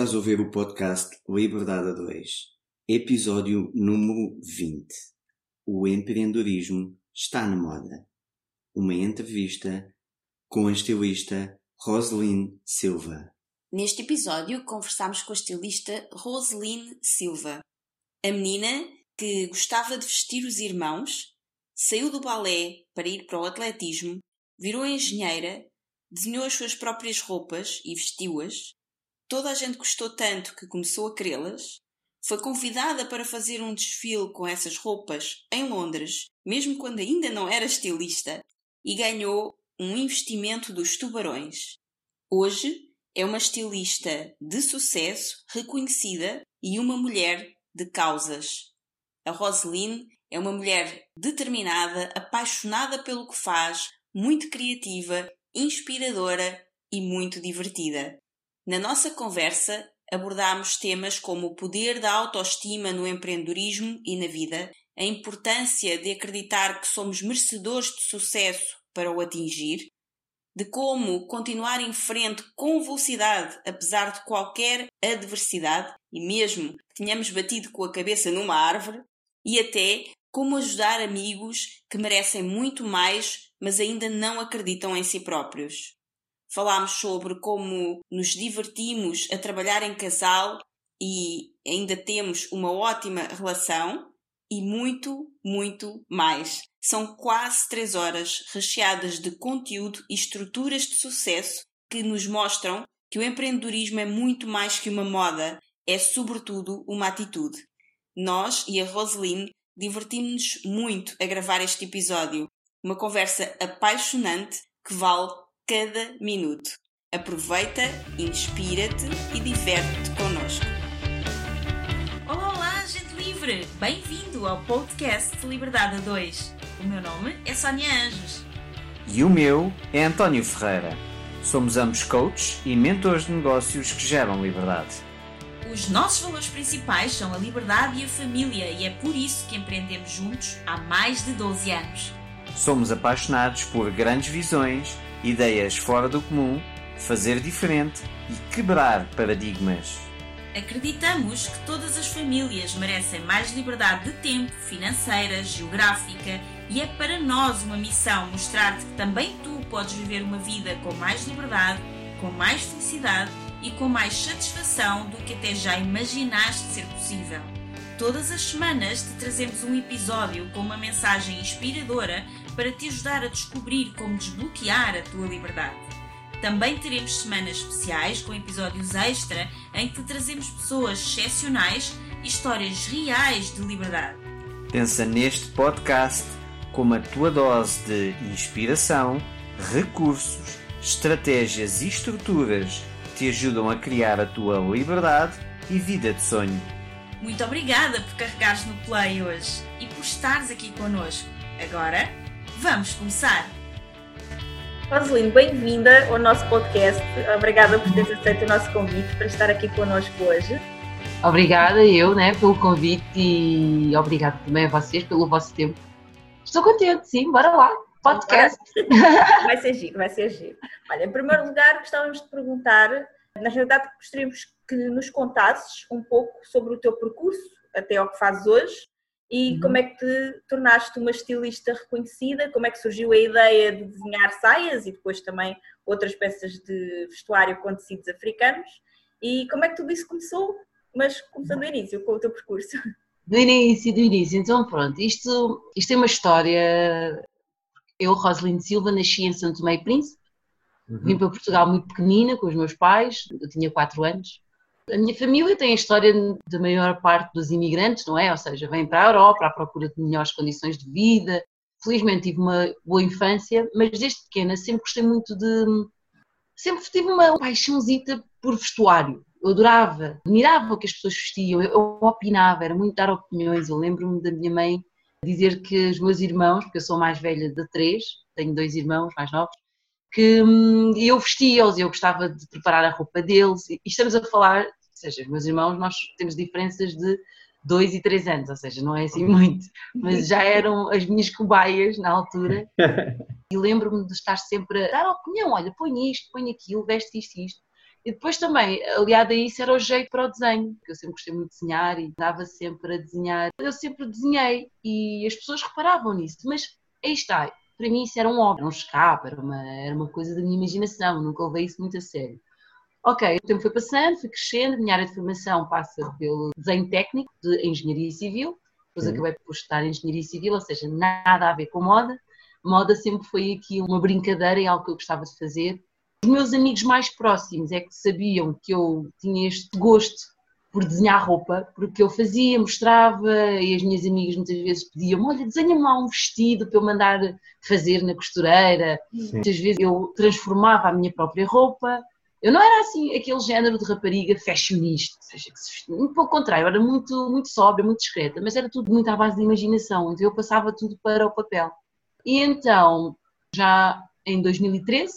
Estás a ouvir o podcast Liberdade a 2, episódio número 20. O empreendedorismo está na moda. Uma entrevista com a estilista Roseline Silva. Neste episódio, conversamos com a estilista Roseline Silva. A menina que gostava de vestir os irmãos, saiu do balé para ir para o atletismo, virou engenheira, desenhou as suas próprias roupas e vestiu-as. Toda a gente gostou tanto que começou a querê-las. Foi convidada para fazer um desfile com essas roupas em Londres, mesmo quando ainda não era estilista, e ganhou um investimento dos tubarões. Hoje é uma estilista de sucesso, reconhecida e uma mulher de causas. A Roseline é uma mulher determinada, apaixonada pelo que faz, muito criativa, inspiradora e muito divertida. Na nossa conversa, abordámos temas como o poder da autoestima no empreendedorismo e na vida, a importância de acreditar que somos merecedores de sucesso para o atingir, de como continuar em frente com velocidade apesar de qualquer adversidade e mesmo que tenhamos batido com a cabeça numa árvore, e até como ajudar amigos que merecem muito mais, mas ainda não acreditam em si próprios. Falámos sobre como nos divertimos a trabalhar em casal e ainda temos uma ótima relação e muito, muito mais. São quase três horas recheadas de conteúdo e estruturas de sucesso que nos mostram que o empreendedorismo é muito mais que uma moda, é sobretudo uma atitude. Nós e a Roseline divertimos-nos muito a gravar este episódio. Uma conversa apaixonante que vale cada minuto. Aproveita, inspira-te e diverte-te connosco. Olá, olá, gente livre! Bem-vindo ao podcast Liberdade a 2. O meu nome é Sónia Anjos. E o meu é António Ferreira. Somos ambos coaches e mentores de negócios que geram liberdade. Os nossos valores principais são a liberdade e a família, e é por isso que empreendemos juntos há mais de 12 anos. Somos apaixonados por grandes visões, ideias fora do comum, fazer diferente e quebrar paradigmas. Acreditamos que todas as famílias merecem mais liberdade de tempo, financeira, geográfica e é para nós uma missão mostrar-te que também tu podes viver uma vida com mais liberdade, com mais felicidade e com mais satisfação do que até já imaginaste ser possível. Todas as semanas te trazemos um episódio com uma mensagem inspiradora para te ajudar a descobrir como desbloquear a tua liberdade. Também teremos semanas especiais com episódios extra em que te trazemos pessoas excepcionais e histórias reais de liberdade. Pensa neste podcast como a tua dose de inspiração, recursos, estratégias e estruturas que te ajudam a criar a tua liberdade e vida de sonho. Muito obrigada por carregares no play hoje e por estares aqui connosco. Agora, vamos começar! Roseline, bem-vinda ao nosso podcast. Obrigada por teres aceito o nosso convite para estar aqui connosco hoje. Obrigada eu né, pelo convite e obrigada também a vocês pelo vosso tempo. Estou contente, sim, bora lá, podcast. Vai ser giro, vai ser giro. Olha, em primeiro lugar, gostávamos de perguntar, na realidade, gostaríamos que nos contasses um pouco sobre o teu percurso até ao que fazes hoje e uhum. como é que te tornaste uma estilista reconhecida? Como é que surgiu a ideia de desenhar saias e depois também outras peças de vestuário com tecidos africanos? E como é que tudo isso começou? Mas começando do início, com o teu percurso. Do início, do início. Então pronto, isto, isto é uma história. Eu, Rosaline Silva, nasci em Santo Tomé e Príncipe. Uhum. Vim para Portugal muito pequenina com os meus pais, eu tinha 4 anos a minha família tem a história da maior parte dos imigrantes, não é? Ou seja, vêm para a Europa à procura de melhores condições de vida. Felizmente tive uma boa infância, mas desde pequena sempre gostei muito de. Sempre tive uma paixãozita por vestuário. Eu adorava, admirava o que as pessoas vestiam, eu, eu opinava, era muito dar opiniões. Eu lembro-me da minha mãe dizer que os meus irmãos, porque eu sou mais velha de três, tenho dois irmãos mais novos, que hum, eu vestia-os, eu gostava de preparar a roupa deles, e estamos a falar seja, meus irmãos, nós temos diferenças de dois e três anos, ou seja, não é assim muito, mas já eram as minhas cobaias na altura. E lembro-me de estar sempre a dar opinião: olha, põe isto, põe aquilo, veste isto e isto. E depois também, aliado a isso, era o jeito para o desenho, porque eu sempre gostei muito de desenhar e dava sempre a desenhar. Eu sempre desenhei e as pessoas reparavam nisso, mas aí está, para mim isso era um hobby, era um escape, era uma, era uma coisa da minha imaginação, nunca levei isso muito a sério. Ok, o tempo foi passando, fui crescendo, a minha área de formação passa pelo desenho técnico de engenharia civil, depois uhum. acabei por estudar engenharia civil, ou seja, nada a ver com moda. Moda sempre foi aqui uma brincadeira e algo que eu gostava de fazer. Os meus amigos mais próximos é que sabiam que eu tinha este gosto por desenhar roupa, porque eu fazia, mostrava, e as minhas amigas muitas vezes pediam olha, desenha-me lá um vestido para eu mandar fazer na costureira. Sim. Muitas vezes eu transformava a minha própria roupa. Eu não era assim aquele género de rapariga fashionista, ou seja, muito pelo contrário, era muito, muito sóbria, muito discreta, mas era tudo muito à base de imaginação, então eu passava tudo para o papel. E então, já em 2013,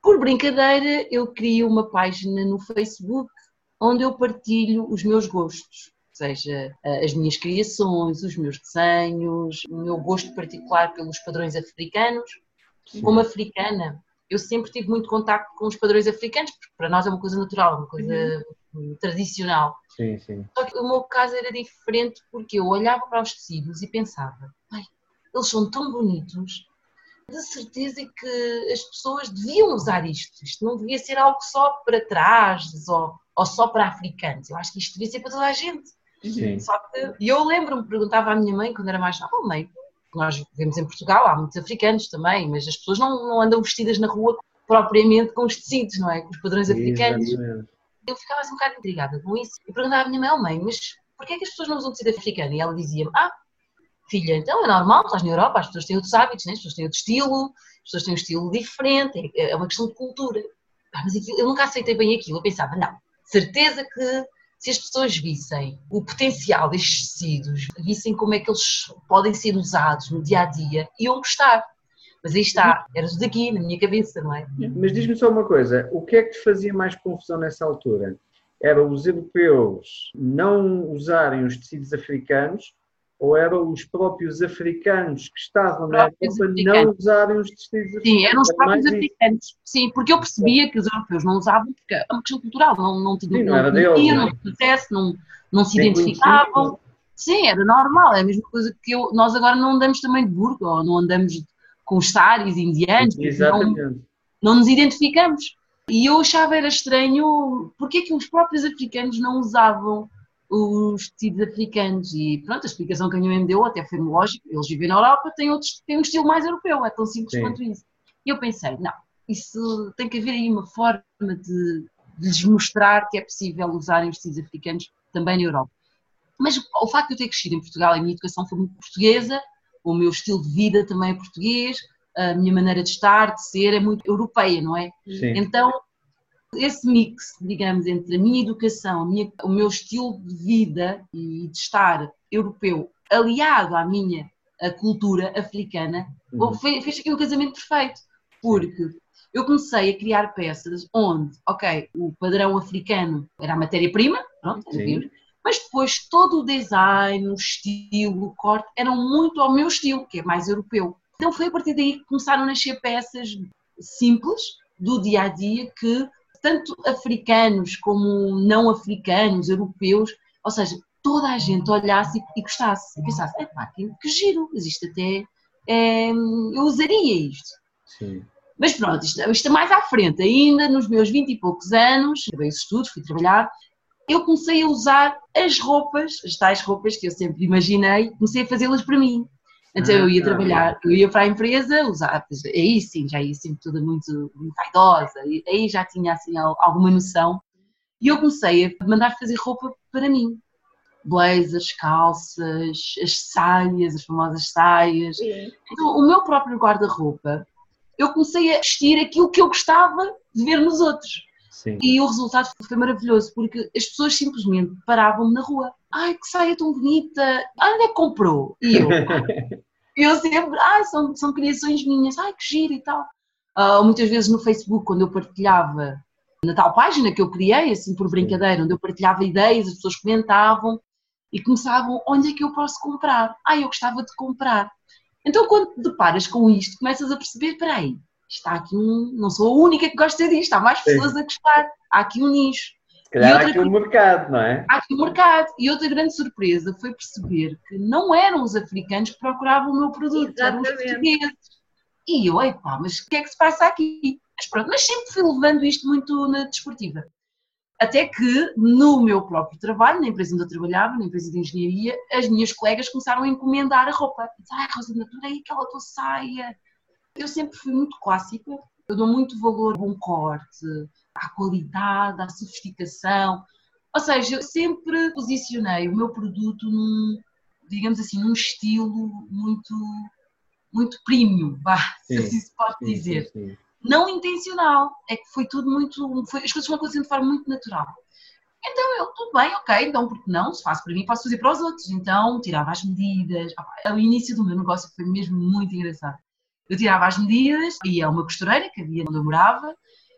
por brincadeira, eu crio uma página no Facebook onde eu partilho os meus gostos, seja as minhas criações, os meus desenhos, o meu gosto particular pelos padrões africanos. Como africana, eu sempre tive muito contacto com os padrões africanos, porque para nós é uma coisa natural, uma coisa uhum. tradicional. Sim, sim. Só que o meu caso era diferente porque eu olhava para os tecidos e pensava, eles são tão bonitos de certeza que as pessoas deviam usar isto. Isto não devia ser algo só para trás ou, ou só para africanos. Eu acho que isto devia ser para toda a gente. Sim. Só que, e eu lembro-me, perguntava à minha mãe quando era mais nova, oh, mãe, nós vivemos em Portugal, há muitos africanos também, mas as pessoas não, não andam vestidas na rua propriamente com os tecidos, não é? Com os padrões africanos. Exatamente. Eu ficava assim um bocado intrigada com isso e perguntava à minha mãe, oh, mãe, mas porquê é que as pessoas não usam tecido africano? E ela dizia-me, ah, filha, então é normal, estás na Europa, as pessoas têm outros hábitos, né? as pessoas têm outro estilo, as pessoas têm um estilo diferente, é, é uma questão de cultura. Ah, mas aquilo, eu nunca aceitei bem aquilo, eu pensava, não, certeza que se as pessoas vissem o potencial destes tecidos, vissem como é que eles podem ser usados no dia a dia, iam gostar. Mas aí está, era tudo aqui, na minha cabeça, não é? Mas diz-me só uma coisa, o que é que te fazia mais confusão nessa altura? Era os europeus não usarem os tecidos africanos ou eram os próprios africanos que estavam na Europa não usarem os tecidos africanos? Sim, eram os próprios africanos. Isso. Sim, porque eu percebia que os europeus não usavam, porque é uma questão cultural, não, não, Sim, não, não, era não, não, processo, não, não se identificavam. Sim, era normal, é a mesma coisa que eu, nós agora não andamos também de burgo, ou não andamos com os saris indianos, Exatamente. Não, não nos identificamos. E eu achava era estranho porque é que os próprios africanos não usavam os tecidos africanos. E pronto, a explicação que a minha mãe me deu até foi lógico, eles vivem na Europa, têm, outros, têm um estilo mais europeu, é tão simples Sim. quanto isso. E eu pensei, não, isso tem que haver aí uma forma de, de lhes mostrar que é possível usarem os tecidos africanos também na Europa. Mas o facto de eu ter crescido em Portugal, a minha educação foi muito portuguesa, o meu estilo de vida também é português, a minha maneira de estar, de ser é muito europeia, não é? Sim. Então esse mix, digamos, entre a minha educação, a minha, o meu estilo de vida e de estar europeu, aliado à minha a cultura africana, uhum. fez, fez aqui um casamento perfeito. Porque eu comecei a criar peças onde, ok, o padrão africano era a matéria-prima, pronto, mas depois todo o design, o estilo, o corte, eram muito ao meu estilo, que é mais europeu. Então foi a partir daí que começaram a nascer peças simples, do dia a dia, que tanto africanos como não africanos, europeus, ou seja, toda a gente olhasse e, gostasse, e pensasse, é pá, que, giro, existe até, é, eu usaria isto. Sim. Mas pronto, isto, isto é mais à frente, ainda nos meus vinte e poucos anos, acabei os estudos, fui trabalhar, eu comecei a usar as roupas, as tais roupas que eu sempre imaginei, comecei a fazê-las para mim. Então eu ia trabalhar, eu ia para a empresa, usar, aí sim, já ia sempre toda muito, muito vaidosa, aí já tinha assim alguma noção. E eu comecei a mandar fazer roupa para mim. Blazers, calças, as saias, as famosas saias. Sim. Então o meu próprio guarda-roupa, eu comecei a vestir aquilo que eu gostava de ver nos outros. Sim. E o resultado foi maravilhoso, porque as pessoas simplesmente paravam-me na rua. Ai, que saia tão bonita! Onde é que comprou? E eu, eu sempre, ah, são, são criações minhas, ai, que giro e tal. Uh, muitas vezes no Facebook, quando eu partilhava na tal página que eu criei, assim por brincadeira, onde eu partilhava ideias, as pessoas comentavam e começavam, onde é que eu posso comprar? Ah, eu gostava de comprar. Então, quando te deparas com isto, começas a perceber, espera aí, está aqui um, não sou a única que gosta disto, há mais pessoas Sim. a gostar, há aqui um nicho. Se calhar há aqui um mercado, não é? Há aqui um mercado. E outra grande surpresa foi perceber que não eram os africanos que procuravam o meu produto, Exatamente. eram os portugueses. E eu, epá, mas o que é que se passa aqui? Mas pronto, mas sempre fui levando isto muito na desportiva. Até que, no meu próprio trabalho, na empresa onde eu trabalhava, na empresa de engenharia, as minhas colegas começaram a encomendar a roupa. Ai, Rosa Natura, aí aquela tua saia. Eu sempre fui muito clássica, eu dou muito valor a bom corte, à qualidade, à sofisticação. Ou seja, eu sempre posicionei o meu produto num, digamos assim, num estilo muito, muito premium, vá, se assim se pode sim, dizer. Sim, sim não intencional, é que foi tudo muito, foi, as coisas foram acontecendo de forma muito natural. Então eu, tudo bem, ok, então porque não? Se faço para mim, posso fazer para os outros. Então tirava as medidas. O início do meu negócio foi mesmo muito engraçado. Eu tirava as medidas, ia a uma costureira que havia onde eu morava,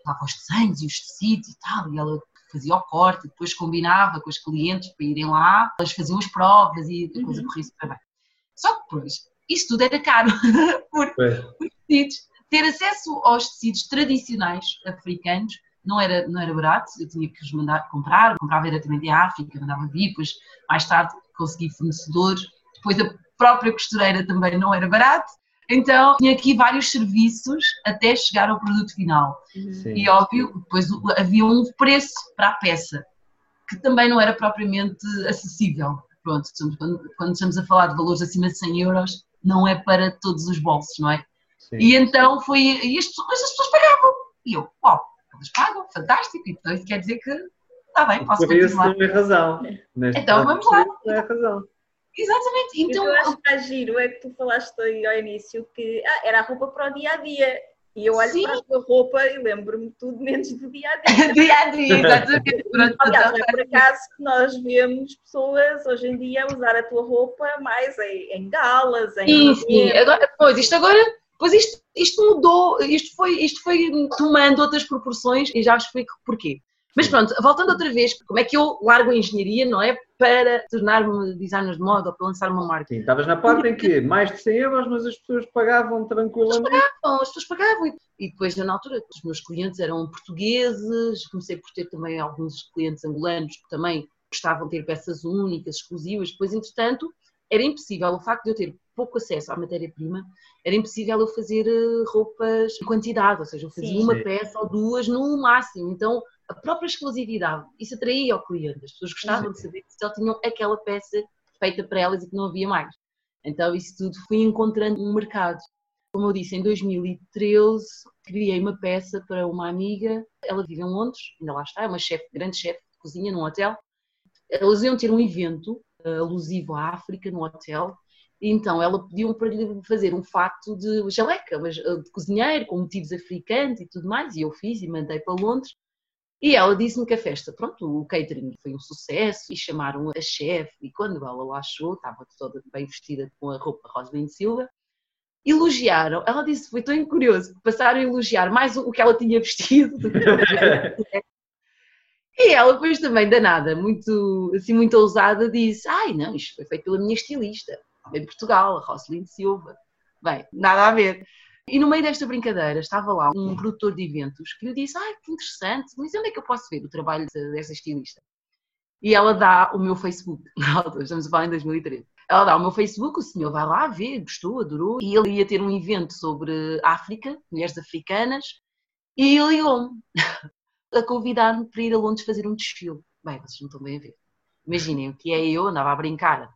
lá os desenhos e os tecidos e tal, e ela fazia o corte, depois combinava com os clientes para irem lá, elas faziam as provas e a coisa uhum. corria super bem. Só que depois, isso tudo era caro, porque os tecidos ter acesso aos tecidos tradicionais africanos não era, não era barato, eu tinha que os mandar comprar, comprava diretamente em África, mandava vir, depois mais tarde consegui fornecedores, depois a própria costureira também não era barato, então tinha aqui vários serviços até chegar ao produto final. Sim. E óbvio, depois havia um preço para a peça, que também não era propriamente acessível. Pronto, quando, quando estamos a falar de valores acima de 100 euros, não é para todos os bolsos, não é? Sim. E então foi. E as pessoas, as pessoas pagavam. E eu, ó, eles pagam, fantástico. Então isso quer dizer que está bem, posso Por continuar. Por isso tem razão. Neste então vamos lá. Tem razão. Exatamente. Então, eu acho que é giro é que tu falaste aí ao início que ah, era a roupa para o dia a dia. E eu olho Sim. para a tua roupa e lembro-me tudo menos do dia a dia. dia a dia, exatamente. Aliás, é por acaso que nós vemos pessoas hoje em dia usar a tua roupa mais em, em galas, em. Sim, sim. Agora, pois, isto agora Pois isto, isto mudou, isto foi, isto foi tomando outras proporções e já explico porquê. Mas pronto, voltando outra vez, como é que eu largo a engenharia, não é? Para tornar-me designer de moda ou para lançar uma marca. Sim, estavas na parte em que mais de 100 euros, mas as pessoas pagavam tranquilamente. As pessoas pagavam, as pessoas pagavam. E depois, na altura, os meus clientes eram portugueses, comecei por ter também alguns clientes angolanos que também gostavam de ter peças únicas, exclusivas. Depois, entretanto, era impossível, o facto de eu ter pouco acesso à matéria-prima, era impossível eu fazer eh, roupas em quantidade, ou seja, eu fazia Sim. uma peça ou duas no máximo. Então, a própria exclusividade, isso atraía ao cliente. As pessoas gostavam de saber que só tinham aquela peça feita para elas e que não havia mais. Então, isso tudo fui encontrando um mercado. Como eu disse, em 2013 criei uma peça para uma amiga. Ela vive em Londres, ainda lá está, é uma chefe, grande chefe de cozinha num hotel. Elas iam ter um evento uh, alusivo à África no hotel então ela pediu para lhe fazer um fato de jaleca, mas eh, de cozinheiro, com motivos africanos e tudo mais, e eu fiz e mandei para Londres. E ela disse-me que a festa, pronto, o catering foi um sucesso e chamaram a chefe. E quando ela lá chegou, estava toda bem vestida com a roupa Rosalind Silva, elogiaram. Ela disse: Foi tão curioso, passaram a elogiar mais o que ela tinha vestido do que E ela depois também, danada, muito, assim, muito ousada, disse: Ai, não, isto foi feito pela minha estilista em Portugal, a Rosalind Silva. Bem, nada a ver. E no meio desta brincadeira estava lá um produtor de eventos que lhe disse: Ai, que interessante, mas onde é que eu posso ver o trabalho dessa estilista? E ela dá o meu Facebook, estamos a falar em 2013. Ela dá o meu Facebook, o senhor vai lá ver, gostou, adorou. E ele ia ter um evento sobre África, mulheres africanas, e ligou-me a convidar-me para ir a Londres fazer um desfile. Bem, vocês não estão bem a ver. Imaginem o que é eu, andava a brincar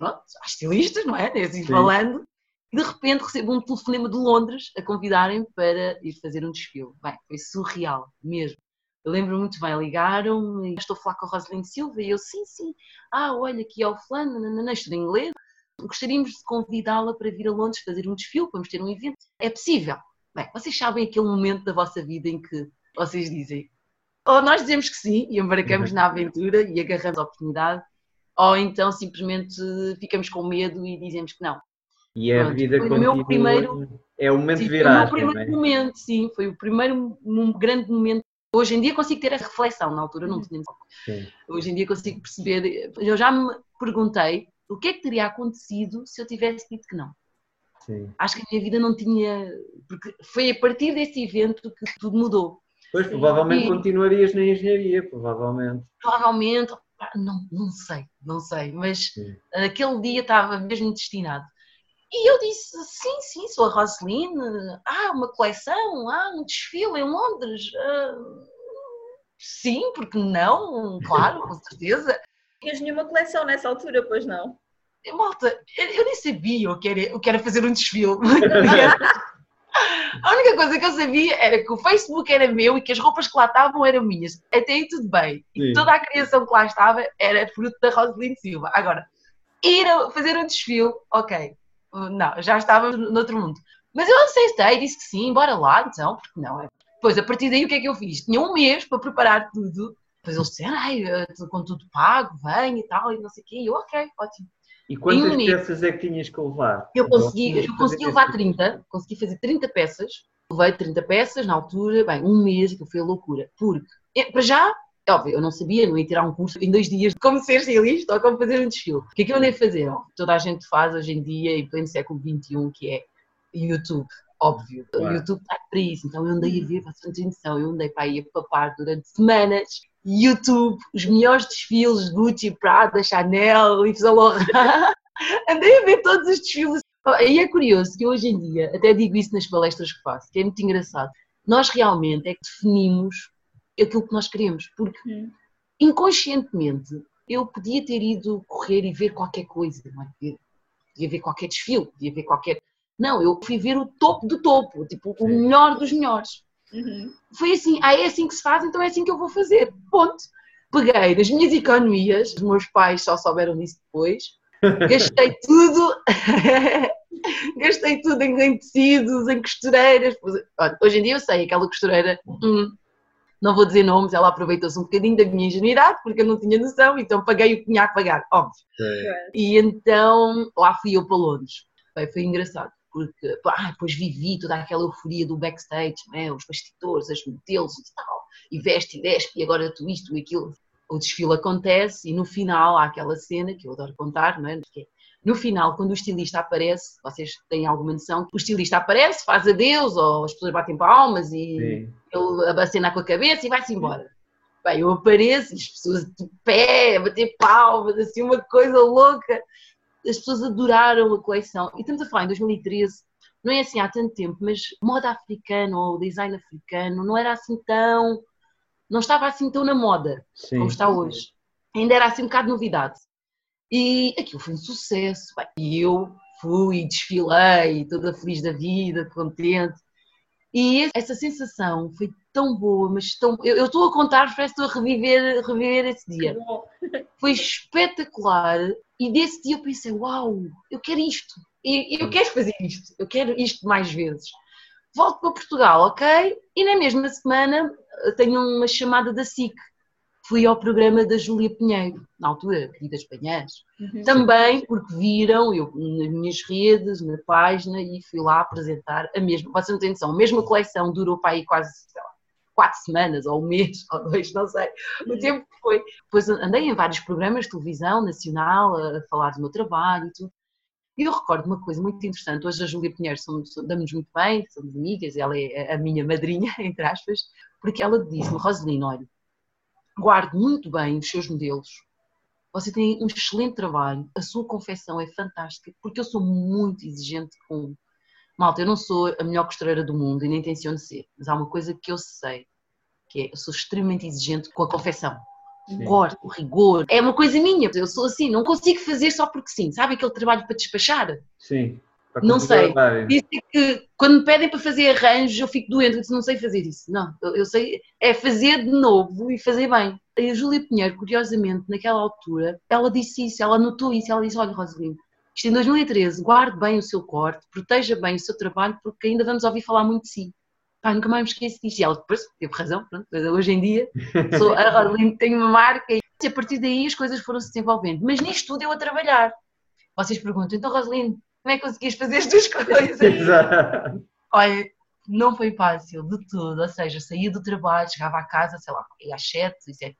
pronto, há estilistas, não é? Assim falando. E de repente recebo um telefonema de Londres a convidarem para ir fazer um desfile. Bem, foi surreal, mesmo. Eu lembro muito bem, ligaram-me, estou a falar com a Rosalind Silva e eu, sim, sim, ah, olha, aqui é o fulano, nananã, estudo em inglês, gostaríamos de convidá-la para vir a Londres fazer um desfile, vamos ter um evento. É possível? Bem, vocês sabem aquele momento da vossa vida em que vocês dizem, ou nós dizemos que sim e embarcamos na aventura e agarramos a oportunidade, ou então simplesmente ficamos com medo e dizemos que não. E a Pronto, vida foi continua, o meu primeiro, é o momento sim, de viragem. Foi o meu primeiro é? momento, sim, foi o primeiro um grande momento. Hoje em dia consigo ter a reflexão, na altura não tinha. Sim. Hoje em dia consigo perceber. Eu já me perguntei o que é que teria acontecido se eu tivesse dito que não. Sim. Acho que a minha vida não tinha. Porque foi a partir desse evento que tudo mudou. Pois, provavelmente E- continuarias na engenharia, provavelmente. Provavelmente, não, não sei, não sei, mas Sim. aquele dia estava mesmo destinado. E eu disse: sim, sim, sou a Roseline. Ah, uma coleção, ah, um desfile em Londres. Ah, sim, porque não? Claro, com certeza. Tinhas nenhuma coleção nessa altura, pois não? E, Malta, eu, eu nem sabia o que, era, o que era fazer um desfile. A única coisa que eu sabia era que o Facebook era meu e que as roupas que lá estavam eram minhas. Até aí tudo bem. E Sim. toda a criação que lá estava era fruto da Roseline Silva. Agora, ir a fazer um desfile, ok. Não, já estava noutro mundo. Mas eu aceitei, disse que sim, bora lá então, porque não é? Depois, a partir daí, o que é que eu fiz? Tinha um mês para preparar tudo. Depois eles disseram, ai, eh, com tudo pago, vem e tal, e não sei o quê. E eu, ok, ótimo. E quantas peças é que tinhas que levar? Eu consegui, eu consegui levar esse- 30, consegui fazer 30 peças, levei 30 peças na altura, bem, um mês, que foi a loucura, porque, é, para já, é óbvio, eu não sabia, não ia tirar um curso em dois dias de como ser estilista ou como fazer um desfile. O que é que eu andei a fazer? Ó, Toda a gente faz hoje em dia, em pleno século XXI, que é YouTube, óbvio. O Claro. YouTube está para isso, então eu andei a ver, para a atenção, eu andei para aí a papar durante semanas. YouTube, os melhores desfiles, Gucci, Prada, Chanel, Yves Saint Laurent. Andei a ver todos os desfiles. E é curioso que hoje em dia, até digo isso nas palestras que faço, que é muito engraçado, nós realmente é que definimos aquilo que nós queremos, porque Hum. inconscientemente eu podia ter ido correr e ver qualquer coisa, não é? podia ver qualquer desfile, podia ver qualquer. Não, eu fui ver o topo do topo, tipo, o melhor dos melhores. Uhum. Foi assim, ah, é assim que se faz, então é assim que eu vou fazer. Ponto. Peguei nas minhas economias, os meus pais só souberam disso depois, gastei tudo, gastei tudo em, tecidos, em costureiras. Hoje em dia eu sei, aquela costureira, hum, não vou dizer nomes, ela aproveitou-se um bocadinho da minha ingenuidade, porque eu não tinha noção, então paguei o que tinha a pagar, óbvio. Sim. E então lá fui eu para Londres. Bem, foi engraçado, porque pá, depois vivi toda aquela euforia do backstage, né? os bastidores, as modelos e tal, e veste e despe, e agora tu isto e aquilo. O desfile acontece e no final há aquela cena que eu adoro contar, não é? Que é, no final, quando o estilista aparece, vocês têm alguma noção, o estilista aparece, faz adeus, ou as pessoas batem palmas e Sim. ele abacena com a cabeça e vai-se embora. Bem, eu apareço e as pessoas de pé, a bater palmas, assim, uma coisa louca. As pessoas adoraram a coleção. E estamos a falar em 2013, não é assim há tanto tempo, mas moda africana ou design africano não era assim tão. não estava assim tão na moda Sim. como está hoje. Ainda era assim um bocado novidade. E aquilo foi um sucesso. E eu fui, desfilei, toda feliz da vida, contente. E essa sensação foi tão boa, mas tão. Eu eu estou a contar, parece que estou a reviver, reviver esse dia. Foi espetacular. E desse dia eu pensei: uau, eu quero isto. E eu quero fazer isto. Eu quero isto mais vezes. Volto para Portugal, ok? E na mesma semana eh, tenho uma chamada da SIC. Fui ao programa da Júlia Pinheiro, na altura, Queridas Panhãs. Uhum. Também porque viram eu nas minhas redes, na página, e fui lá apresentar a mesma. Vocês não têm noção, a mesma coleção durou para aí quase sei lá, quatro semanas, ou um mês, ou dois, não sei, o tempo que foi. Depois andei em vários programas de televisão nacional a a falar do meu trabalho e tudo. E eu recordo uma coisa muito interessante. Hoje a Júlia Pinheiro somos, damos muito bem, somos amigas, ela é a minha madrinha, entre aspas, porque ela disse-me, Roselina, olha, guarde muito bem os seus modelos. Você tem um excelente trabalho, a sua confecção é fantástica, porque eu sou muito exigente com. Malta, eu não sou a melhor costureira do mundo e nem intenciono ser, mas há uma coisa que eu sei, que é eu sou extremamente exigente com a confecção. O corte, o rigor, é uma coisa minha, eu sou assim, não consigo fazer só porque sim, sabe aquele trabalho para despachar? Sim. Para Não sei. é que quando me pedem para fazer arranjos eu fico doente, eu disse, não sei fazer isso. Não, eu, sei, é fazer de novo e fazer bem. E a Júlia Pinheiro, curiosamente, naquela altura, ela disse isso, ela notou isso, ela disse, olha Rosalino, isto em 2013, guarde bem o seu corte, proteja bem o seu trabalho, porque ainda vamos ouvir falar muito de si. Pá, nunca mais me esqueço disso. E ela depois teve razão, pronto, mas hoje em dia sou a Rosalino, tenho uma marca e a partir daí as coisas foram se desenvolvendo. Mas nisto tudo eu a trabalhar. Vocês perguntam, então Rosalino, como é que conseguias fazer as duas coisas? Exato. Olha, não foi fácil de tudo, ou seja, saía do trabalho, chegava à casa, sei lá, às 7, 7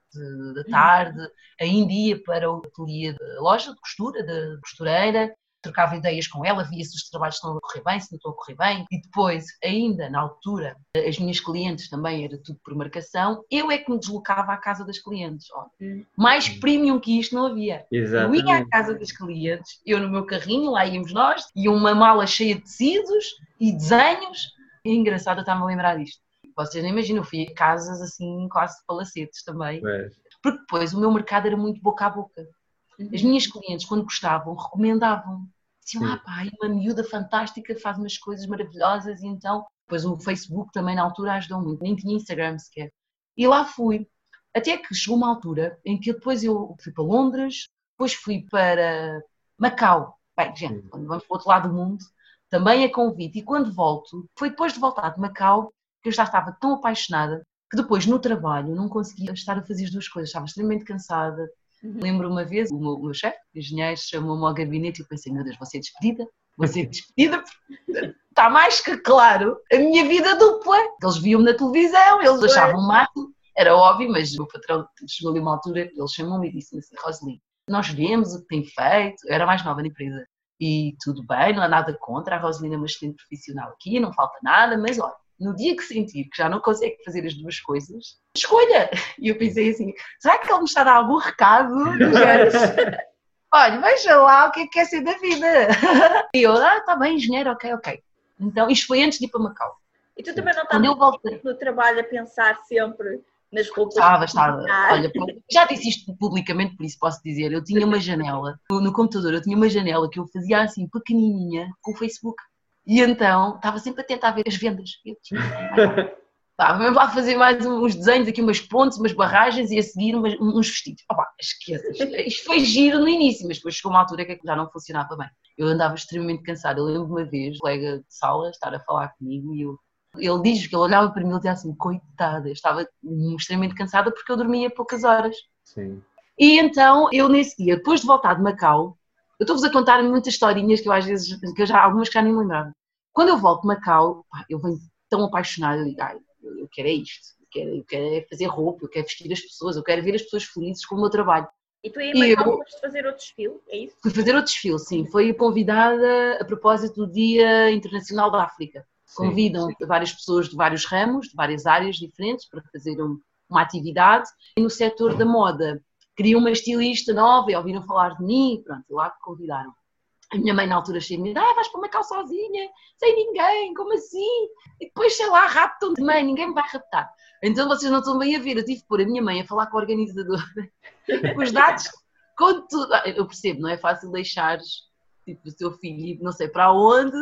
da tarde, ainda ia para o ateliê da loja de costura, da costureira, trocava ideias com ela, via se os trabalhos estão a correr bem, se não estão a correr bem. E depois, ainda na altura, as minhas clientes também era tudo por marcação, eu é que me deslocava à casa das clientes. Olha, mais premium que isto não havia. Exatamente. Eu ia à casa das clientes, eu no meu carrinho, lá íamos nós, e uma mala cheia de tecidos e desenhos. E é engraçado, eu estava a lembrar disto. Vocês não imaginam, eu fui a casas assim, quase palacetes também. Porque depois o meu mercado era muito boca a boca. As minhas clientes, quando gostavam, recomendavam. Diziam, ah pá, é uma miúda fantástica, faz umas coisas maravilhosas, e então, depois o Facebook também na altura ajudou muito, nem tinha Instagram sequer. E lá fui. Até que chegou uma altura em que depois eu fui para Londres, depois fui para Macau. Bem, gente, quando vamos para o outro lado do mundo, também é convite. E quando volto, foi depois de voltar de Macau que eu já estava tão apaixonada que depois no trabalho não conseguia estar a fazer as duas coisas, estava extremamente cansada. Lembro uma vez, o meu, o meu chefe, engenheiro, chamou-me ao gabinete e eu pensei, meu Deus, vou ser despedida, vou ser despedida, porque está mais que claro a minha vida dupla. Eles viam-me na televisão, eles achavam máximo, era óbvio, mas o patrão chegou ali uma altura, ele chamou-me e disse assim, Rosalind, nós vemos o que tem feito, eu era mais nova na empresa, e tudo bem, não há nada contra, a Rosalina é uma excelente profissional aqui, não falta nada, mas olha, no dia que sentir que já não consegue fazer as duas coisas, escolha! E eu pensei assim, será que ele me está a dar algum recado? Olha, veja lá o que é que quer ser da vida. E eu, ah, está bem, engenheiro, ok, ok. Então, isto foi antes de ir para Macau. E tu também não estavas no trabalho a pensar sempre nas roupas Estava, estava. Olha, já disse isto publicamente, por isso posso dizer. Eu tinha uma janela, no, no computador, eu tinha uma janela que eu fazia assim, pequenininha, com o Facebook. E então, estava sempre a tentar ver as vendas. Eu tinha, estava mesmo lá a fazer mais uns desenhos, aqui umas pontes, umas barragens e a seguir umas- uns vestidos. Opa, esqueça. Isto, foi giro no início, mas depois chegou uma altura que já não funcionava bem. Eu andava extremamente cansada. Eu lembro uma vez, um colega de sala, estar a falar comigo e eu ele diz que ele olhava para mim e dizia assim, coitada, eu estava extremamente cansada porque eu dormia poucas horas. Sim. E então, eu nesse dia, depois de voltar de Macau, eu estou-vos a contar muitas historinhas que eu às vezes, que eu já, algumas que já nem me lembrava. Quando eu volto de Macau, eu venho tão apaixonada, eu digo, ai, eu quero é isto, eu quero, eu quero é fazer roupa, eu quero vestir as pessoas, eu quero ver as pessoas felizes com o meu trabalho. E tu aí E Macau eu- foste fazer outro desfile, é isso? Fui fazer outro desfile, sim. Fui convidada a propósito do Dia Internacional da África. Sim, Convidam várias pessoas de vários ramos, de várias áreas diferentes, para fazer um- uma atividade. E no setor da moda, queria uma estilista nova e ouviram falar de mim, pronto, lá me convidaram. A minha mãe na altura cheia de medo, ah, vais para Macau sozinha, sem ninguém, como assim? E depois, sei lá, raptam-te, mãe, ninguém me vai raptar. Então vocês não estão bem a ver, eu tive que pôr a minha mãe a falar com a organizadora, com os dados, com tudo. Ah, Eu percebo, não é fácil deixares tipo, o teu filho ir não sei para onde,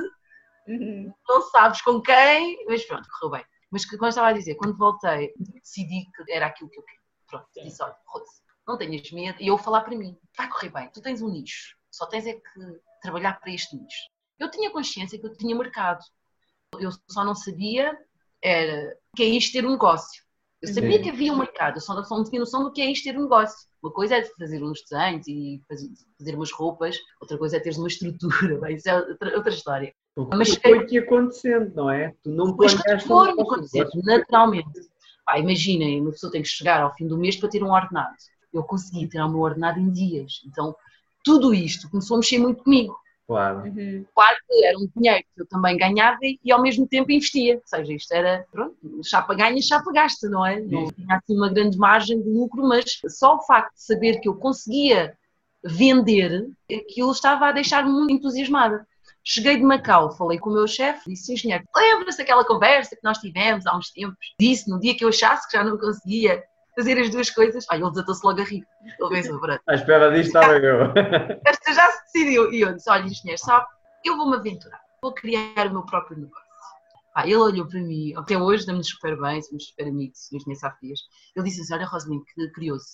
Uhum. não sabes com quem, mas pronto, correu bem. Mas como eu estava a dizer, quando voltei, decidi que era aquilo que eu queria. Pronto, disse, olha, Rose, não tenhas medo. E eu vou falar para mim, vai correr bem, tu tens um nicho, só tens é que trabalhar para este nicho. Eu tinha consciência que eu tinha mercado. Eu só não sabia era que é isto ter um negócio. Eu sabia Sim. que havia um mercado, eu só só não tinha noção do que é isto ter um negócio. Uma coisa é fazer uns desenhos e fazer, fazer umas roupas, outra coisa é teres uma estrutura, bem, isso é outra, outra história. O que Mas- foi-te acontecendo, não é? Tu não que planeaste for, me acontecer, naturalmente. Pá, imaginem, uma pessoa tem que chegar ao fim do mês para ter um ordenado. Eu consegui ter o meu ordenado em dias. Então, tudo isto começou a mexer muito comigo. Claro. Uhum. Claro que era um dinheiro que eu também ganhava e, e ao mesmo tempo investia. Ou seja, isto era, pronto, chapa ganha, chapa gasta, não é? Não tinha assim uma grande margem de lucro, mas só o facto de saber que eu conseguia vender, aquilo estava a deixar-me muito entusiasmada. Cheguei de Macau, falei com o meu chefe, disse, engenheiro, lembra-se daquela conversa que nós tivemos há uns tempos? Disse, no dia que eu achasse que já não conseguia fazer as duas coisas, aí ele desatou-se logo a rir. Ele pensou, pronto, À espera disto estava eu. esta já se decidiu. E eu disse: Olha, engenheiro, sabe, eu vou-me aventurar, vou criar o meu próprio negócio. Pá, ele olhou para mim, até hoje damos super bem, somos super amigos, o engenheiro Safias. Ele disse assim: Olha, Rosalind, que curioso.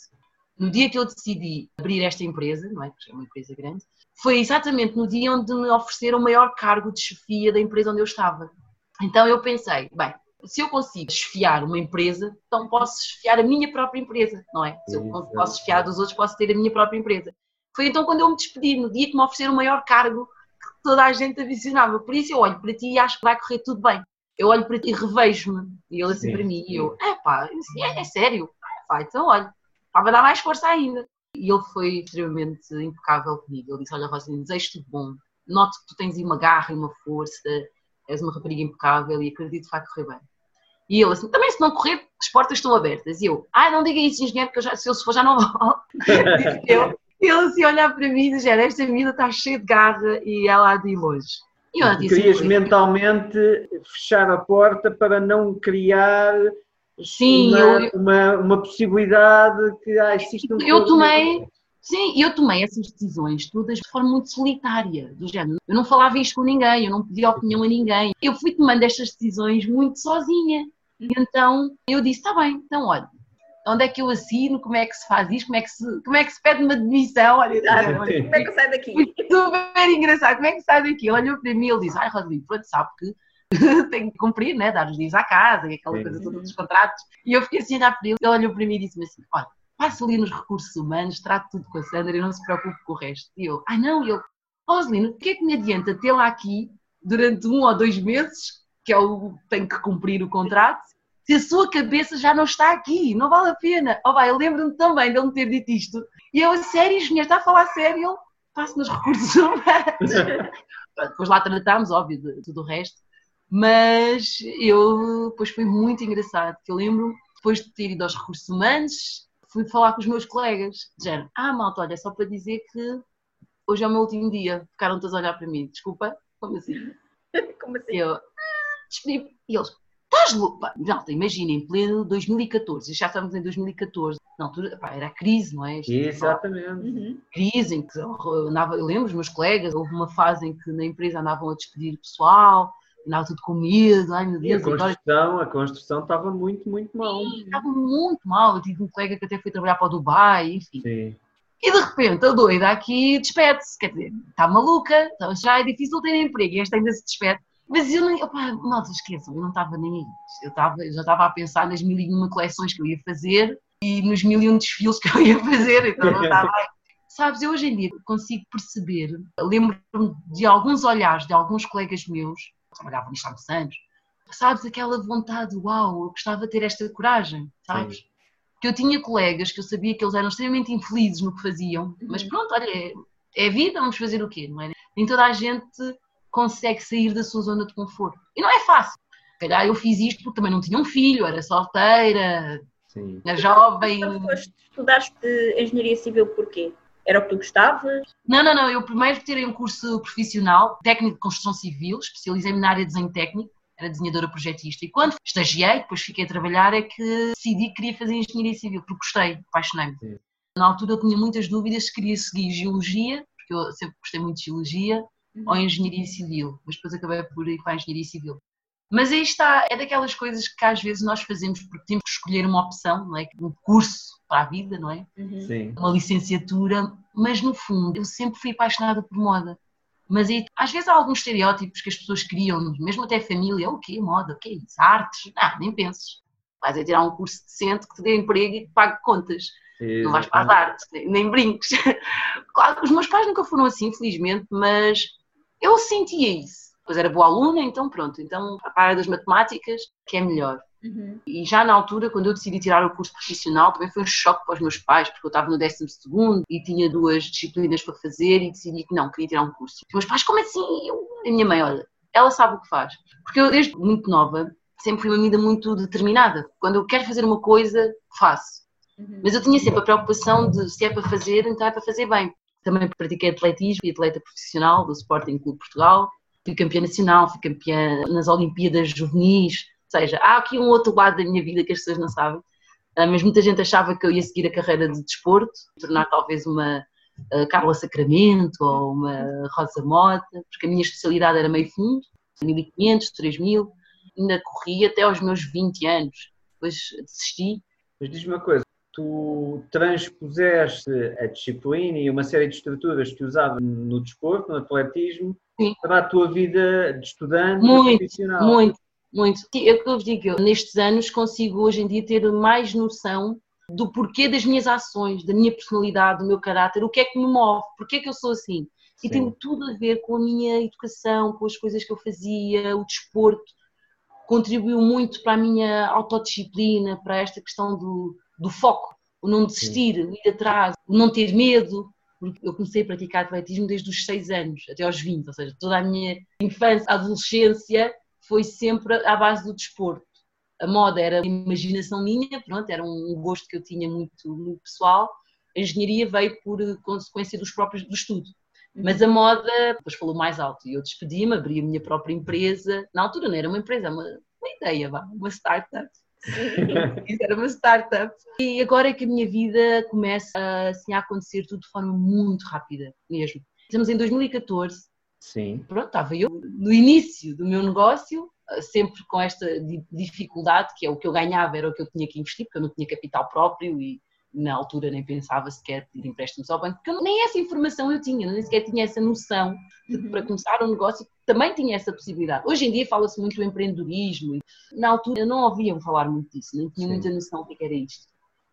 No dia que eu decidi abrir esta empresa, não é? Porque é uma empresa grande, foi exatamente no dia onde me ofereceram o maior cargo de chefia da empresa onde eu estava. Então eu pensei: bem, se eu consigo esfiar uma empresa, então posso esfiar a minha própria empresa, não é? Se eu posso esfiar dos outros, posso ter a minha própria empresa. Foi então quando eu me despedi, no dia que me ofereceram o maior cargo que toda a gente avisionava. Por isso eu olho para ti e acho que vai correr tudo bem. Eu olho para ti e revejo-me. E ele assim Sim, para mim, sim. e eu, é pá, é, é sério? Ah, pá, então olha, pá, vai dar mais força ainda. E ele foi extremamente impecável comigo. Ele disse, olha Rosalina, desejo tudo bom. noto que tu tens uma garra e uma força, és uma rapariga impecável e acredito que vai correr bem. E ele assim, também se não correr, as portas estão abertas. E eu, ah, não diga isso, engenheiro, porque já, se eu se for já não vou. eu, ele assim olhar para mim e dizer, esta vida está cheia de garra e ela há de ir longe. E eu disse, Querias mentalmente fechar a porta para não criar Sim, uma, eu, uma, uma possibilidade que ah, existe um Eu tomei, sim, eu tomei essas decisões todas de forma muito solitária, do género. Eu não falava isto com ninguém, eu não pedia opinião a ninguém. Eu fui tomando estas decisões muito sozinha. E então eu disse: está bem, então olha, onde é que eu assino, como é que se faz isto, como é que se, como é que se pede uma demissão, olha, olha como é que sai daqui? Super engraçado, como é que sai daqui? Olha para mim, ele diz, ai Rodrigo, pronto, sabe que tenho que cumprir, né, dar os dias à casa, e aquela Sim. coisa toda dos contratos, e eu fiquei assim a olhar para ele, ele olhou para mim e disse-me assim, olha, passa ali nos recursos humanos, trate tudo com a Sandra e não se preocupe com o resto. E eu, ai não, e eu, Rosalino, o que é que me adianta tê-la aqui durante um ou dois meses, que é o tenho que cumprir o contrato, se a sua cabeça já não está aqui, não vale a pena. Oh, vai, eu lembro-me também de ele me ter dito isto. E eu, sério, engenheiro, está a falar sério? Ele, passo nos recursos humanos. depois lá tratámos, óbvio, de tudo o resto. Mas eu, depois foi muito engraçado, que eu lembro, depois de ter ido aos recursos humanos, fui falar com os meus colegas, dizendo, ah, malta, olha, só para dizer que hoje é o meu último dia. Ficaram todos a olhar para mim, desculpa, como assim? como assim? Eu, e eles, Estás louco? Malta, imagina, em pleno 2014, já estamos em 2014, na altura pá, era a crise, não é? Exatamente. Uhum. Crise em que andava, eu lembro os meus colegas, houve uma fase em que na empresa andavam a despedir pessoal, andava tudo com medo, ai meu Deus. E a construção, agora... a construção estava muito, muito mal. Sim, estava muito mal. Eu tive um colega que até foi trabalhar para o Dubai, enfim. Sim. E de repente a doida aqui despede-se, quer dizer, está maluca, então já é difícil ter emprego e esta ainda se despede. Mas eu não, opa, malta, esqueçam, eu não estava nem aí. Eu, estava, eu já estava a pensar nas mil e uma coleções que eu ia fazer e nos mil e um desfiles que eu ia fazer, então não estava aí. Sabes, eu hoje em dia consigo perceber, lembro-me de alguns olhares de alguns colegas meus, que trabalhavam há muitos anos, sabes, aquela vontade, uau, eu gostava de ter esta coragem, sabes? Sim. Que eu tinha colegas que eu sabia que eles eram extremamente infelizes no que faziam, mas uhum. pronto, olha, é, é vida, vamos fazer o quê, não é? Nem toda a gente consegue sair da sua zona de conforto. E não é fácil. Calhar eu fiz isto porque também não tinha um filho, era solteira, Sim. era jovem. Estudaste engenharia civil porquê? Era o que tu gostavas? Não, não, não. Eu primeiro tirei um curso profissional, técnico de construção civil, especializei-me na área de desenho técnico, era desenhadora projetista. E quando estagiei, depois fiquei a trabalhar, é que decidi que queria fazer engenharia civil, porque gostei, apaixonei-me. Na altura eu tinha muitas dúvidas se queria seguir geologia, porque eu sempre gostei muito de geologia, uhum. ou engenharia civil, mas depois acabei por ir para a engenharia civil. Mas aí está, é daquelas coisas que às vezes nós fazemos porque temos que escolher uma opção, não é? um curso para a vida, não é? Uhum. Uma licenciatura, mas no fundo eu sempre fui apaixonada por moda. Mas aí, às vezes há alguns estereótipos que as pessoas criam, mesmo até família, o quê? Moda, o quê? Isso? Artes? Ah, nem penses. Vais a tirar um curso decente que te dê emprego e que pague contas. Não vais para as artes, nem brinques. Claro, os meus pais nunca foram assim, felizmente, mas eu sentia isso. Pois era boa aluna, então pronto, então para a área das matemáticas, que é melhor. Uhum. E já na altura, quando eu decidi tirar o curso profissional, também foi um choque para os meus pais, porque eu estava no 12 e tinha duas disciplinas para fazer e decidi que não, queria tirar um curso. E meus pais, como assim? Eu, a minha mãe, olha, ela sabe o que faz. Porque eu, desde muito nova, sempre fui uma vida muito determinada. Quando eu quero fazer uma coisa, faço. Uhum. Mas eu tinha sempre a preocupação de se é para fazer, então é para fazer bem. Também pratiquei atletismo e atleta profissional do Sporting Clube Portugal. Fui campeã nacional, fui campeã nas Olimpíadas Juvenis. Ou seja, há aqui um outro lado da minha vida que as pessoas não sabem. Ah, mas muita gente achava que eu ia seguir a carreira de desporto, tornar talvez uma uh, Carla Sacramento ou uma Rosa Mota, porque a minha especialidade era meio fundo, 1500, 3000. Ainda corri até aos meus 20 anos. Depois desisti. Mas diz-me uma coisa, tu transpuseste a disciplina e uma série de estruturas que usava no desporto, no atletismo, Sim. para a tua vida de estudante muito, profissional. Muito, muito. É o que eu vos digo, eu, nestes anos consigo hoje em dia ter mais noção do porquê das minhas ações, da minha personalidade, do meu caráter, o que é que me move, porquê é que eu sou assim. E Sim. tem tudo a ver com a minha educação, com as coisas que eu fazia, o desporto contribuiu muito para a minha autodisciplina, para esta questão do, do foco, o não desistir, o ir atrás, o não ter medo, porque eu comecei a praticar atletismo desde os 6 anos até aos 20, ou seja, toda a minha infância, adolescência foi sempre à base do desporto. A moda era uma imaginação minha, pronto, era um gosto que eu tinha muito, muito pessoal. A engenharia veio por consequência dos próprios do estudo. Mas a moda depois falou mais alto e eu despedi-me, abri a minha própria empresa. Na altura não era uma empresa, uma, uma ideia, uma startup. Era uma startup. E agora é que a minha vida começa assim, a acontecer tudo de forma muito rápida mesmo. Estamos em 2014. Sim. Pronto, estava eu no início do meu negócio, sempre com esta dificuldade, que é o que eu ganhava era o que eu tinha que investir, porque eu não tinha capital próprio e na altura nem pensava sequer pedir empréstimos ao banco, porque nem essa informação eu tinha, nem sequer tinha essa noção de que para uhum. começar um negócio também tinha essa possibilidade. Hoje em dia fala-se muito do empreendedorismo, na altura não ouvia falar muito disso, nem tinha Sim. muita noção do que era isto.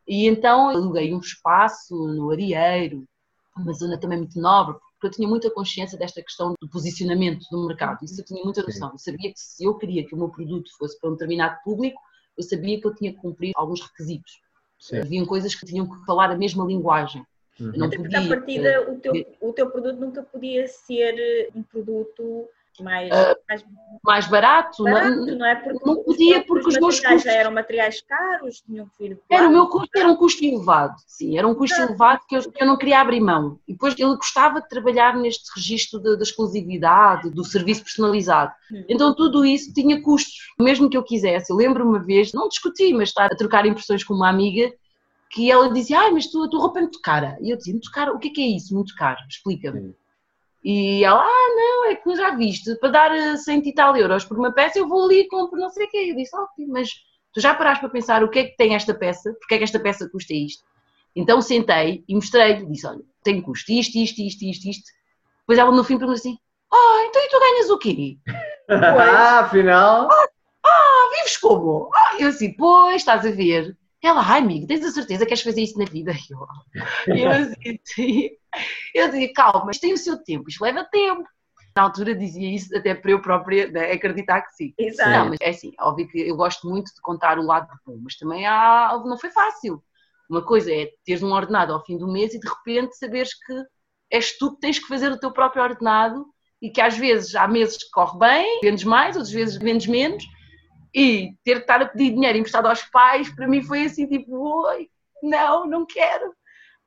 E então aluguei um espaço no Arieiro, uma zona também muito nobre, porque eu tinha muita consciência desta questão do posicionamento do mercado, isso eu tinha muita noção. Eu sabia que se eu queria que o meu produto fosse para um determinado público, eu sabia que eu tinha que cumprir alguns requisitos. Sim. Haviam coisas que tinham que falar a mesma linguagem. Uhum. Não podia, à partida, uh, o, teu, o teu produto nunca podia ser um produto mais, uh, mais, mais, barato, barato não, não, é? Porque não podia porque os meus custos já eram materiais caros, tinham que vir Era o meu custo, era um custo elevado, sim, era um custo ah. elevado que eu, que eu, não queria abrir mão. E depois ele gostava de trabalhar neste registro da exclusividade, do serviço personalizado. Hum. Então tudo isso tinha custos, mesmo que eu quisesse. Eu lembro uma vez, não discuti, mas estar a trocar impressões com uma amiga que ela dizia, ai, mas tu, a tua roupa é muito cara. E eu dizia, muito cara, o que é que é isso, muito caro? Explica-me. E ela, ah, não, é que já viste, para dar 100 eh, e tal euros por uma peça, eu vou ali e compro não sei o quê. Eu disse, ótimo, mas tu já paraste para pensar o que é que tem esta peça, porque é que esta peça custa isto? Então sentei e mostrei-lhe, disse, olha, tem custo isto, isto, isto, isto, isto. Depois ela no fim perguntou assim, ah, então e tu ganhas o quê? ah, afinal... Ah, ah, vives como? Ah, eu assim, pois, estás a ver. Ela, ai amigo, tens a certeza que queres fazer isso na vida? Eu, eu assim, eu dizia, calma, isto tem o seu tempo, isto leva tempo. Na altura dizia isso até para eu própria né, acreditar que sim. Exato. Não, mas é assim, óbvio que eu gosto muito de contar o lado bom, mas também há, não foi fácil. Uma coisa é teres um ordenado ao fim do mês e de repente saberes que és tu que tens que fazer o teu próprio ordenado e que às vezes há meses que corre bem, vendes mais, outras vezes vendes menos, e ter que estar a pedir dinheiro emprestado aos pais, para mim foi assim tipo, oi, não, não quero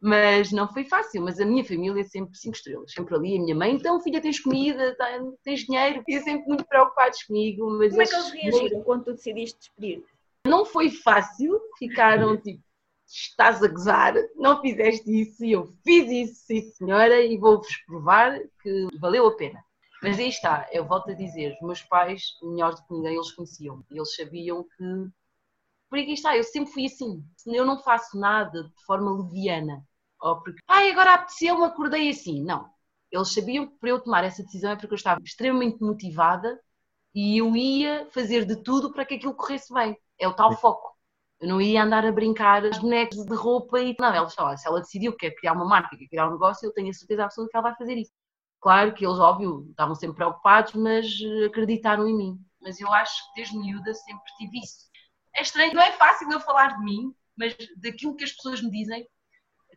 mas não foi fácil. Mas a minha família é sempre cinco estrelas, sempre ali. A minha mãe, então, filha, tens comida, tens dinheiro, e sempre muito preocupados comigo. Mas Como é que eles reagiram quando tu decidiste despedir? Não foi fácil, ficaram tipo, estás a gozar, não fizeste isso, e eu fiz isso, sim senhora, e vou-vos provar que valeu a pena. Mas aí está, eu volto a dizer, os meus pais, melhores do que ninguém, eles conheciam, eles sabiam que por aí está, eu sempre fui assim. Eu não faço nada de forma leviana ou porque, ai, agora apeteceu-me, acordei assim. Não. Eles sabiam que para eu tomar essa decisão é porque eu estava extremamente motivada e eu ia fazer de tudo para que aquilo corresse bem. É o tal foco. Eu não ia andar a brincar as bonecas de roupa e. Não, ela, se ela decidiu que quer criar uma marca, quer criar um negócio, eu tenho a certeza absoluta que ela vai fazer isso. Claro que eles, óbvio, estavam sempre preocupados, mas acreditaram em mim. Mas eu acho que desde miúda sempre tive isso. É estranho, não é fácil eu falar de mim, mas daquilo que as pessoas me dizem,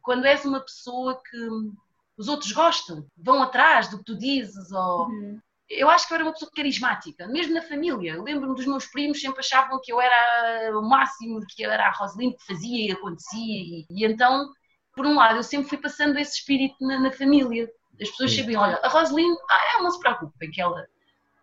quando és uma pessoa que os outros gostam, vão atrás do que tu dizes, ou... Uhum. Eu acho que eu era uma pessoa carismática, mesmo na família. Lembro-me dos meus primos sempre achavam que eu era o máximo, que eu era a Roseline que fazia e acontecia. E, e, então, por um lado, eu sempre fui passando esse espírito na, na família. As pessoas sabiam, olha, a Roseline, ah, ela não se preocupa, que ela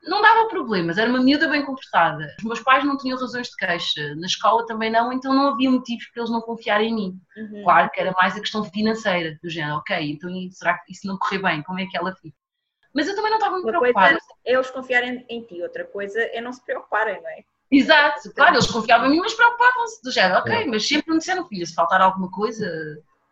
não dava problemas, era uma miúda bem comportada. Os meus pais não tinham razões de queixa, na escola também não, então não havia motivos para eles não confiarem em mim. Uhum. Claro que era mais a questão financeira, do género, ok, então será que isso não correr bem? Como é que ela fica? Mas eu também não estava muito uma preocupada. Coisa é eles confiarem em ti, outra coisa é não se preocuparem, não é? Exato, claro, eles confiavam em mim, mas preocupavam-se, do género, ok, é. mas sempre me disseram, filha, se faltar alguma coisa,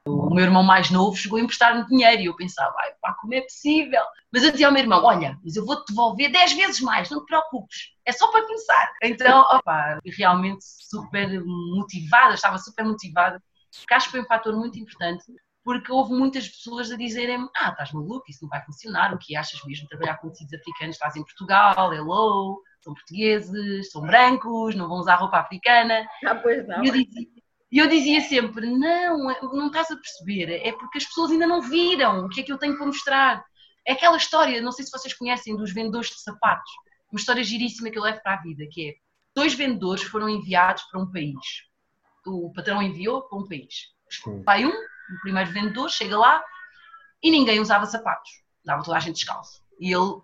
o meu irmão mais novo chegou a emprestar-me dinheiro e eu pensava, ai pá, como é possível? Mas eu dizia ao meu irmão, olha, mas eu vou-te devolver 10 vezes mais, não te preocupes, é só para pensar. Então, opá, realmente super motivada, estava super motivada, porque acho que foi um fator muito importante, porque houve muitas pessoas a dizerem-me, ah, estás maluco, isso não vai funcionar, o que achas mesmo de trabalhar com tecidos africanos, estás em Portugal, hello, são portugueses, são brancos, não vão usar roupa africana. Ah, pois não. E eu dizia, E eu dizia sempre: não, não estás a perceber, é porque as pessoas ainda não viram o que é que eu tenho para mostrar. É aquela história, não sei se vocês conhecem, dos vendedores de sapatos. Uma história giríssima que eu levo para a vida, que é dois vendedores foram enviados para um país. O patrão enviou para um país. Vai um, o primeiro vendedor, chega lá e ninguém usava sapatos. Dava toda a gente descalço. E ele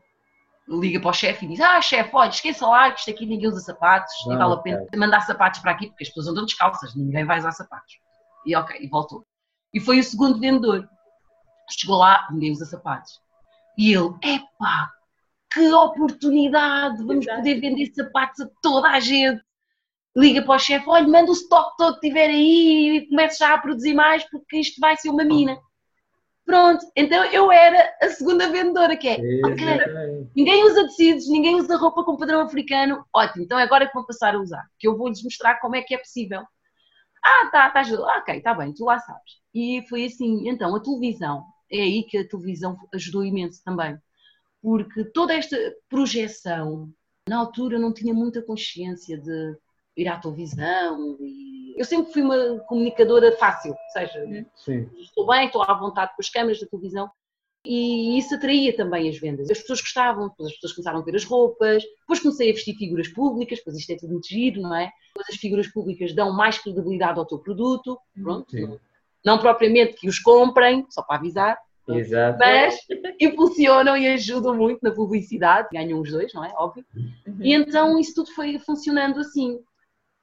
liga para o chefe e diz: Ah, chefe, olha, esqueça lá que isto aqui ninguém usa sapatos, nem vale a pena mandar sapatos para aqui porque as pessoas andam descalças, ninguém vai usar sapatos. E ok, e voltou. E foi o segundo vendedor. Chegou lá, ninguém usa sapatos. E ele, epá, que oportunidade, vamos Exato. poder vender sapatos a toda a gente. Liga para o chefe, olha, manda o estoque todo que tiver aí e comece já a produzir mais porque isto vai ser uma mina. Pronto, então eu era a segunda vendedora, que é, ok, ninguém usa tecidos, ninguém usa roupa com padrão africano, ótimo, então é agora que vou passar a usar, que eu vou-lhes mostrar como é que é possível. Ah, tá, tá, ah, ok, tá bem, tu lá sabes. E foi assim, então, a televisão, é aí que a televisão ajudou imenso também, porque toda esta projeção, na altura não tinha muita consciência de ir à televisão e eu sempre fui uma comunicadora fácil, ou seja, Sim. estou bem, estou à vontade com as câmaras da televisão e isso atraía também as vendas. As pessoas gostavam, depois as pessoas começaram a ver as roupas, depois comecei a vestir figuras públicas, depois isto é tudo muito giro, não é? Depois as figuras públicas dão mais credibilidade ao teu produto, pronto. Sim. Não propriamente que os comprem, só para avisar, Exato. Mas impulsionam e ajudam muito na publicidade, ganham os dois, não é? Óbvio. Uhum. E então isso tudo foi funcionando assim.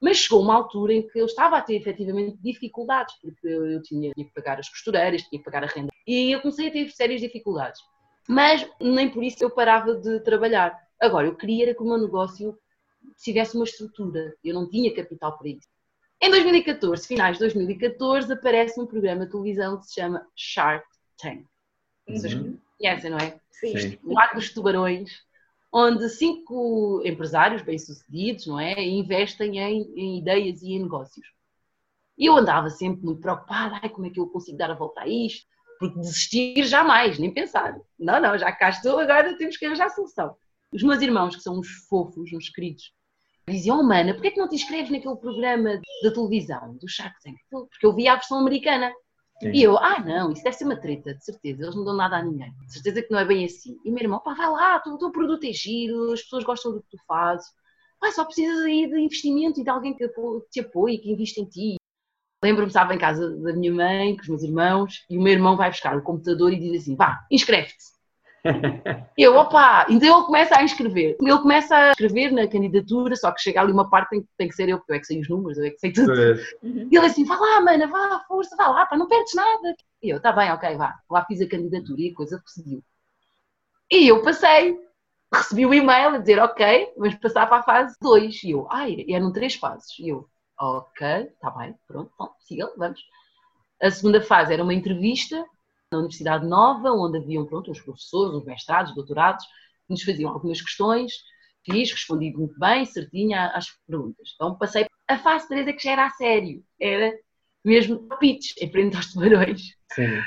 Mas chegou uma altura em que eu estava a ter efetivamente dificuldades, porque eu tinha, tinha que pagar as costureiras, tinha que pagar a renda. E eu comecei a ter sérias dificuldades. Mas nem por isso eu parava de trabalhar. Agora, eu queria que o meu negócio tivesse uma estrutura. Eu não tinha capital para isso. Em 2014, finais de 2014, aparece um programa de televisão que se chama Shark Tank. Vocês uhum. conhecem, não é? Sim. O lado dos tubarões onde cinco empresários bem-sucedidos, não é, investem em, em, ideias e em negócios. E eu andava sempre muito preocupada, ai, como é que eu consigo dar a volta a isto? Porque desistir jamais, nem pensar. Não, não, já cá estou, agora temos que arranjar a solução. Os meus irmãos, que são uns fofos, uns queridos, diziam, oh, mana, porquê é que não te inscreves naquele programa da televisão, do Shark Tank? Porque eu via a versão americana. Sim. E eu, ah não, isso deve ser uma treta, de certeza, eles não dão nada a ninguém, de certeza que não é bem assim. E meu irmão, pá, vai lá, o teu produto é giro, as pessoas gostam do que tu fazes, pá, só precisas aí de investimento e de alguém que te apoie, que investe em ti. Lembro-me, estava em casa da minha mãe, com os meus irmãos, e o meu irmão vai buscar o computador e diz assim, vá, inscreve-te. Eu, opa, então ele começa a inscrever. Ele começa a escrever na candidatura, só que chega ali uma parte em que tem que ser eu, porque eu é que sei os números, eu é que sei tudo. Uhum. E ele assim, vá lá, mana, vá, força, vá lá, pá, não perdes nada. E eu, tá bem, ok, vá. Lá fiz a candidatura e a coisa seguiu. E eu passei, recebi o um e-mail a dizer, ok, vamos passar para a fase 2. E eu, ai, eram três fases. E eu, ok, tá bem, pronto, então, siga, vamos. A segunda fase era uma entrevista na Universidade Nova, onde haviam pronto, os professores, os mestrados, doutorados, que nos faziam algumas questões, fiz, respondi muito bem, certinha às perguntas. Então passei a fase 3 é que já era a sério, era mesmo pitch, em frente aos tubarões. Sim.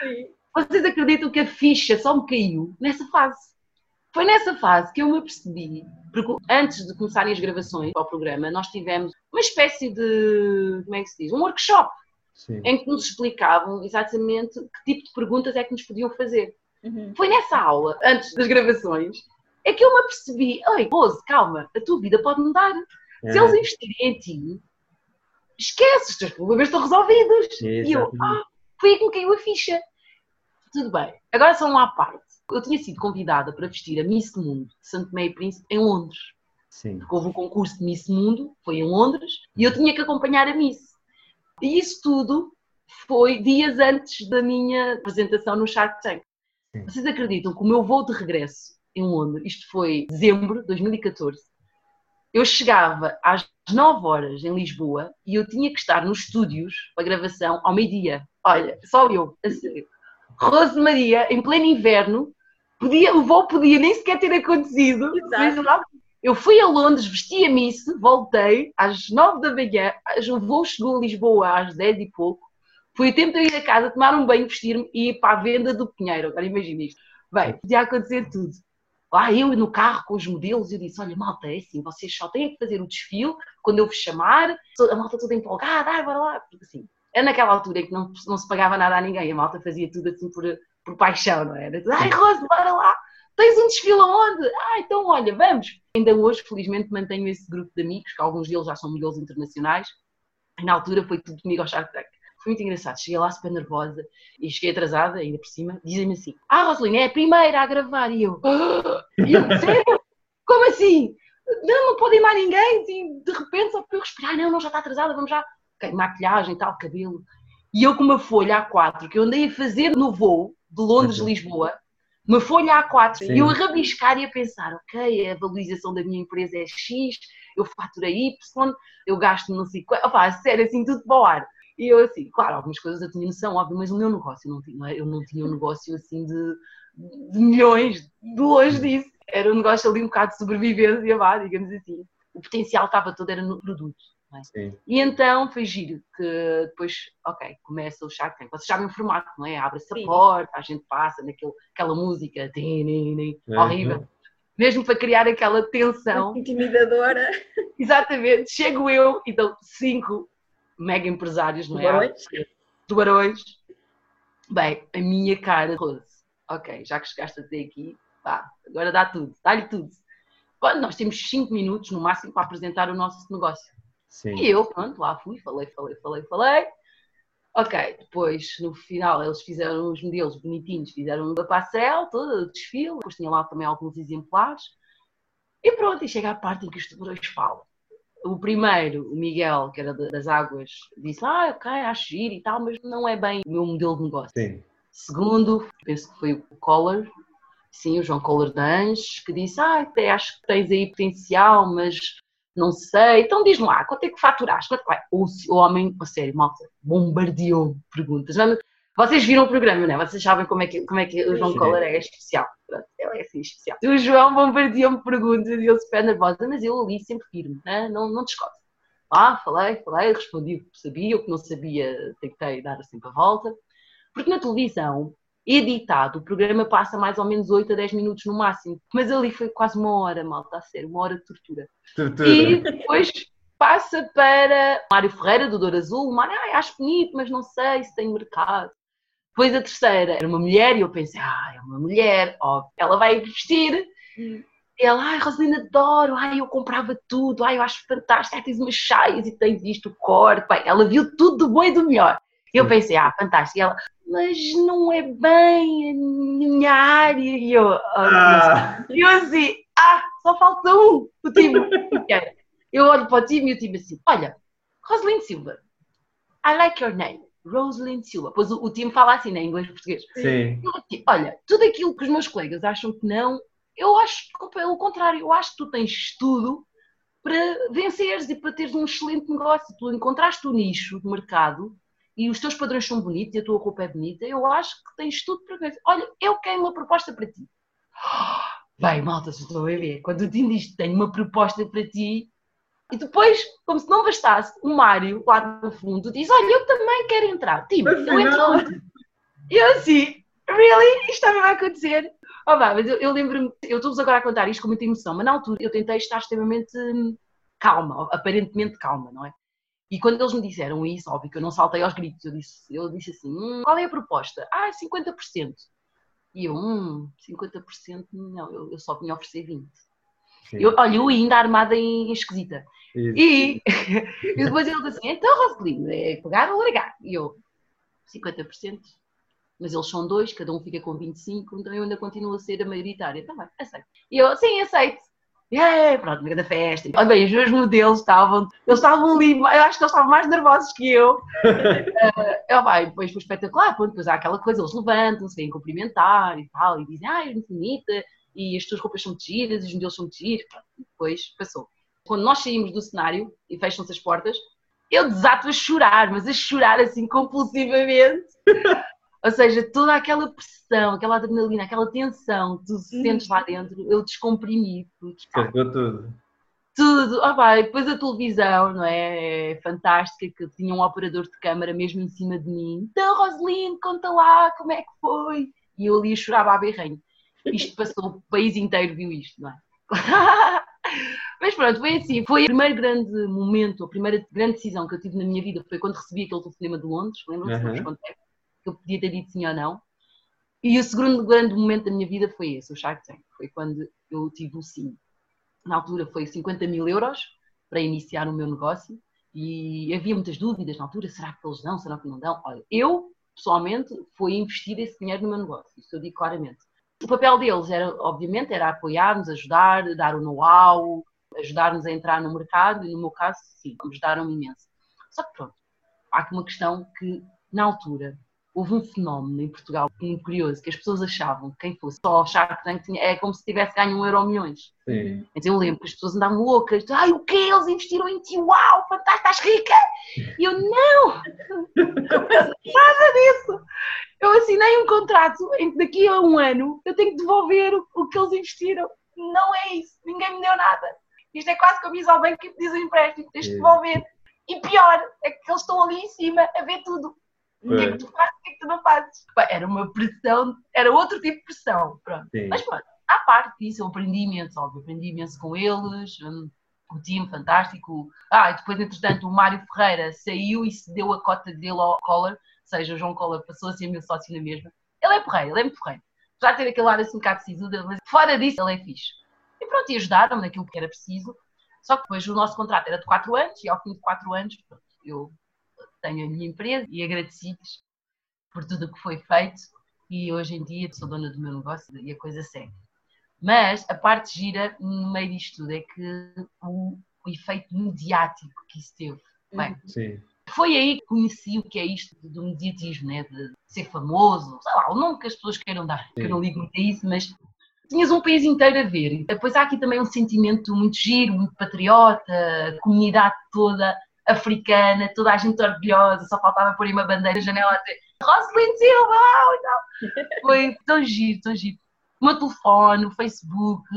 Vocês acreditam que a ficha só me caiu nessa fase? Foi nessa fase que eu me apercebi, porque antes de começarem as gravações ao programa, nós tivemos uma espécie de, como é que se diz, um workshop Sim. em que nos explicavam exatamente que tipo de perguntas é que nos podiam fazer. Uhum. Foi nessa aula, antes das gravações, é que eu me apercebi: oi, Rose, calma, a tua vida pode mudar. É. Se eles investirem em ti, esquece, os teus problemas estão resolvidos. e eu, ah, foi aí que me caiu a ficha. Tudo bem, agora só uma à parte. Eu tinha sido convidada para vestir a Miss Mundo de Santo Meio Príncipe em Londres. Sim. Porque houve um concurso de Miss Mundo, foi em Londres, e eu tinha que acompanhar a Miss. E isso tudo foi dias antes da minha apresentação no Shark Tank. Vocês acreditam que o meu voo de regresso em Londres, isto foi dezembro de 2014, eu chegava às 9 horas em Lisboa e eu tinha que estar nos estúdios para gravação ao meio-dia. Olha, só eu, a sério. Rose Maria, em pleno inverno, podia, o voo podia nem sequer ter acontecido. Exato. Eu fui a Londres, vesti a Miss, voltei às nove da manhã, o voo chegou a Lisboa às dez e pouco. Foi o tempo de eu ir a casa, tomar um banho, vestir-me e ir para a venda do Pinheiro. Agora imagina isto. Bem, podia acontecer tudo. lá eu no carro com os modelos, eu disse, olha malta, é assim, vocês só têm que fazer o desfile quando eu vos chamar, a malta toda empolgada, ah, bora lá, porque assim, é naquela altura que não, não se pagava nada a ninguém, a malta fazia tudo assim por, por paixão, não é? era? Ai Rose, bora lá, tens um desfile aonde? Ah, então olha, vamos. Ainda hoje, felizmente, mantenho esse grupo de amigos, que alguns deles já são modelos internacionais, na altura foi tudo comigo ao Shark Tank. Foi muito engraçado. Cheguei lá super nervosa e cheguei atrasada, ainda por cima. Dizem-me assim: Ah, Rosalina, é a primeira a gravar. E eu, ah! e eu sério? Como assim? Não, não pode ir mais ninguém. E de repente, só para eu respirar, não, não, já está atrasada, vamos já. Okay, maquilhagem, tal, cabelo. E eu com uma folha A4 que eu andei a fazer no voo de Londres-Lisboa, uma folha A4, Sim. e eu a rabiscar e a pensar: ok, a valorização da minha empresa é X, eu faturei Y, eu gasto não sei quanto. Opá, sério, assim, tudo para o ar. E eu assim, claro, algumas coisas eu tinha noção, óbvio, mas o meu negócio, eu não tinha, eu não tinha um negócio assim de, de milhões, de longe disso. Era um negócio ali um bocado de sobrevivência, vá, digamos assim. O potencial estava todo, era no produto. É? E então foi giro que depois, ok, começa o Shark Tank. Vocês sabem o formato, não é? Abre-se a porta, a gente passa naquela aquela música uhum. horrível. Mesmo para criar aquela tensão. Intimidadora. Exatamente. Chego eu e dou cinco mega empresários, não é? Tubarões. Tubarões. Bem, a minha cara, Rose, ok, já que chegaste até aqui, pá, agora dá tudo, dá-lhe tudo. Bom, nós temos 5 minutos no máximo para apresentar o nosso negócio. Sim. E eu, pronto, lá fui, falei, falei, falei, falei. Ok, depois no final eles fizeram os modelos bonitinhos, fizeram da passarela, todo o desfile, depois tinha lá também alguns exemplares. E pronto, e chega à parte em que os tubarões falam o primeiro, o Miguel, que era das águas, disse: Ah, ok, acho giro e tal, mas não é bem o meu modelo de negócio. Sim. Segundo, penso que foi o Collor, sim, o João Collor de Anjos, que disse: Ah, até acho que tens aí potencial, mas não sei. Então diz-me lá, quanto é que faturaste? Quanto é? O, o homem, a sério, malta, bombardeou perguntas. Vocês viram o programa, não é? Vocês sabem como é que, como é que o João Collor é especial. Pronto, ele é assim especial. O João bombardeou-me perguntas e eu super nervosa, mas eu ali sempre firme, né? não, não descobre. Lá, falei, falei, respondi o que sabia, o que não sabia, tentei dar sempre a volta. Porque na televisão, editado, o programa passa mais ou menos 8 a 10 minutos no máximo. Mas ali foi quase uma hora, malta, a sério, uma hora de tortura. tortura. E depois passa para Mário Ferreira, do Dor Azul. Mário, ah, acho bonito, mas não sei se tem mercado. Depois a terceira era uma mulher e eu pensei, ah, é uma mulher, ó, ela vai vestir. Hum. E ela, ai, Rosalina, adoro, ai, eu comprava tudo, ai, eu acho fantástico, ai, tens umas chaias e tens isto, o corpo. Bem, ela viu tudo do bom e do melhor. E eu pensei, ah, fantástico. E ela, mas não é bem a minha área. E eu, oh, ah. assim, ah, só falta um, o time. eu olho para o time e o time assim, olha, Rosalind Silva, I like your name. Rosalind Silva. Pois o, o time fala assim, né? Inglês português. Sim. Eu, olha, tudo aquilo que os meus colegas acham que não, eu acho pelo contrário, eu acho que tu tens tudo para venceres e para teres um excelente negócio. Tu encontraste o nicho de mercado e os teus padrões são bonitos e a tua roupa é bonita, eu acho que tens tudo para vencer. Olha, eu quero uma proposta para ti. Bem, malta, se estou a ver, quando o time diz tenho uma proposta para ti, e depois, como se não bastasse, o Mário, lá no fundo, diz: Olha, eu também quero entrar. Tipo, eu entro. E eu assim, really? Isto também vai acontecer? Oh, bah, mas eu, eu lembro-me, eu estou-vos agora a contar isto com muita emoção, mas na altura eu tentei estar extremamente hum, calma, aparentemente calma, não é? E quando eles me disseram isso, óbvio que eu não saltei aos gritos, eu disse, eu disse assim: hum, qual é a proposta? Ah, 50%. E eu, hum, 50%, não, eu, eu só vinha oferecer 20%. Eu, olha, eu ainda armada em esquisita. E, e, depois ele disse assim: então, Roselino, é pegar ou largar? E eu, 50%. Mas eles são dois, cada um fica com 25, então eu ainda continuo a ser a maioritária. Também, tá aceito. E eu, sim, aceito. Yeah, pronto, meio da festa. Olha bem, os meus modelos estavam, eles estavam ali, eu acho que eles estavam mais nervosos que eu. uh, eu vai, depois foi espetacular, pronto, depois há aquela coisa, eles levantam-se, vêm cumprimentar e tal, e dizem, ah, é muito bonita, e as tuas roupas são muito giras, os modelos são muito giros. Depois passou. Quando nós saímos do cenário e fecham-se as portas, eu desato a chorar, mas a chorar assim compulsivamente. Ou seja, toda aquela pressão, aquela adrenalina, aquela tensão que tu sentes lá dentro, eu descomprimi tudo. Carregou tudo. Tudo. Oh, vai, depois a televisão, não é? é? Fantástica, que tinha um operador de câmara mesmo em cima de mim. Então, Roseline, conta lá como é que foi. E eu ali chorava a berrenho. Isto passou, o país inteiro viu isto, não é? Mas pronto, foi assim. Foi o primeiro grande momento, a primeira grande decisão que eu tive na minha vida foi quando recebi aquele telefonema de Londres. Lembram-se? Uhum. Que eu podia ter dito sim ou não. E o segundo grande momento da minha vida foi esse, o Shark Tank. Foi quando eu tive o sim. Na altura foi 50 mil euros para iniciar o meu negócio e havia muitas dúvidas na altura: será que eles dão, será que não dão? Olha, eu pessoalmente fui investir esse dinheiro no meu negócio, isso eu digo claramente. O papel deles era, obviamente, era apoiar-nos, ajudar, dar o know-how, ajudar-nos a entrar no mercado e no meu caso, sim, ajudaram-me imenso. Só que pronto, há aqui uma questão que na altura houve um fenómeno em Portugal muito curioso, que as pessoas achavam que quem fosse só Shark Tank tinha, é como se tivesse ganho um euro milhões. Sim. Então eu lembro que as pessoas andavam loucas, ai o que Eles investiram em ti, uau, fantástico, estás rica! E eu, não! Nada disso! Eu assinei um contrato em que daqui a um ano eu tenho que devolver o, o que eles investiram. Não é isso, ninguém me deu nada. Isto é quase como ir ao banco e pedir um empréstimo, tens de devolver. E pior, é que eles estão ali em cima a ver tudo. O que é que tu fazes, o que é que tu não fazes? Era uma pressão, era outro tipo de pressão. Pronto. Mas pronto, à parte disso, eu aprendi imenso, óbvio, aprendi imenso com eles, um, um time fantástico. Ah, e depois, entretanto, o Mário Ferreira saiu e se deu a cota dele ao Collor, ou seja, o João Collor passou a ser meu sócio na mesma. Ele é porreiro, ele é muito porreiro. Já ter aquele ar assim um bocado sisudo, mas fora disso, ele é fixe. E pronto, e ajudaram-me naquilo que era preciso. Só que depois o nosso contrato era de 4 anos e ao fim de 4 anos, pronto, eu tenho a minha empresa e agradecidos por tudo o que foi feito e hoje em dia sou dona do meu negócio e a coisa segue. Mas a parte gira no meio disto tudo é que o, o efeito mediático que isso teve. Bem, Sim. Foi aí que conheci o que é isto do mediatismo, né? de ser famoso, sei lá, o nome que as pessoas queiram dar, que eu não ligo muito a isso, mas tinhas um país inteiro a ver. Depois há aqui também um sentimento muito giro, muito patriota, a comunidade toda africana, toda a gente orgulhosa, só faltava pôr uma bandeira na janela a dizer Rosalind Silva! E tal. Foi tão giro, tão giro. O meu telefone, o Facebook,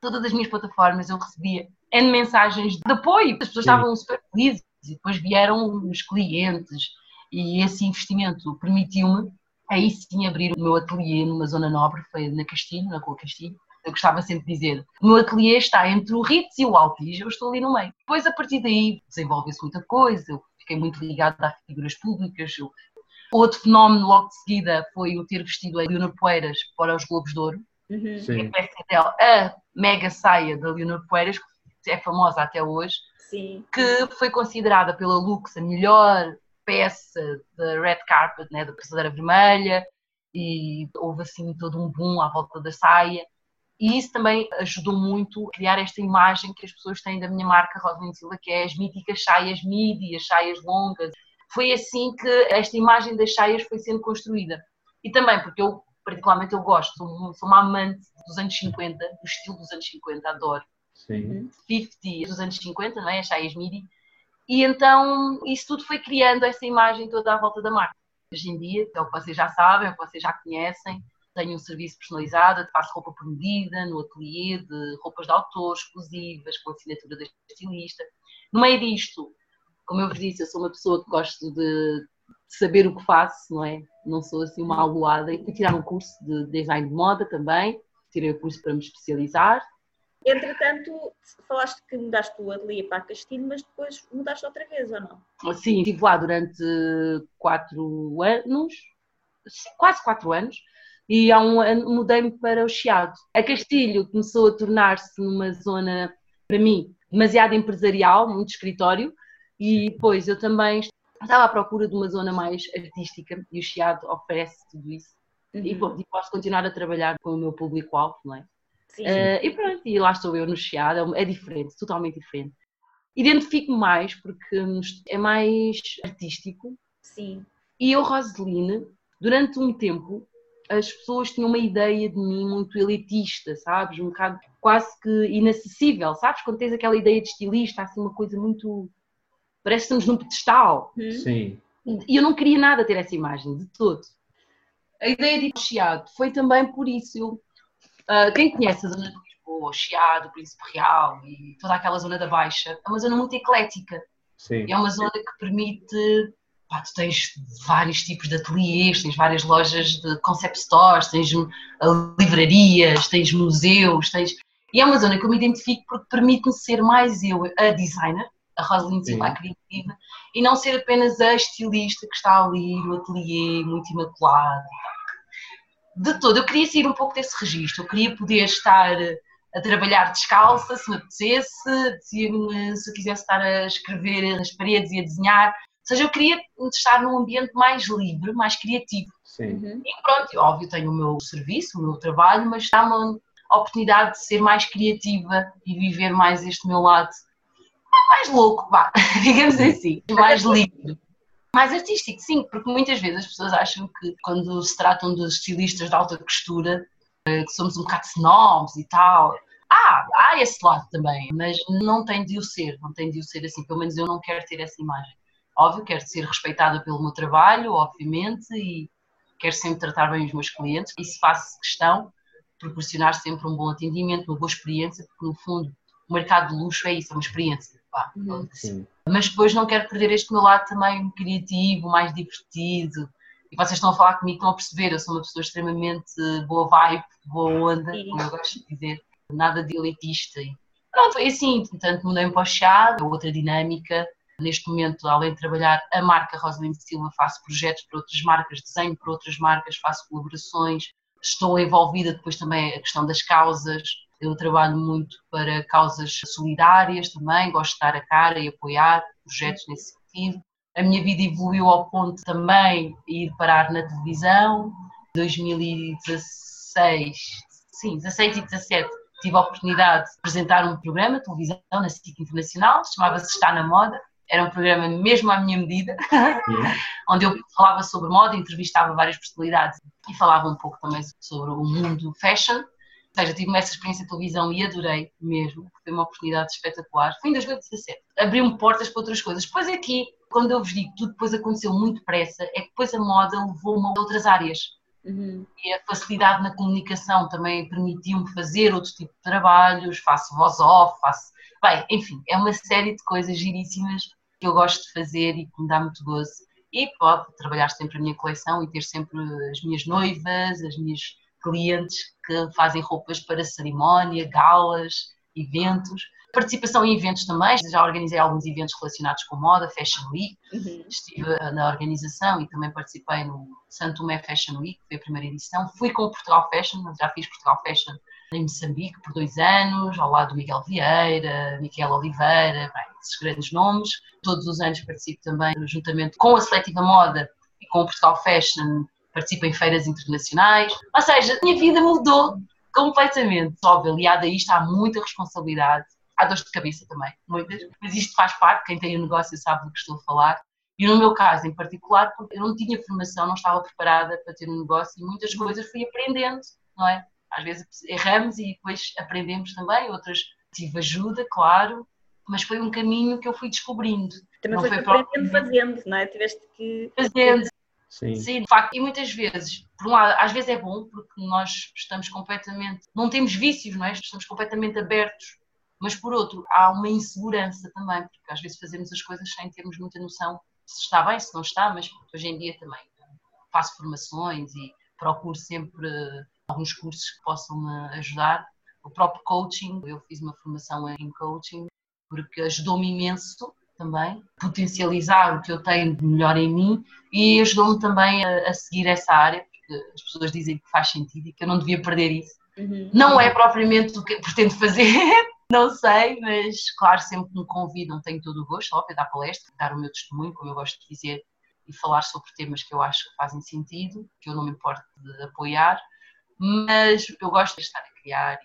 todas as minhas plataformas eu recebia N mensagens de apoio, as pessoas Sim. estavam super felizes e depois vieram os clientes e esse investimento permitiu-me aí sim abrir o meu ateliê numa zona nobre, foi na Castilho, na Rua Castilho, eu gostava sempre de dizer, o meu ateliê está entre o Ritz e o Altis, eu estou ali no meio. Depois, a partir daí, desenvolve-se muita coisa, eu fiquei muito ligada a figuras públicas. Eu... Outro fenómeno logo de seguida foi o ter vestido a Leonor Poeiras para os Globos de Ouro. Uhum. Sim. Dela, a mega saia da Leonor Poeiras, que é famosa até hoje, Sim. que foi considerada pela Lux a melhor peça da red carpet, né, da passadeira vermelha, e houve assim todo um boom à volta da saia. E isso também ajudou muito a criar esta imagem que as pessoas têm da minha marca Rosalind Silva, que é as míticas saias midi, as saias longas. Foi assim que esta imagem das saias foi sendo construída. E também porque eu, particularmente, eu gosto, sou, sou uma amante dos anos 50, do estilo dos anos 50, adoro. Sim. 50 dos anos 50, não é? As saias midi. E então isso tudo foi criando essa imagem toda à volta da marca. Hoje em dia, é o que vocês já sabem, é o que vocês já conhecem, tenho um serviço personalizado, faço roupa por medida, no ateliê de roupas de autor, exclusivas, com assinatura da estilista. No meio disto, como eu vos disse, eu sou uma pessoa que gosto de saber o que faço, não é? Não sou assim uma aluada. E fui tirar um curso de design de moda também, tirei o curso para me especializar. Entretanto, falaste que mudaste o ateliê para a Castilho, mas depois mudaste outra vez, ou não? Sim, estive lá durante quatro anos, quase quatro anos, e há um ano mudei-me para o Chiado. A Castilho começou a tornar-se numa zona, para mim, demasiado empresarial, muito escritório, e depois eu também estava à procura de uma zona mais artística e o Chiado oferece tudo isso. Uhum. E, bom, e posso continuar a trabalhar com o meu público-alvo, não é? Sim. Uh, e pronto, e lá estou eu no Chiado, é diferente, totalmente diferente. Identifico-me mais porque é mais artístico. Sim. E eu, Roseline, durante um tempo, as pessoas tinham uma ideia de mim muito elitista, sabes? Um bocado quase que inacessível, sabes? Quando tens aquela ideia de estilista, assim, uma coisa muito. Parece que estamos num pedestal. Hum. Sim. E eu não queria nada ter essa imagem, de todo. A ideia de Chiado foi também por isso. Eu, uh, quem conhece a zona de Lisboa, Chiado, Príncipe Real e toda aquela zona da Baixa, é uma zona muito eclética. Sim. É uma zona que permite pá, tu tens vários tipos de ateliês, tens várias lojas de concept stores, tens livrarias, tens museus, tens... E é uma zona que eu me identifico porque permite-me ser mais eu a designer, a Rosalind Silva, a criativa, e não ser apenas a estilista que está ali no ateliê, muito imaculado. De todo, eu queria sair um pouco desse registro, eu queria poder estar a trabalhar descalça, se me apetecesse, se eu quisesse estar a escrever nas paredes e a desenhar, seja, eu queria estar num ambiente mais livre, mais criativo. Sim. Uhum. E pronto, óbvio, tenho o meu serviço, o meu trabalho, mas dá-me a oportunidade de ser mais criativa e viver mais este meu lado mais louco, vá, digamos assim, mais livre. Mais artístico, sim, porque muitas vezes as pessoas acham que quando se tratam de estilistas de alta costura, eh, que somos um bocado snobs e tal. Ah, há esse lado também, mas não tem de o ser, não tem de o ser assim, pelo menos eu não quero ter essa imagem. Óbvio, quero ser respeitada pelo meu trabalho, obviamente, e quero sempre tratar bem os meus clientes, e se faço questão, proporcionar sempre um bom atendimento, uma boa experiência, porque no fundo o mercado de luxo é isso, é uma experiência. Pá, Sim. Mas depois não quero perder este meu lado também criativo, mais divertido. E vocês estão a falar comigo, estão a perceber, eu sou uma pessoa extremamente boa vibe, boa onda, como eu gosto de dizer, nada de elitista. Pronto, foi assim, portanto mudei-me para o chá, é outra dinâmica. Neste momento, além de trabalhar a marca Rosalind Silva, faço projetos para outras marcas, desenho para outras marcas, faço colaborações, estou envolvida depois também a questão das causas, eu trabalho muito para causas solidárias também, gosto de dar a cara e apoiar projetos nesse sentido. A minha vida evoluiu ao ponto também de ir parar na televisão. 2016, sim, 16 e 17, tive a oportunidade de apresentar um programa de televisão na SIC Internacional, chamava-se Está na Moda. Era um programa mesmo à minha medida, onde eu falava sobre moda, entrevistava várias personalidades e falava um pouco também sobre o mundo fashion seja, tive essa experiência de televisão e adorei mesmo, foi uma oportunidade espetacular. Foi em 2017. Abriu-me portas para outras coisas. Depois aqui, quando eu vos digo que tudo depois aconteceu muito depressa, é que depois a moda levou-me a outras áreas. Uhum. E a facilidade na comunicação também permitiu-me fazer outro tipo de trabalhos, faço voz off, faço. Bem, enfim, é uma série de coisas giríssimas que eu gosto de fazer e que me dá muito gozo. E pode trabalhar sempre a minha coleção e ter sempre as minhas noivas, as minhas clientes que fazem roupas para cerimónia, galas, eventos. Participação em eventos também, já organizei alguns eventos relacionados com moda, Fashion Week, uhum. estive na organização e também participei no Santo Tomé Fashion Week, que foi a primeira edição. Fui com o Portugal Fashion, já fiz Portugal Fashion em Moçambique por dois anos, ao lado do Miguel Vieira, Miquel Oliveira, bem, esses grandes nomes. Todos os anos participo também, juntamente com a Seletiva Moda e com o Portugal Fashion, participo em feiras internacionais. Ou seja, a minha vida mudou completamente. Óbvio, aliado a isto há muita responsabilidade, há dores de cabeça também, muitas, mas isto faz parte, quem tem o um negócio sabe do que estou a falar. E no meu caso em particular, porque eu não tinha formação, não estava preparada para ter um negócio e muitas coisas fui aprendendo, não é? Às vezes erramos e depois aprendemos também, outras tive ajuda, claro, mas foi um caminho que eu fui descobrindo. Também não foi aprendendo fazendo, não é? Tiveste que. Fazendo, Sim. Sim, de facto. E muitas vezes, por um lado, às vezes é bom, porque nós estamos completamente. Não temos vícios, não é? Estamos completamente abertos. Mas por outro, há uma insegurança também, porque às vezes fazemos as coisas sem termos muita noção se está bem, se não está, mas hoje em dia também faço formações e procuro sempre alguns cursos que possam me ajudar. O próprio coaching, eu fiz uma formação em coaching, porque ajudou-me imenso também, potencializar o que eu tenho de melhor em mim e ajudou-me também a, a, seguir essa área, porque as pessoas dizem que faz sentido e que eu não devia perder isso. Uhum. Não é propriamente o que pretendo fazer, não sei, mas claro, sempre que me convidam tenho todo o gosto, óbvio, dar palestra, dar o meu testemunho, como eu gosto de dizer, e falar sobre temas que eu acho que fazem sentido, que eu não me importo de apoiar, mas eu gosto de estar a criar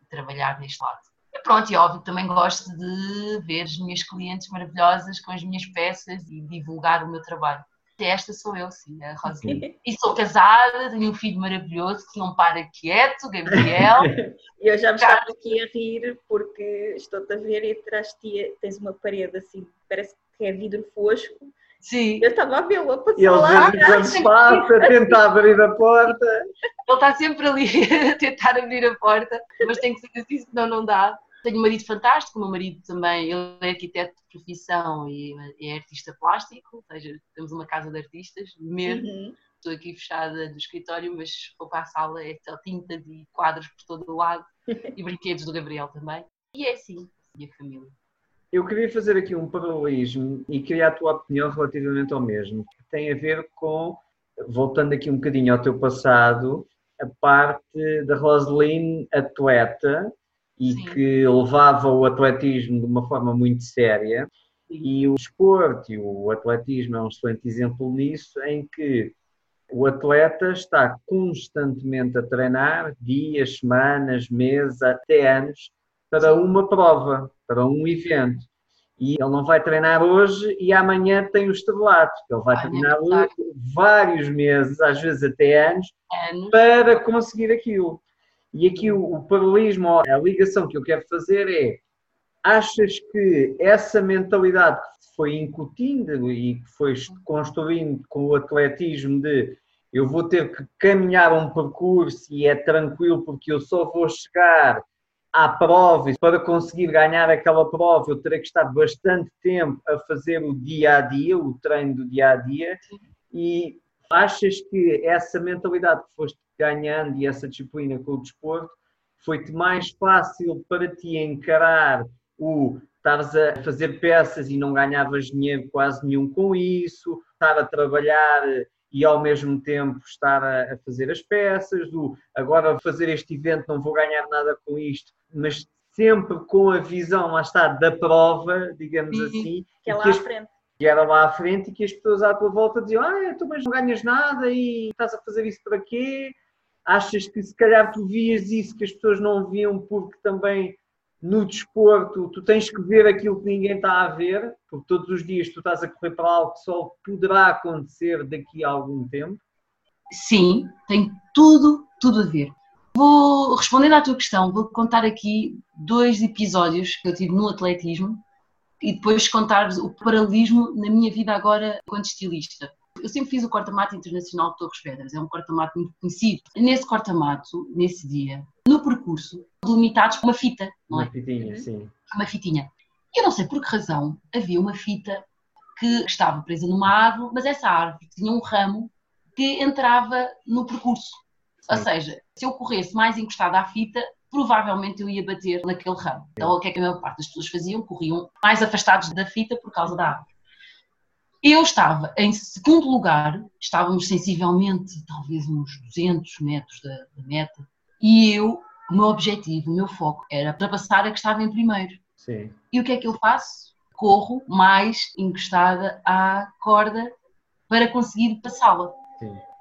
e trabalhar neste lado. Pronto, e óbvio, também gosto de ver as minhas clientes maravilhosas com as minhas peças e divulgar o meu trabalho. Esta sou eu, sim, a Rosinha. E sou casada, tenho um filho maravilhoso que não para quieto, Gabriel. eu já me estava aqui a rir porque estou-te a ver e atrás de ti tens uma parede assim, parece que é vidro fosco. Sim. Eu estava a vê-lo a passar e ele lá. Ele passa, tenta abrir a porta. Ele está sempre ali a tentar abrir a porta, mas tem que ser assim, senão não dá. Tenho um marido fantástico, o meu marido também, ele é arquiteto de profissão e é artista plástico, ou seja, temos uma casa de artistas, mesmo. Uhum. Estou aqui fechada do escritório, mas vou para a sala, é só tintas e quadros por todo o lado e brinquedos do Gabriel também. E é assim, a família. Eu queria fazer aqui um paralelismo e queria a tua opinião relativamente ao mesmo, que tem a ver com, voltando aqui um bocadinho ao teu passado, a parte da Roseline atleta e Sim. que levava o atletismo de uma forma muito séria. E o esporte e o atletismo é um excelente exemplo nisso, em que o atleta está constantemente a treinar, dias, semanas, meses, até anos, para uma prova, para um evento. E ele não vai treinar hoje e amanhã tem o estrelato. Ele vai treinar vários meses, às vezes até anos, anos, para conseguir aquilo. E aqui o, o paralelismo, a ligação que eu quero fazer é: achas que essa mentalidade que foi incutindo e que foi construindo com o atletismo de eu vou ter que caminhar um percurso e é tranquilo porque eu só vou chegar à prova e para conseguir ganhar aquela prova eu terei que estar bastante tempo a fazer o dia a dia, o treino do dia a dia. E achas que essa mentalidade que foste ganhando e essa disciplina com o desporto foi-te mais fácil para ti encarar o estares a fazer peças e não ganhavas dinheiro quase nenhum com isso, estar a trabalhar e ao mesmo tempo estar a, fazer as peças, do agora fazer este evento não vou ganhar nada com isto, mas sempre com a visão, lá está, da prova, digamos uhum. assim. Que é lá à frente. Que era lá à frente e que as pessoas à tua volta diziam, ah, tu mas não ganhas nada e estás a fazer isso para quê? Achas que se calhar tu vias isso que as pessoas não viam porque também no desporto tu tens que ver aquilo que ninguém está a ver, porque todos os dias tu estás a correr para algo que só poderá acontecer daqui a algum tempo? Sim, tem tudo, tudo a ver. Vou respondendo à tua questão, vou contar aqui dois episódios que eu tive no atletismo e depois contar o paralelismo na minha vida agora enquanto estilista. Eu sempre fiz o corta-mato internacional de Torres Vedras, é um corta-mato muito conhecido. Nesse corta-mato, nesse dia, no percurso, delimitados por uma fita, não é? Uma fitinha, sim. Uma fitinha. Eu não sei por que razão havia uma fita que estava presa numa árvore, mas essa árvore tinha um ramo que entrava no percurso. Sim. Ou seja, se eu corresse mais encostado à fita, provavelmente eu ia bater naquele ramo. Então, o que é que a maior parte das pessoas faziam? Corriam mais afastados da fita por causa da árvore. Eu estava em segundo lugar, estávamos sensivelmente, talvez uns 200 metros da, da meta, e eu, o meu objetivo, o meu foco era ultrapassar a que estava em primeiro. Sim. E o que é que eu faço? Corro mais encostada à corda para conseguir passá-la.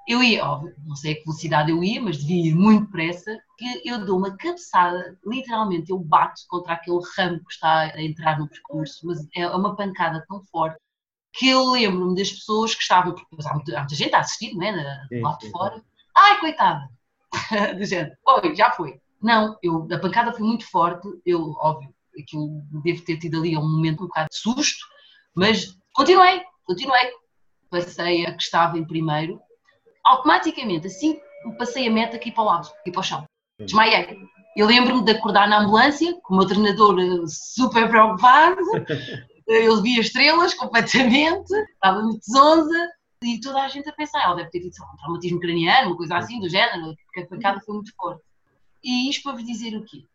Eu ia, óbvio, não sei a que velocidade eu ia, mas devia ir muito depressa, que eu dou uma cabeçada, literalmente eu bato contra aquele ramo que está a entrar no percurso, mas é uma pancada tão forte que eu lembro-me das pessoas que estavam, porque há muita, há muita gente a assistir, não é? De lá de fora. Ai, coitada! do género, oi, já foi. Não, eu, a pancada foi muito forte, eu, óbvio, aquilo devo ter tido ali um momento um bocado de susto, mas continuei, continuei. Passei a que estava em primeiro, automaticamente, assim passei a meta aqui para o lado, aqui para o chão. Desmaiei. Eu lembro-me de acordar na ambulância, com o meu treinador eh, super preocupado, eu via estrelas completamente, estava muito zonza, e toda a gente a pensar, ela deve ter tido um traumatismo craniano, uma coisa assim do género, porque a pancada foi muito forte. E isto para vos dizer o quê?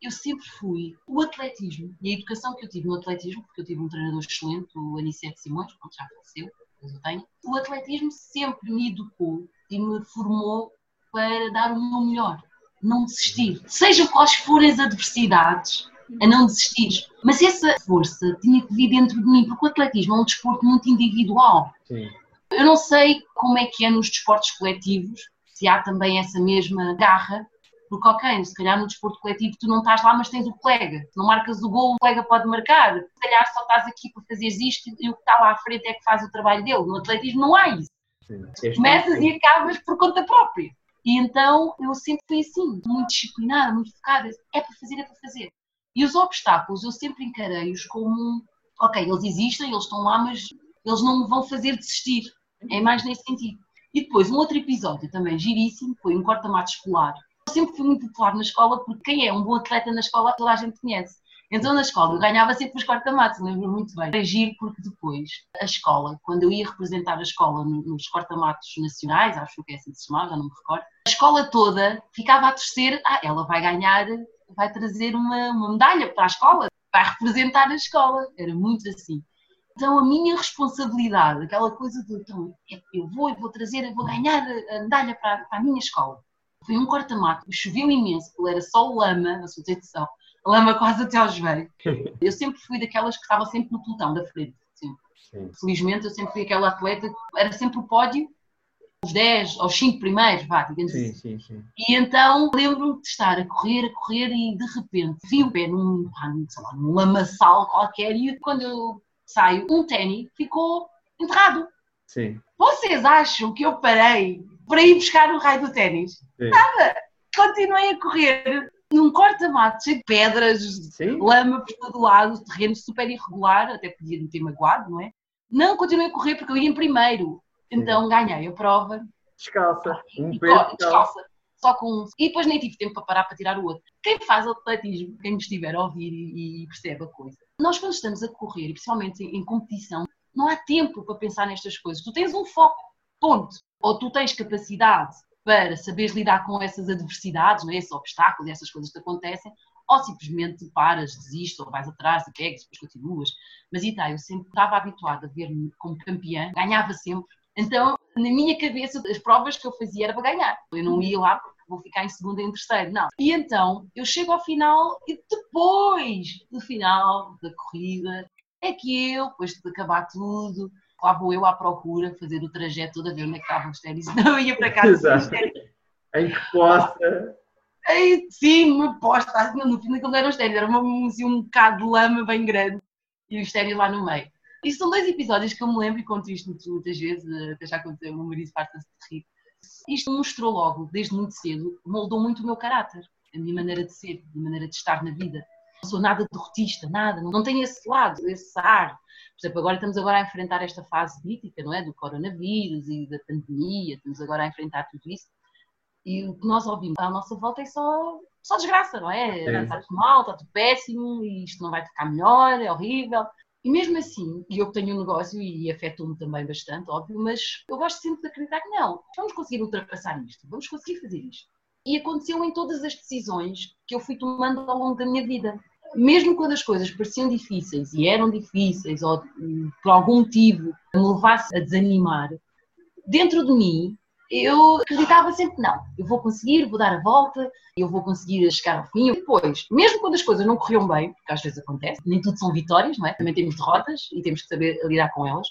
Eu sempre fui o atletismo e a educação que eu tive no atletismo, porque eu tive um treinador excelente, o Anicete Simões, que já faleceu, mas eu tenho. O atletismo sempre me educou e me formou para dar o meu melhor, não desistir. Seja quais forem as adversidades, a não desistir. Mas essa força tinha que vir dentro de mim, porque o atletismo é um desporto muito individual. Sim. Eu não sei como é que é nos desportos coletivos, se há também essa mesma garra, porque, ok, se calhar no desporto coletivo tu não estás lá, mas tens o colega. Não marcas o gol, o colega pode marcar. Se calhar só estás aqui para fazeres isto e o que está lá à frente é que faz o trabalho dele. No atletismo não há isso. Sim. Começas e acabas por conta própria. E então eu sempre fui assim, muito disciplinada, muito focada. É para fazer, é para fazer. E os obstáculos eu sempre encarei-os como, ok, eles existem, eles estão lá, mas eles não me vão fazer desistir. É mais nesse sentido. E depois, um outro episódio também giríssimo foi um corta-mato escolar. sempre fui muito popular na escola, porque quem é um bom atleta na escola toda a gente conhece. Então na escola eu ganhava sempre os corta-matos, lembro muito bem. Era porque depois a escola, quando eu ia representar a escola nos corta-matos nacionais, acho que é assim que se chamava, não me recordo, a escola toda ficava a torcer, ah, ela vai ganhar, vai trazer uma, uma medalha para a escola, vai representar a escola. Era muito assim. Então a minha responsabilidade, aquela coisa de então, eu vou, eu vou trazer, eu vou ganhar a medalha para, para a minha escola. Foi um corta-mato, choveu imenso, era só lama, na sua atenção lama quase até aos joelhos. Eu sempre fui daquelas que estava sempre no pelotão da frente. Felizmente eu sempre fui aquela atleta, era sempre o pódio, os 10, aos 5 primeiros, vá, digamos sim, assim. Sim, sim. E então lembro-me de estar a correr, a correr e de repente vi o pé num, sei lá, num lamaçal qualquer e quando eu saio, um ténis ficou enterrado. Sim. Vocês acham que eu parei para ir buscar o raio do ténis? Nada! Continuei a correr num corta-mato cheio de pedras, Sim. lama por todo lado, terreno super irregular, até podia me ter magoado, não é? Não, continuei a correr porque eu ia em primeiro. Então ganhei a prova. Descalça. Um pé descalça. Só com um. E depois nem tive tempo para parar para tirar o outro. Quem faz atletismo, quem me estiver a ouvir e, e percebe a coisa. Nós, quando estamos a correr, principalmente em, em competição, não há tempo para pensar nestas coisas. Tu tens um foco, ponto. Ou tu tens capacidade para saberes lidar com essas adversidades, não é? esses obstáculos, essas coisas que acontecem, ou simplesmente paras, desistes, ou vais atrás e pegas, depois continuas. Mas e tá, eu sempre estava habituada a ver-me como campeã, ganhava sempre. Então, na minha cabeça, as provas que eu fazia era para ganhar. Eu não ia lá porque vou ficar em segundo e em terceiro, não. E então, eu chego ao final e depois do final da corrida, é que eu, depois de acabar tudo, lá vou eu à procura, fazer o trajeto todo a ver onde é que estavam os ténis. Não, ia para casa ténis. Em que posta? Ei, sim, uma posta. No fim daquilo não eram os ténis, era uma, assim, um bocado de lama bem grande e os ténis lá no meio. Isto são dois episódios que eu me lembro e conto isto muitas vezes, até já aconteceu, o meu marido farta-se de rir. Isto mostrou logo, desde muito cedo, moldou muito o meu caráter, a minha maneira de ser, a minha maneira de estar na vida. Não sou nada derrotista, nada, não tenho esse lado, esse ar por exemplo, agora estamos agora a enfrentar esta fase crítica, não é? Do coronavírus e da pandemia, estamos agora a enfrentar tudo isso. E o que nós ouvimos à nossa volta é só, só desgraça, não é? Está tudo mal, está tudo péssimo, e isto não vai ficar melhor, é horrível. E mesmo assim, e eu tenho um negócio e afetou-me também bastante, óbvio, mas eu gosto sempre de acreditar que não, vamos conseguir ultrapassar isto, vamos conseguir fazer isto. E aconteceu em todas as decisões que eu fui tomando ao longo da minha vida mesmo quando as coisas pareciam difíceis e eram difíceis, ou por algum motivo me levasse a desanimar, dentro de mim eu acreditava sempre: não, eu vou conseguir, vou dar a volta, eu vou conseguir chegar ao fim. Depois, mesmo quando as coisas não corriam bem, porque às vezes acontece, nem tudo são vitórias, não é? Também temos derrotas e temos que saber lidar com elas.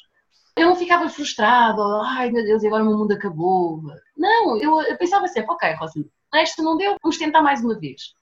Eu não ficava frustrada, ai meu Deus, e agora o meu mundo acabou. Não, eu, pensava sempre: ok, Rosy, esta não deu, vamos tentar mais uma vez.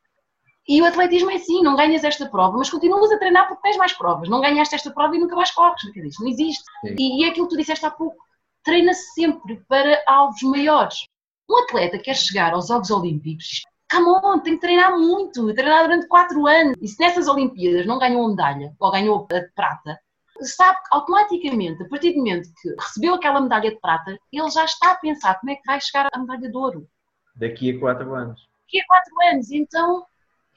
E o atletismo é assim, não ganhas esta prova, mas continuas a treinar porque tens mais provas. Não ganhaste esta prova e nunca mais corres. Quer dizer, não existe. E, e é aquilo que tu disseste há pouco, treina-se sempre para alvos maiores. Um atleta quer chegar aos Jogos Olímpicos, come on, tem que treinar muito, treinar durante quatro anos. E se nessas Olimpíadas não ganhou a medalha, ou ganhou a de prata, sabe automaticamente, a partir do momento que recebeu aquela medalha de prata, ele já está a pensar como é que vai chegar à medalha de ouro. Daqui a quatro anos. Daqui a quatro anos. Então,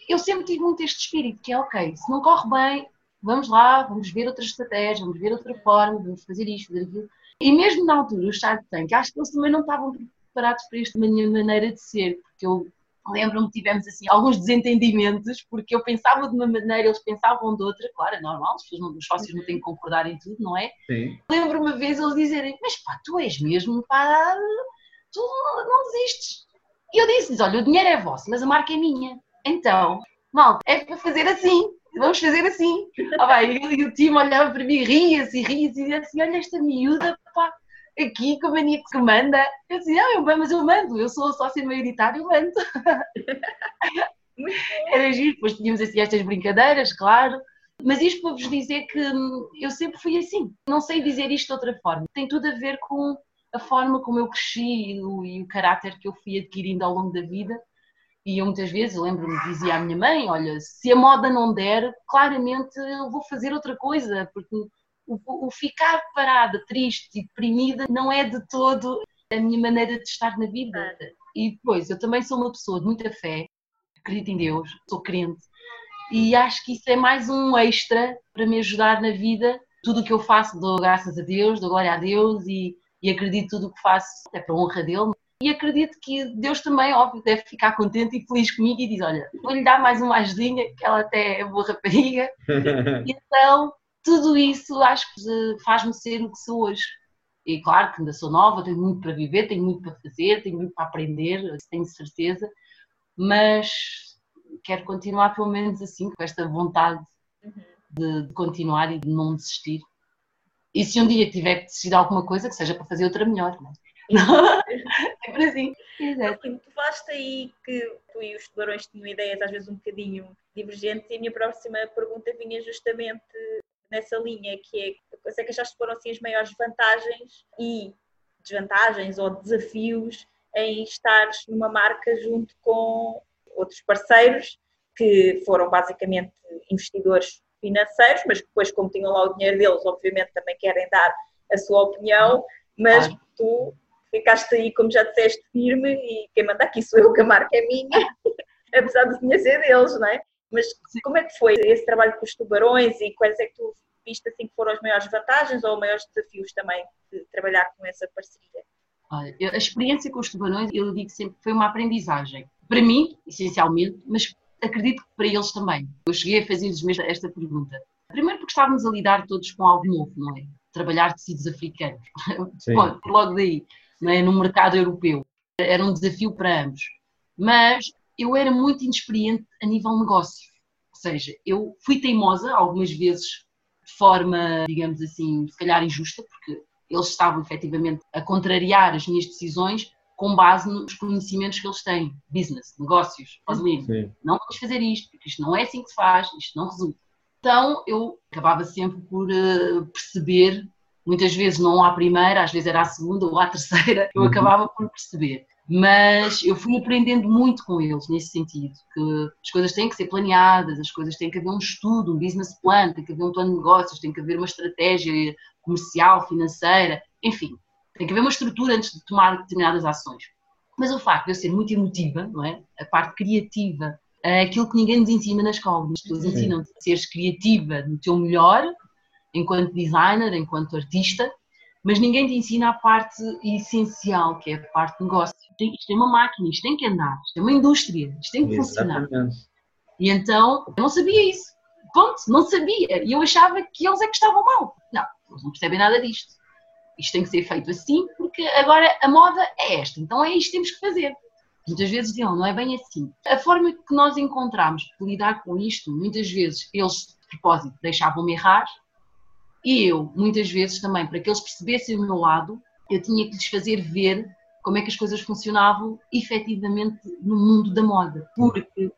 eu sempre tive muito este espírito, que é ok, se não corre bem, vamos lá, vamos ver outra estratégia, vamos ver outra forma, vamos fazer isto, fazer aquilo. E mesmo na altura, os Shark Tank, acho que eles também não estavam preparados para esta minha maneira de ser, porque eu lembro-me que tivemos assim alguns desentendimentos, porque eu pensava de uma maneira, eles pensavam de outra, claro, é normal, os sócios não têm que concordar em tudo, não é? Lembro-me uma vez eles dizerem, mas pá, tu és mesmo, pá, tu não desistes. E eu disse-lhes, olha, o dinheiro é vosso, mas a marca é minha. Então, mal, é para fazer assim, vamos fazer assim. Ah, vai, e o time olhava para mim, ria-se, ria-se, e dizia assim: olha esta miúda, aqui com a mania que manda. Eu dizia: ah, eu, mas eu mando, eu sou sócio maioritário, eu mando. Era giro, depois tínhamos assim estas brincadeiras, claro. Mas isto para vos dizer que hum, eu sempre fui assim. Não sei dizer isto de outra forma. Tem tudo a ver com a forma como eu cresci e o, e o caráter que eu fui adquirindo ao longo da vida e eu muitas vezes, lembro-me, dizia à minha mãe: Olha, se a moda não der, claramente eu vou fazer outra coisa, porque o, o ficar parada, triste e deprimida não é de todo a minha maneira de estar na vida. E depois, eu também sou uma pessoa de muita fé, acredito em Deus, sou crente, e acho que isso é mais um extra para me ajudar na vida. Tudo o que eu faço, dou graças a Deus, dou glória a Deus e, e acredito tudo o que faço é para a honra dele. E acredito que Deus também, óbvio, deve ficar contente e feliz comigo e diz: Olha, vou-lhe dar mais uma ajudinha, que ela até é boa rapariga. então, tudo isso acho que faz-me ser o que sou hoje. E claro que ainda sou nova, tenho muito para viver, tenho muito para fazer, tenho muito para aprender, tenho certeza, mas quero continuar pelo menos assim, com esta vontade de, de, continuar e de não desistir. E se um dia tiver que decidir alguma coisa, que seja para fazer outra melhor, não é? Sempre assim. Exato. tu falaste aí que tu e os tubarões tinham ideias às vezes um bocadinho divergentes e a minha próxima pergunta vinha justamente nessa linha, que é quais é que achaste que foram assim as maiores vantagens e desvantagens ou desafios em estar numa marca junto com outros parceiros que foram basicamente investidores financeiros, mas depois, como tinham lá o dinheiro deles, obviamente também querem dar a sua opinião, mas tu ficaste aí, como já disseste, firme e quem manda aqui sou eu, que a marca é minha, apesar de dinheiro ser deles, não é? Mas como é que foi esse trabalho com os tubarões e quais é que tu viste assim que foram as maiores vantagens ou os maiores desafios também de trabalhar com essa parceria? Olha, a experiência com os tubarões, eu digo sempre, foi uma aprendizagem. Para mim, essencialmente, mas acredito que para eles também. Eu cheguei a fazer-lhes mesmo esta pergunta. Primeiro porque estávamos a lidar todos com algo novo, não é? Trabalhar tecidos africanos. Bom, logo daí, não é? no mercado europeu. Era um desafio para ambos. Mas eu era muito inexperiente a nível negócio. Ou seja, eu fui teimosa algumas vezes de forma, digamos assim, se calhar injusta, porque eles estavam efetivamente a contrariar as minhas decisões com base nos conhecimentos que eles têm, business, negócios, Rosalino. Não vamos fazer isto, porque isto não é assim que se faz, isto não resulta. Então eu acabava sempre por uh, perceber, muitas vezes não à primeira, às vezes era à segunda ou à terceira, eu uhum. acabava por perceber. Mas eu fui aprendendo muito com eles nesse sentido, que as coisas têm que ser planeadas, as coisas têm que haver um estudo, um business plan, tem que haver um plano de negócios, tem que haver uma estratégia comercial, financeira, enfim, tem que haver uma estrutura antes de tomar determinadas ações. Mas o facto de eu ser muito emotiva, não é? A parte criativa, é aquilo que ninguém nos ensina na escola. As pessoas ensinam-te a seres criativa no teu melhor, enquanto designer, enquanto artista, mas ninguém te ensina a parte essencial, que é a parte de negócio. Isto é uma máquina, isto tem que andar, isto é uma indústria, isto tem que Exatamente. funcionar. E então, eu não sabia isso. Ponto, não sabia. E eu achava que eles é que estavam mal. Não, eles não percebem nada disto isto tem que ser feito assim, porque agora a moda é esta, então é isto que temos que fazer. Muitas vezes diziam, não é bem assim. A forma que nós encontramos de lidar com isto, muitas vezes eles, de propósito, deixavam-me errar, e eu, muitas vezes também, para que eles percebessem o meu lado, eu tinha que lhes fazer ver como é que as coisas funcionavam efetivamente no mundo da moda. Porque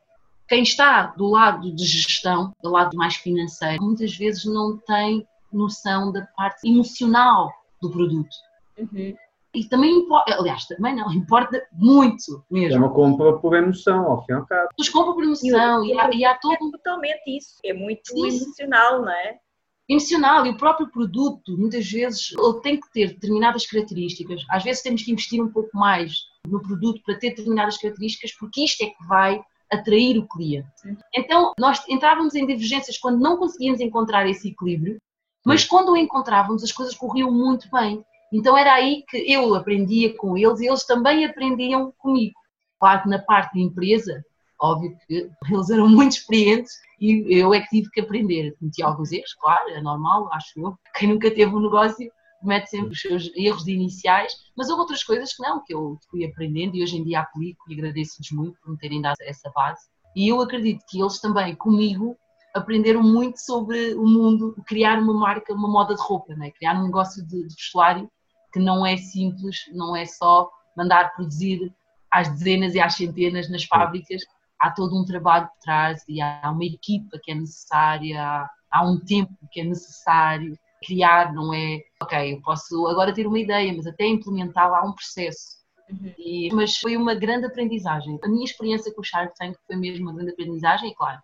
quem está do lado de gestão, do lado mais financeiro, muitas vezes não tem noção da parte emocional do produto. Uhum. E também importa, aliás, também não, importa muito mesmo. É uma compra por emoção, ao fim e ao cabo. Eles compram por emoção e, e, há, e há todo. É totalmente isso, é muito Sim. emocional, não é? Emocional e o próprio produto, muitas vezes, ele tem que ter determinadas características. Às vezes temos que investir um pouco mais no produto para ter determinadas características, porque isto é que vai atrair o cliente. Então, nós entrávamos em divergências quando não conseguíamos encontrar esse equilíbrio mas quando o encontrávamos, as coisas corriam muito bem. Então era aí que eu aprendia com eles e eles também aprendiam comigo. Claro que na parte de empresa, óbvio que eles eram muito experientes e eu é que tive que aprender. Cometi alguns erros, claro, é normal, acho eu. Quem nunca teve um negócio comete sempre os seus erros iniciais, mas houve outras coisas que não, que eu fui aprendendo e hoje em dia aplico e agradeço-lhes muito por me terem dado essa base. E eu acredito que eles também, comigo, aprenderam muito sobre o mundo, criar uma marca, uma moda de roupa, né? criar um negócio de, de vestuário que não é simples, não é só mandar produzir às dezenas e às centenas nas fábricas, há todo um trabalho por trás e há uma equipa que é necessária, há um tempo que é necessário criar, não é, ok, eu posso agora ter uma ideia, mas até implementá-la há um processo. Uhum. E, mas foi uma grande aprendizagem. A minha experiência com o Shark Tank foi mesmo uma grande aprendizagem, e claro,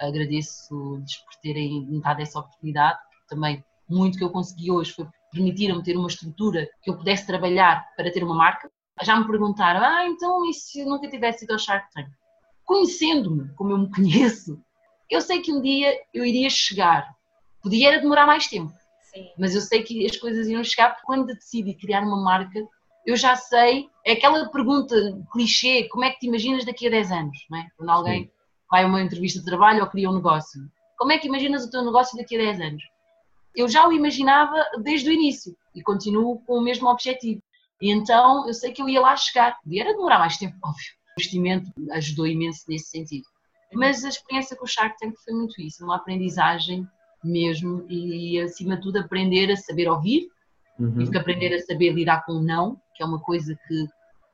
agradeço-lhes por terem me dado essa oportunidade, também muito que eu consegui hoje foi permitiram-me ter uma estrutura que eu pudesse trabalhar para ter uma marca, Já me perguntaram, ah, então e se nunca tivesse ido ao Shark Tank? Conhecendo-me como eu me conheço, eu sei que um dia eu iria chegar. Podia era demorar mais tempo, Sim. mas eu sei que as coisas iam chegar porque quando decidi criar uma marca, eu já sei, é aquela pergunta clichê, como é que te imaginas daqui a 10 anos, não é? Quando alguém Sim. vai a uma entrevista de trabalho ou cria um negócio. Como é que imaginas o teu negócio daqui a 10 anos? Eu já o imaginava desde o início e continuo com o mesmo objetivo. E então eu sei que eu ia lá chegar. Podia era demorar mais tempo, óbvio. O investimento ajudou imenso nesse sentido. Mas a experiência com o Shark Tank foi muito isso, uma aprendizagem mesmo e, acima de tudo, aprender a saber ouvir, uhum. tive que aprender a saber lidar com o não, que é uma coisa que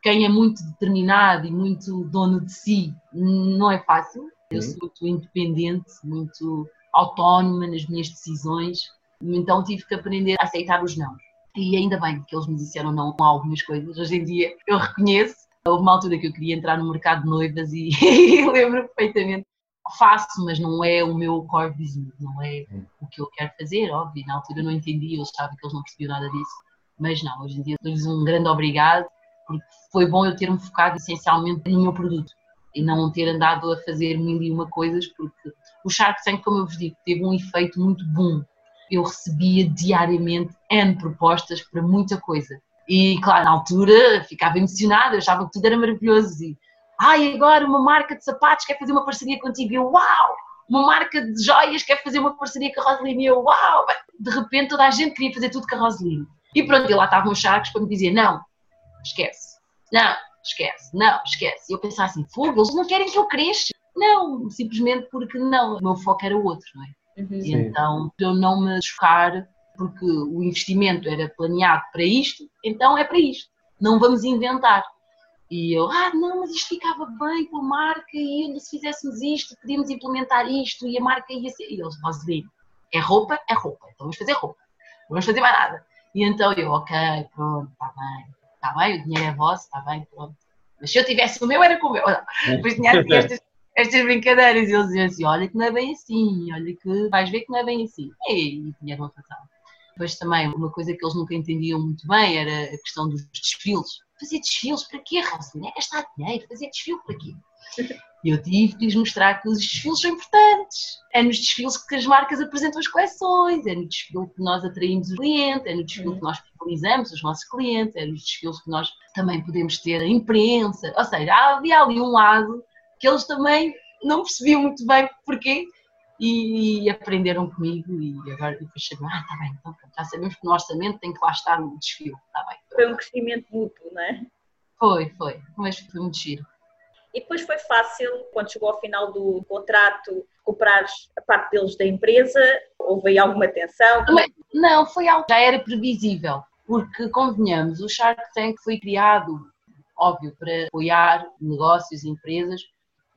quem é muito determinado e muito dono de si não é fácil. Eu sou muito independente, muito autónoma nas minhas decisões, então tive que aprender a aceitar os não. E ainda bem que eles me disseram não com algumas coisas. Hoje em dia eu reconheço. Houve uma altura que eu queria entrar no mercado de noivas e lembro perfeitamente. Faço, mas não é o meu core business, não é o que eu quero fazer, óbvio. Na altura eu não entendi, eu estava que eles não percebiam nada disso. Mas não, hoje em dia dou-lhes um grande obrigado, porque foi bom eu ter-me focado essencialmente no meu produto e não ter andado a fazer mil e uma coisas, porque o Shark Tank, como eu vos digo, teve um efeito muito bom eu recebia diariamente N propostas para muita coisa. E, claro, na altura ficava emocionada, achava que tudo era maravilhoso. E, ai, agora uma marca de sapatos quer fazer uma parceria contigo. E eu, uau! Uma marca de joias quer fazer uma parceria com a Roseline. E eu, uau! De repente toda a gente queria fazer tudo com a Roseline. E pronto, e lá estavam os charcos para me dizer: não, esquece, não, esquece, não, esquece. E eu pensava assim: fogo, eles não querem que eu cresça. Não, simplesmente porque não, o meu foco era outro, não é? Uhum. Então, eu não me chocar, porque o investimento era planeado para isto, então é para isto. Não vamos inventar. E eu, ah, não, mas isto ficava bem com a marca e se fizéssemos isto, podíamos implementar isto e a marca ia ser. E eles, Roseline, é roupa, é roupa, então vamos fazer roupa, não vamos fazer mais nada. E então eu, ok, pronto, está bem, está bem, o dinheiro é vosso, está bem, pronto. Mas se eu tivesse o meu, era com o meu. Depois tinha estas estas brincadeiras. E eles diziam assim: olha que não é bem assim, olha que vais ver que não é bem assim. E, tinha uma razão. Depois também, uma coisa que eles nunca entendiam muito bem era a questão dos desfiles. Fazer desfiles para quê, Rosalina? É gastar dinheiro, fazer desfile para quê? E eu tive que lhes mostrar que os desfiles são importantes. É nos desfiles que as marcas apresentam as coleções, é no desfile que nós atraímos o cliente, é no desfile que nós fidelizamos os nossos clientes, é nos desfiles que nós também podemos ter a imprensa. Ou seja, havia ali um lado que eles também não percebiam muito bem porquê e, aprenderam comigo e agora depois ah, está bem, então já sabemos que no orçamento tem que lá estar no desfile, está bem. Foi um crescimento mútuo, não é? Foi, foi, mas foi muito giro. E depois foi fácil, quando chegou ao final do contrato, recuperares a parte deles da empresa? Houve aí alguma tensão? Não, foi algo já era previsível, porque convenhamos, o Shark Tank foi criado, óbvio, para apoiar negócios, empresas,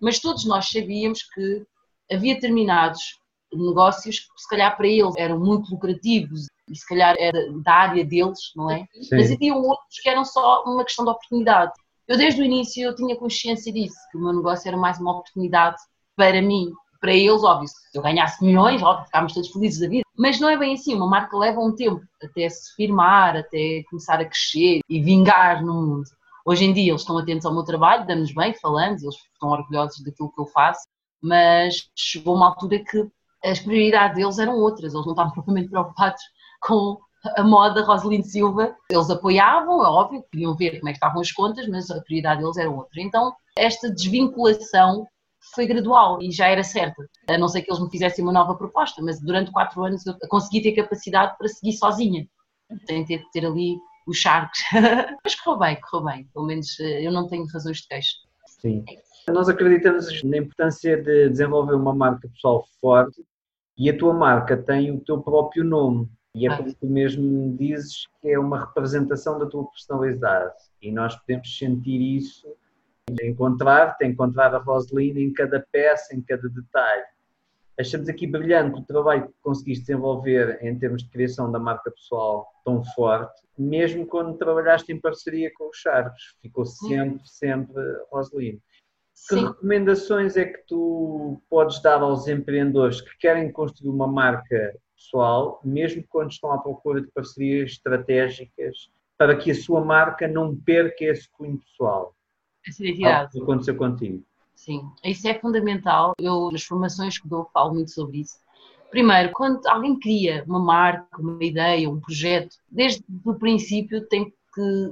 mas todos nós sabíamos que havia determinados negócios que se calhar para eles eram muito lucrativos e se calhar era da área deles, não é? Sim. Mas havia outros que eram só uma questão de oportunidade. Eu desde o início eu tinha consciência disso, que o meu negócio era mais uma oportunidade para mim, para eles, óbvio, se eu ganhasse milhões, óbvio, ficávamos todos felizes da vida. Mas não é bem assim, uma marca leva um tempo até se firmar, até começar a crescer e vingar no mundo. Hoje em dia eles estão atentos ao meu trabalho, damos bem, falamos, eles estão orgulhosos daquilo que eu faço, mas chegou uma altura que as prioridades deles eram outras, eles não estavam propriamente preocupados com a moda Rosalind Silva. Eles apoiavam, é óbvio, queriam ver como é que estavam as contas, mas a prioridade deles era outra. Então, esta desvinculação foi gradual e já era certa. A não ser que eles me fizessem uma nova proposta, mas durante quatro anos eu consegui ter capacidade para seguir sozinha, sem ter ter ali os charcos. Mas correu bem, correu bem. Pelo menos eh, eu não tenho razões de queixo. Sim. Nós acreditamos na importância de desenvolver uma marca pessoal forte e a tua marca tem o teu próprio nome. E é como tu mesmo dizes que é uma representação da tua personalidade. E nós podemos sentir isso, encontrar-te, encontrar a Rosalina em cada peça, em cada detalhe achamos aqui brilhante o trabalho que conseguiste desenvolver em termos de criação da marca pessoal tão forte, mesmo quando trabalhaste em parceria com os Sharks, ficou sempre, sempre Roselino. Que recomendações é que tu podes dar aos empreendedores que querem construir uma marca pessoal, mesmo quando estão à procura de parcerias estratégicas para que a sua marca não perca esse cunho pessoal. Essa identidade. Algo que aconteceu contigo. Sim, isso é fundamental. Eu, nas formações que dou, falo muito sobre isso. Primeiro, quando alguém cria uma marca, uma ideia, um projeto, desde o princípio tem que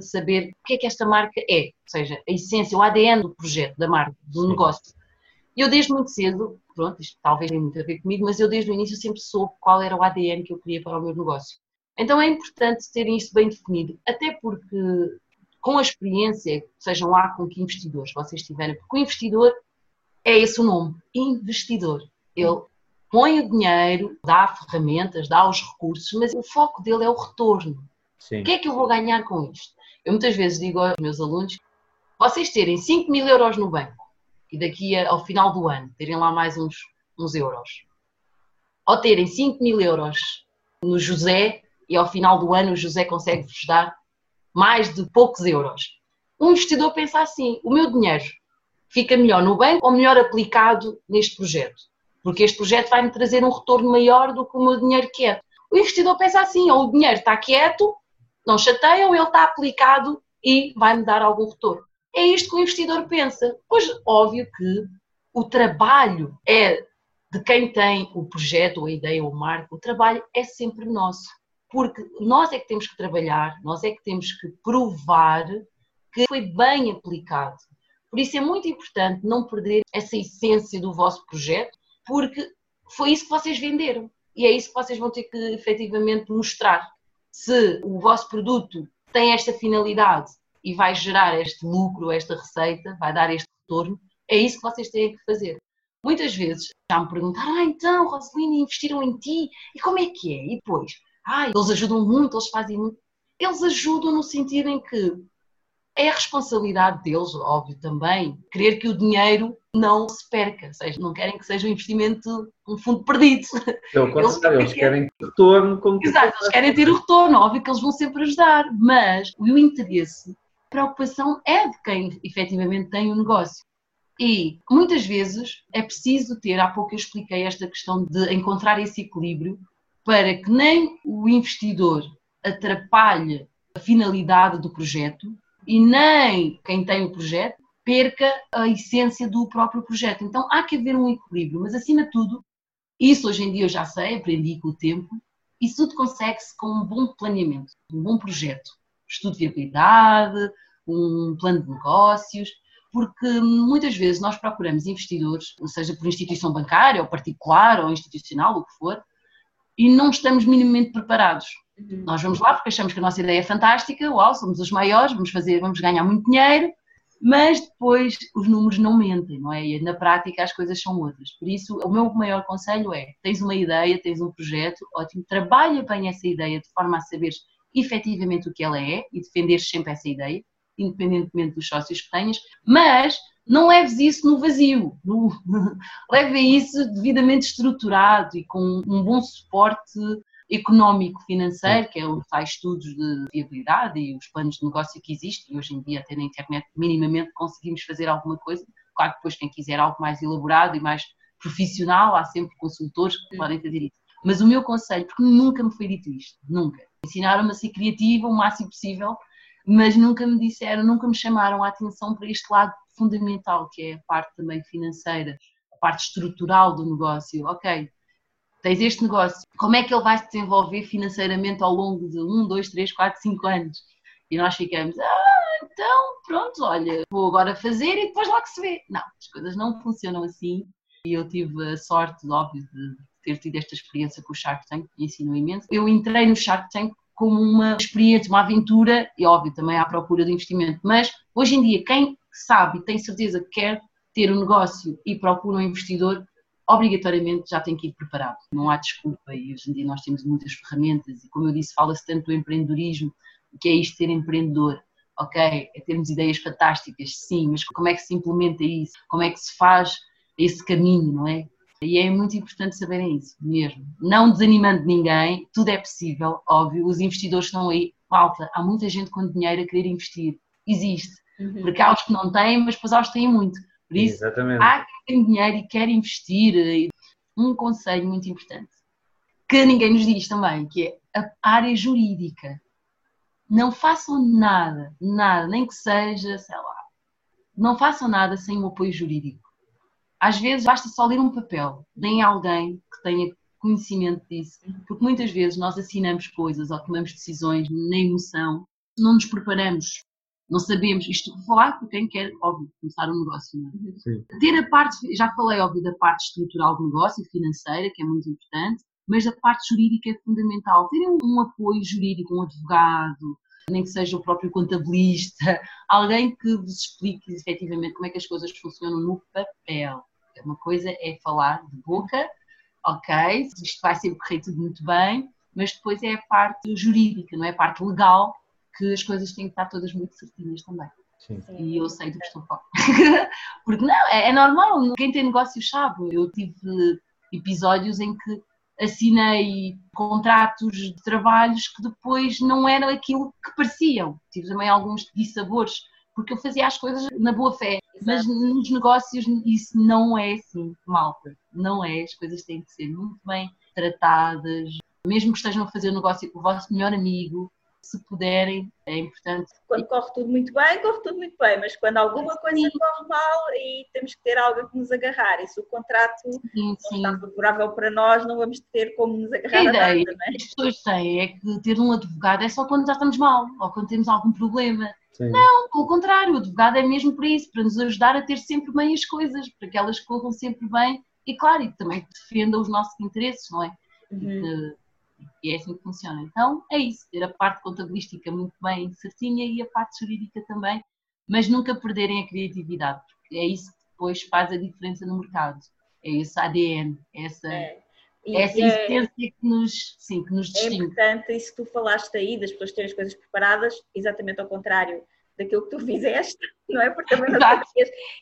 saber o que é que esta marca é, ou seja, a essência, o ADN do projeto, da marca, do Sim. negócio. Eu desde muito cedo, pronto, isto talvez tenha muito a ver comigo, mas eu desde o início sempre soube qual era o ADN que eu queria para o meu negócio. Então é importante terem isso bem definido, até porque com a experiência, sejam lá com que investidores vocês tiverem, porque o investidor é esse o nome, investidor. Ele põe o dinheiro, dá ferramentas, dá os recursos, mas o foco dele é o retorno. Sim. O que é que eu vou ganhar com isto? Eu muitas vezes digo aos meus alunos, vocês terem 5 mil euros no banco e daqui ao final do ano terem lá mais uns, uns euros, ou terem 5 mil euros no José e ao final do ano o José consegue vos dar mais de poucos euros. Um investidor pensa assim: o meu dinheiro fica melhor no banco ou melhor aplicado neste projeto? Porque este projeto vai-me trazer um retorno maior do que o meu dinheiro quieto. O investidor pensa assim: ou o dinheiro está quieto, não chateia, ou ele está aplicado e vai-me dar algum retorno. É isto que o investidor pensa. Pois, óbvio que o trabalho é de quem tem o projeto, a ideia, o marco, o trabalho é sempre nosso porque nós é que temos que trabalhar, nós é que temos que provar que foi bem aplicado. Por isso é muito importante não perder essa essência do vosso projeto, porque foi isso que vocês venderam e é isso que vocês vão ter que efetivamente mostrar. Se o vosso produto tem esta finalidade e vai gerar este lucro, esta receita, vai dar este retorno, é isso que vocês têm que fazer. Muitas vezes já me perguntaram, ah, então, Rosalina, investiram em ti, e como é que é? E depois, ah, eles ajudam muito, eles fazem muito. Eles ajudam no sentido em que é a responsabilidade deles, óbvio também, querer que o dinheiro não se perca, ou seja, não querem que seja um investimento, um fundo perdido. Pelo contrário, eles, eles querem retorno. Como Exato, eles querem ter o retorno, óbvio que eles vão sempre ajudar, mas o interesse, a preocupação é de quem efetivamente tem o negócio. E muitas vezes é preciso ter, há pouco eu expliquei esta questão de encontrar esse equilíbrio para que nem o investidor atrapalhe a finalidade do projeto e nem quem tem o projeto perca a essência do próprio projeto. Então há que haver um equilíbrio, mas acima de tudo, isso hoje em dia eu já sei, aprendi com o tempo, isso tudo consegue-se com um bom planeamento, um bom projeto, estudo de viabilidade, um plano de negócios, porque muitas vezes nós procuramos investidores, seja por instituição bancária ou particular ou institucional, o que for, e não estamos minimamente preparados. Uhum. Nós vamos lá porque achamos que a nossa ideia é fantástica, uau, somos os maiores, vamos fazer, vamos ganhar muito dinheiro, mas depois os números não mentem, não é? E na prática as coisas são outras. Por isso, o meu maior conselho é: tens uma ideia, tens um projeto, ótimo, trabalha bem essa ideia de forma a saberes efetivamente o que ela é e defenderes sempre essa ideia, independentemente dos sócios que tenhas, mas não leves isso no vazio, no, leve isso devidamente estruturado e com um bom suporte económico financeiro, que é os tais estudos de viabilidade e os planos de negócio que existem, e hoje em dia até na internet minimamente conseguimos fazer alguma coisa, claro que depois quem quiser algo mais elaborado e mais profissional, há sempre consultores que podem fazer isso. Mas o meu conselho, porque nunca me foi dito isto, nunca, ensinaram-me a ser criativa o máximo possível, mas nunca me disseram, nunca me chamaram a atenção para este lado fundamental, que é a parte também financeira, a parte estrutural do negócio. Ok, tens este negócio, como é que ele vai se desenvolver financeiramente ao longo de um, dois, três, quatro, cinco anos? E nós ficamos, ah, então pronto, olha, vou agora fazer e depois lá que se vê. Não, as coisas não funcionam assim. E eu tive a sorte, óbvio, de ter tido esta experiência com o Shark Tank, me ensinou imenso. Eu entrei no Shark Tank como uma experiência, uma aventura e, óbvio, também à procura de investimento. Mas, hoje em dia, quem sabe e tem certeza que quer ter um negócio e procura um investidor, obrigatoriamente já tem que ir preparado. Não há desculpa e hoje em dia nós temos muitas ferramentas e, como eu disse, fala-se tanto do empreendedorismo, o que é isto ser empreendedor. Ok, é termos ideias fantásticas, sim, mas como é que se implementa isso? Como é que se faz esse caminho, não é? E é muito importante saberem isso, mesmo. Não desanimando ninguém, tudo é possível, óbvio. Os investidores estão aí. Falta, há muita gente com dinheiro a querer investir. Existe. Uhum. Porque há os que não têm, mas depois há os que têm muito. Por isso, Exatamente. há quem tem dinheiro e quer investir. Um conselho muito importante, que ninguém nos diz também, que é a área jurídica. não façam nada, nada, nem que seja, sei lá, não façam nada sem um apoio jurídico. Às vezes basta só ler um papel, deem alguém que tenha conhecimento disso, porque muitas vezes nós assinamos coisas ou tomamos decisões na emoção, não nos preparamos, não sabemos, isto vou falar por quem quer, óbvio, começar um negócio. Não é? Ter a parte, já falei, óbvio, da parte estrutural do negócio, financeira, que é muito importante, mas a parte jurídica é fundamental. Terem um, um apoio jurídico, um advogado, nem que seja o próprio contabilista, alguém que vos explique efetivamente como é que as coisas funcionam no papel. Uma coisa é falar de boca, ok, isto vai ser correr tudo muito bem, mas depois é a parte jurídica, não é a parte legal, que as coisas têm que estar todas muito certinhas também. Sim. E eu sei do que estou a falar. Porque não, é, é normal, quem tem negócios sabe. Eu tive episódios em que assinei contratos de trabalhos que depois não eram aquilo que pareciam. Tive também alguns dissabores, porque eu fazia as coisas na boa fé. Exato. Mas nos negócios isso não é assim, malta. Não é. As coisas têm que ser muito bem tratadas. Mesmo que estejam a fazer um negócio com o vosso melhor amigo, se puderem, é importante. Quando corre tudo muito bem, corre tudo muito bem, mas quando alguma coisa sim. corre mal e temos que ter algo que nos agarrar, e se o contrato sim, sim. não está favorável para nós, não vamos ter como nos agarrar a, a ideia nada, é? As pessoas têm é que ter um advogado é só quando já estamos mal ou quando temos algum problema. Sim. Não, pelo contrário, o advogado é mesmo para isso, para nos ajudar a ter sempre bem as coisas, para que elas corram sempre bem e, claro, e também defenda os nossos interesses, não é? Uhum. E é assim que funciona. Então é isso, ter a parte contabilística muito bem certinha e a parte jurídica também, mas nunca perderem a criatividade, porque é isso que depois faz a diferença no mercado. É esse ADN, essa, é. essa é, existência que nos, sim, que nos é distingue. É importante isso que tu falaste aí, das pessoas terem as coisas preparadas, exatamente ao contrário daquilo que tu fizeste, não é? Porque também não exato.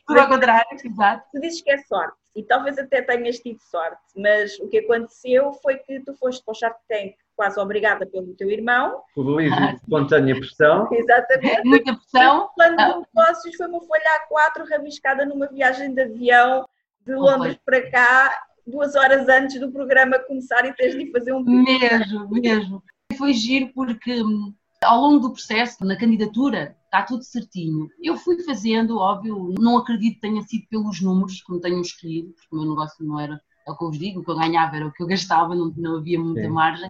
Tudo ao contrário, exato. Tu dizes que é sorte, e talvez até tenhas tido sorte, mas o que aconteceu foi que tu foste para o Shark Tank quase obrigada pelo teu irmão. Por livre espontânea pressão. Exatamente. Muita pressão. O plano de negócios foi uma folha A4 rabiscada numa viagem de avião de Londres para cá, duas horas antes do programa começar e tens de fazer um... Mesmo, mesmo. Foi giro porque hum, ao longo do processo, na candidatura, está tudo certinho. Eu fui fazendo, óbvio, não acredito que tenha sido pelos números que me tenham escolhido, porque o meu negócio não era, é o que eu vos digo, o que eu ganhava era o que eu gastava, não, não havia muita Sim. margem.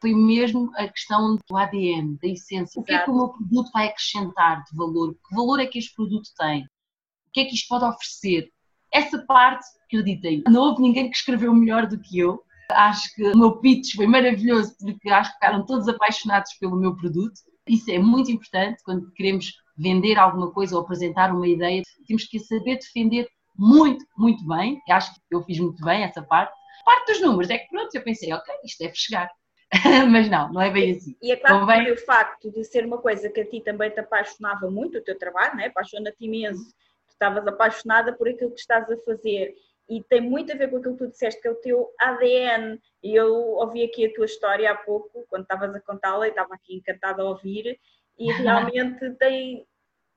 Foi mesmo a questão do ADN, da essência. O que é que o meu produto vai acrescentar de valor? Que valor é que este produto tem? O que é que isto pode oferecer? Essa parte, acreditem, não houve ninguém que escreveu melhor do que eu. Acho que o meu pitch foi maravilhoso, porque acho que ficaram todos apaixonados pelo meu produto. Isso é muito importante quando queremos vender alguma coisa ou apresentar uma ideia. Temos que saber defender muito, muito bem. Acho que eu fiz muito bem essa parte. Parte dos números é que pronto, eu pensei, ok, isto deve chegar. Mas não, não é bem assim. E é claro Convém... que o facto de ser uma coisa que a ti também te apaixonava muito, o teu trabalho, né? apaixona-te imenso, tu estavas apaixonada por aquilo que estás a fazer e tem muito a ver com aquilo que tu disseste, que é o teu ADN. E eu ouvi aqui a tua história há pouco, quando estavas a contá-la, e estava aqui encantada a ouvir, e realmente tem,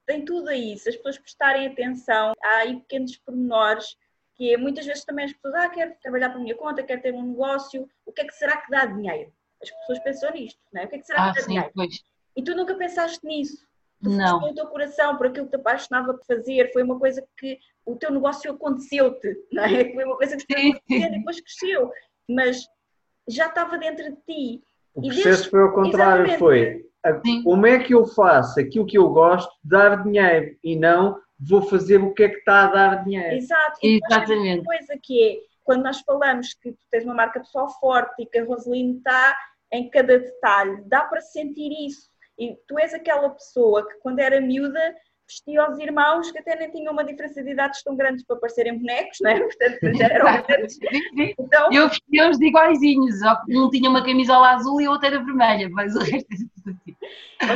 tem tudo aí. Se as pessoas prestarem atenção, há aí pequenos pormenores que é, muitas vezes também as pessoas, ah, quero trabalhar para a minha conta, quero ter um negócio, o que é que será que dá dinheiro? As pessoas pensam nisto, não é? O que é que será ah, que dá sim, dinheiro? Pois. E tu nunca pensaste nisso. Tu não. o teu coração por aquilo que te apaixonava por fazer, foi uma coisa que o teu negócio aconteceu-te, não é? Foi uma coisa que aconteceu e depois cresceu, mas já estava dentro de ti. O processo desde... foi ao contrário, Exatamente. foi a, como é que eu faço aquilo que eu gosto, dar dinheiro e não vou fazer o que é que está a dar dinheiro. Exato, e Exatamente. Uma coisa que é, quando nós falamos que tu tens uma marca pessoal forte e que a Roseline está em cada detalhe, dá para sentir isso. E tu és aquela pessoa que quando era miúda vestia os irmãos que até nem tinham uma diferença de idades tão grandes para parecerem bonecos, não é? Portanto, já eram então... Eu vestia-os de iguaizinhos, um tinha uma camisola azul e a outra era vermelha, mas o resto tudo assim.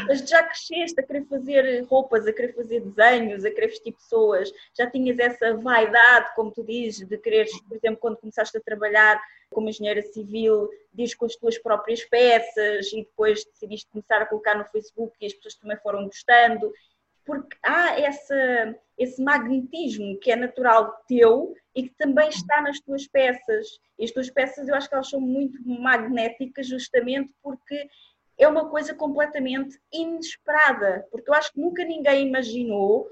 Mas já cresceste a querer fazer roupas, a querer fazer desenhos, a querer vestir pessoas, já tinhas essa vaidade, como tu dizes, de querer, por exemplo, quando começaste a trabalhar como engenheira civil, diz com as tuas próprias peças e depois decidiste começar a colocar no Facebook e as pessoas também foram gostando porque há essa, esse magnetismo que é natural teu e que também está nas tuas peças. E as tuas peças eu acho que elas são muito magnéticas justamente porque é uma coisa completamente inesperada, porque eu acho que nunca ninguém imaginou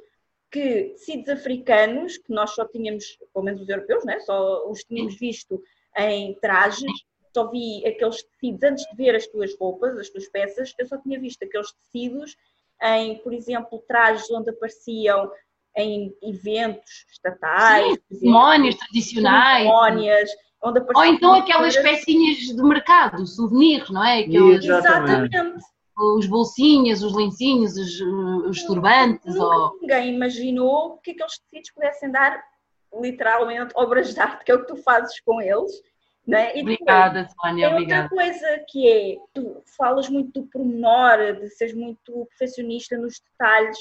que tecidos africanos, que nós só tínhamos, pelo menos os europeus, né? só os tínhamos visto em trajes, só vi aqueles tecidos antes de ver as tuas roupas, as tuas peças, eu só tinha visto aqueles tecidos em, por exemplo, trajes onde apareciam em eventos estatais, cerimónias tradicionais, cerimónias, onde Ou então aquelas pecinhas de mercado, souvenirs, não é? Aquelas... Exatamente. Os bolsinhos, os lencinhos, os, os turbantes. Nunca ou... ninguém imaginou que aqueles tecidos pudessem dar literalmente obras de arte, que é o que tu fazes com eles. É? obrigada, Sónia, tem obrigada. outra coisa que é, tu falas muito do pormenor, de seres muito perfeccionista nos detalhes